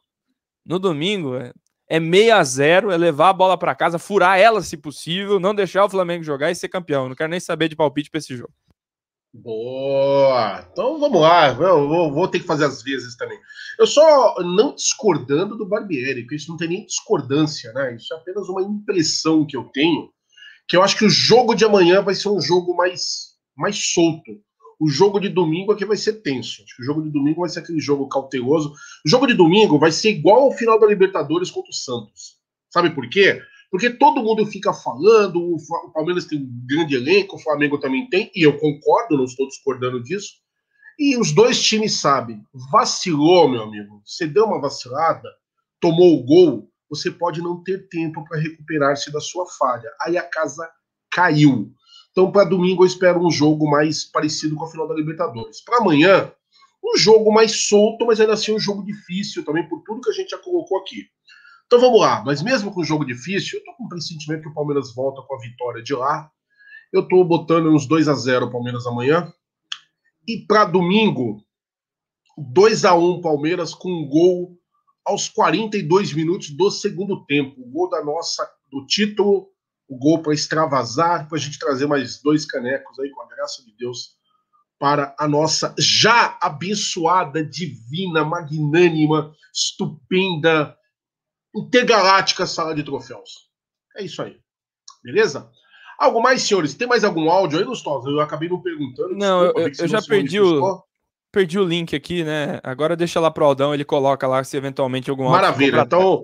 no domingo é, é 6 a 0 é levar a bola para casa, furar ela se possível, não deixar o Flamengo jogar e ser campeão. Não quero nem saber de palpite para esse jogo. Boa! Então vamos lá, eu vou, vou, ter que fazer as vezes também. Eu só não discordando do Barbieri, porque isso não tem nem discordância, né? Isso é apenas uma impressão que eu tenho, que eu acho que o jogo de amanhã vai ser um jogo mais mais solto. O jogo de domingo aqui vai ser tenso. Acho que o jogo de domingo vai ser aquele jogo cauteloso. O jogo de domingo vai ser igual ao final da Libertadores contra o Santos. Sabe por quê? Porque todo mundo fica falando, o Palmeiras tem um grande elenco, o Flamengo também tem, e eu concordo, não estou discordando disso. E os dois times sabem. Vacilou, meu amigo. Você deu uma vacilada, tomou o gol, você pode não ter tempo para recuperar-se da sua falha. Aí a casa caiu. Então, para domingo, eu espero um jogo mais parecido com a final da Libertadores. Para amanhã, um jogo mais solto, mas ainda assim um jogo difícil também, por tudo que a gente já colocou aqui. Então vamos lá, mas mesmo com um jogo difícil, eu tô com o pressentimento que o Palmeiras volta com a vitória de lá. Eu tô botando uns 2 a 0 o Palmeiras amanhã. E para domingo, 2 a 1 Palmeiras com um gol aos 42 minutos do segundo tempo. O gol da nossa do título o gol para extravasar, para a gente trazer mais dois canecos aí, com a graça de Deus, para a nossa já abençoada, divina, magnânima, estupenda, intergaláctica sala de troféus. É isso aí. Beleza? Algo mais, senhores? Tem mais algum áudio aí, Lustosa? Eu acabei não perguntando. Não, desculpa, eu, eu já perdi o, perdi o link aqui, né? Agora deixa lá pro Aldão, ele coloca lá se eventualmente algum áudio. Maravilha. Então,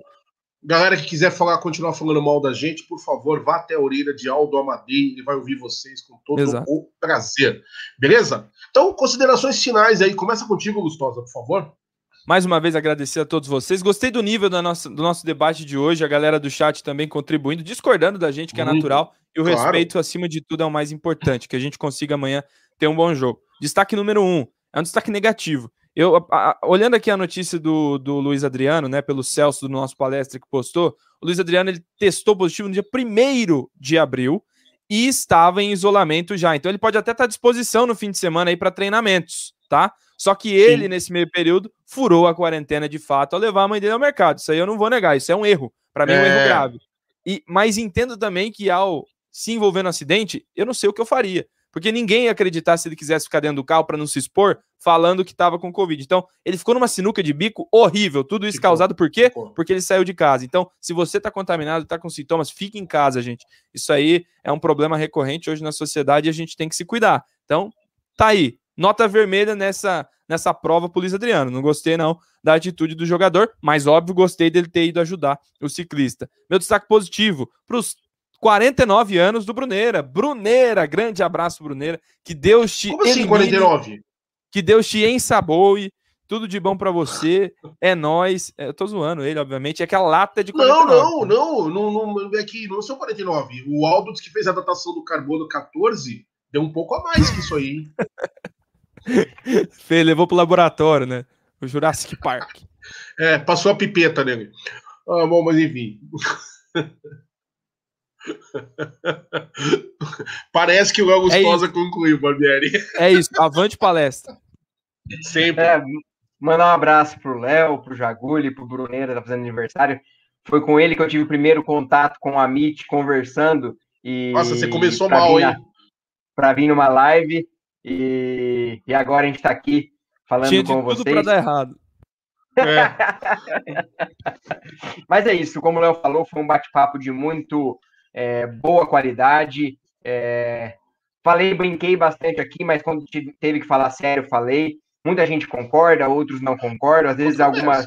Galera que quiser falar, continuar falando mal da gente, por favor, vá até a orelha de Aldo Amadei, ele vai ouvir vocês com todo Exato. o prazer. Beleza? Então, considerações finais aí. Começa contigo, Gustosa, por favor. Mais uma vez agradecer a todos vocês. Gostei do nível do nosso, do nosso debate de hoje, a galera do chat também contribuindo, discordando da gente, que é natural, e o claro. respeito, acima de tudo, é o mais importante, que a gente consiga amanhã ter um bom jogo. Destaque número um, é um destaque negativo. Eu, a, a, olhando aqui a notícia do, do Luiz Adriano, né, pelo Celso do nosso palestra que postou, o Luiz Adriano ele testou positivo no dia 1 de abril e estava em isolamento já. Então ele pode até estar à disposição no fim de semana aí para treinamentos, tá? Só que ele, Sim. nesse meio período, furou a quarentena de fato ao levar a mãe dele ao mercado. Isso aí eu não vou negar, isso é um erro. Para mim é um erro é. grave. E, mas entendo também que ao se envolver no acidente, eu não sei o que eu faria. Porque ninguém ia acreditar se ele quisesse ficar dentro do carro para não se expor, falando que estava com Covid. Então, ele ficou numa sinuca de bico horrível. Tudo isso ficou, causado por quê? Ficou. Porque ele saiu de casa. Então, se você está contaminado, está com sintomas, fique em casa, gente. Isso aí é um problema recorrente hoje na sociedade e a gente tem que se cuidar. Então, tá aí. Nota vermelha nessa, nessa prova pro Luiz Adriano. Não gostei, não, da atitude do jogador, mas óbvio, gostei dele ter ido ajudar o ciclista. Meu destaque positivo para os 49 anos do Bruneira. Bruneira, grande abraço, Bruneira. Que Deus te. Como assim, 49? Que Deus te ensaboe. Tudo de bom para você. É nós. É, eu tô zoando ele, obviamente. É que a lata de 49. Não, não, não, não, é que não são 49. O Aldo que fez a datação do carbono 14 deu um pouco a mais que isso aí. Fê levou pro laboratório, né? O Jurassic Park. É, passou a pipeta nele. Ah, bom, mas enfim. Parece que o Léo Gustosa é concluiu, Barbieri. É isso, avante palestra. Sempre. É, mandar um abraço pro Léo, pro Jaguli, pro Bruneira, tá fazendo aniversário. Foi com ele que eu tive o primeiro contato com a Amit, conversando. E Nossa, você começou mal, hein? Para vir numa live. E, e agora a gente tá aqui falando Tinha com vocês. Tudo para dar errado. É. Mas é isso, como o Léo falou, foi um bate-papo de muito é, boa qualidade. É, falei, brinquei bastante aqui, mas quando teve que falar sério, falei. Muita gente concorda, outros não concordam. Às vezes algumas,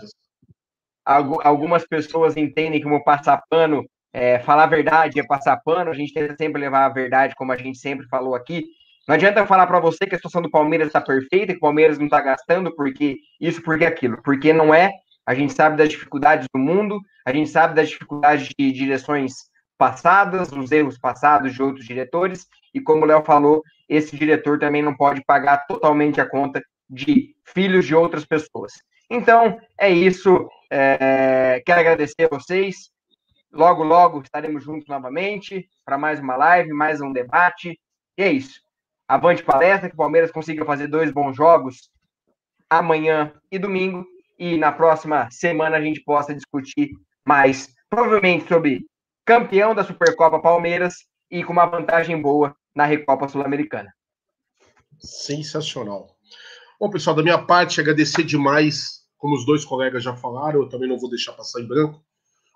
algumas pessoas entendem como passar pano é, falar a verdade é passar pano, a gente tenta sempre levar a verdade, como a gente sempre falou aqui. Não adianta falar para você que a situação do Palmeiras está perfeita, que o Palmeiras não está gastando, porque isso, porque aquilo. Porque não é. A gente sabe das dificuldades do mundo, a gente sabe das dificuldades de direções passadas, os erros passados de outros diretores, e como o Léo falou, esse diretor também não pode pagar totalmente a conta de filhos de outras pessoas. Então, é isso. É, quero agradecer a vocês. Logo, logo estaremos juntos novamente para mais uma live, mais um debate. E é isso. Avante palestra, que o Palmeiras consiga fazer dois bons jogos amanhã e domingo. E na próxima semana a gente possa discutir mais, provavelmente sobre campeão da Supercopa Palmeiras e com uma vantagem boa na Recopa Sul-Americana. Sensacional. Bom, pessoal, da minha parte, agradecer demais, como os dois colegas já falaram, eu também não vou deixar passar em branco,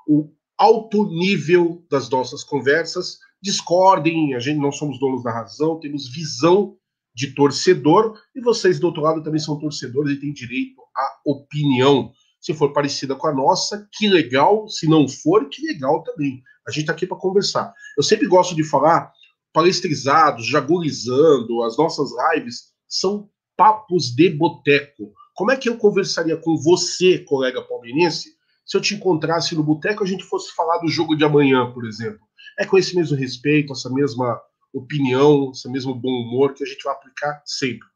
o alto nível das nossas conversas. Discordem, a gente não somos donos da razão, temos visão de torcedor e vocês do outro lado também são torcedores e têm direito à opinião. Se for parecida com a nossa, que legal. Se não for, que legal também. A gente está aqui para conversar. Eu sempre gosto de falar, palestrizados, jagurizando, as nossas lives são papos de boteco. Como é que eu conversaria com você, colega palmeirense, se eu te encontrasse no boteco e a gente fosse falar do jogo de amanhã, por exemplo. É com esse mesmo respeito, essa mesma opinião, esse mesmo bom humor que a gente vai aplicar sempre.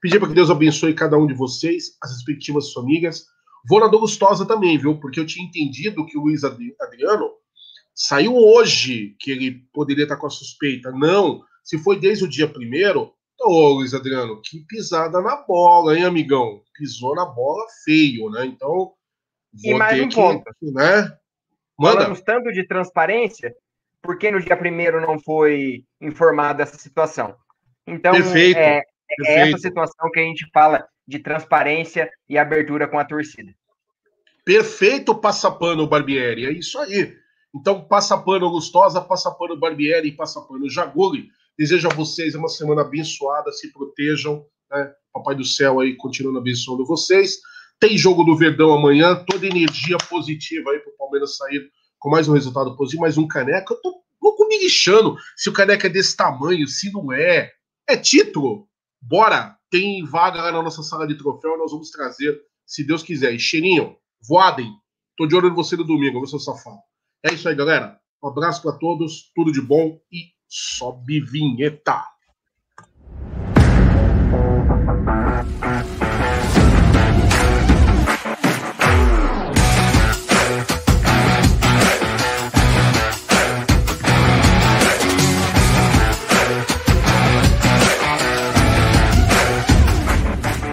Pedir para que Deus abençoe cada um de vocês, as respectivas famílias. Vou na do Gustosa também, viu? Porque eu tinha entendido que o Luiz Adriano saiu hoje que ele poderia estar com a suspeita. Não, se foi desde o dia primeiro, Ô, Luiz Adriano, que pisada na bola, hein, amigão? Pisou na bola feio, né? Então, e mais um que, ponto. Né? Manda. Falamos tanto de transparência, por que no dia primeiro não foi informada essa situação? Então, perfeito, é, é perfeito. essa situação que a gente fala de transparência e abertura com a torcida. Perfeito passapano Barbieri, é isso aí. Então, passapano Gustosa, passapano Barbieri, passapano Jaguli. Desejo a vocês uma semana abençoada, se protejam, né? Papai do céu aí continuando abençoando vocês. Tem jogo do Verdão amanhã, toda energia positiva aí para o Palmeiras sair com mais um resultado positivo, mais um caneca. Eu tô louco me lixando se o caneca é desse tamanho, se não é. É título. Bora! Tem vaga lá na nossa sala de troféu, nós vamos trazer, se Deus quiser. E cheirinho, voadem. Tô de olho em você no domingo, seu safado. É isso aí, galera. Um abraço para todos, tudo de bom e sobe vinheta.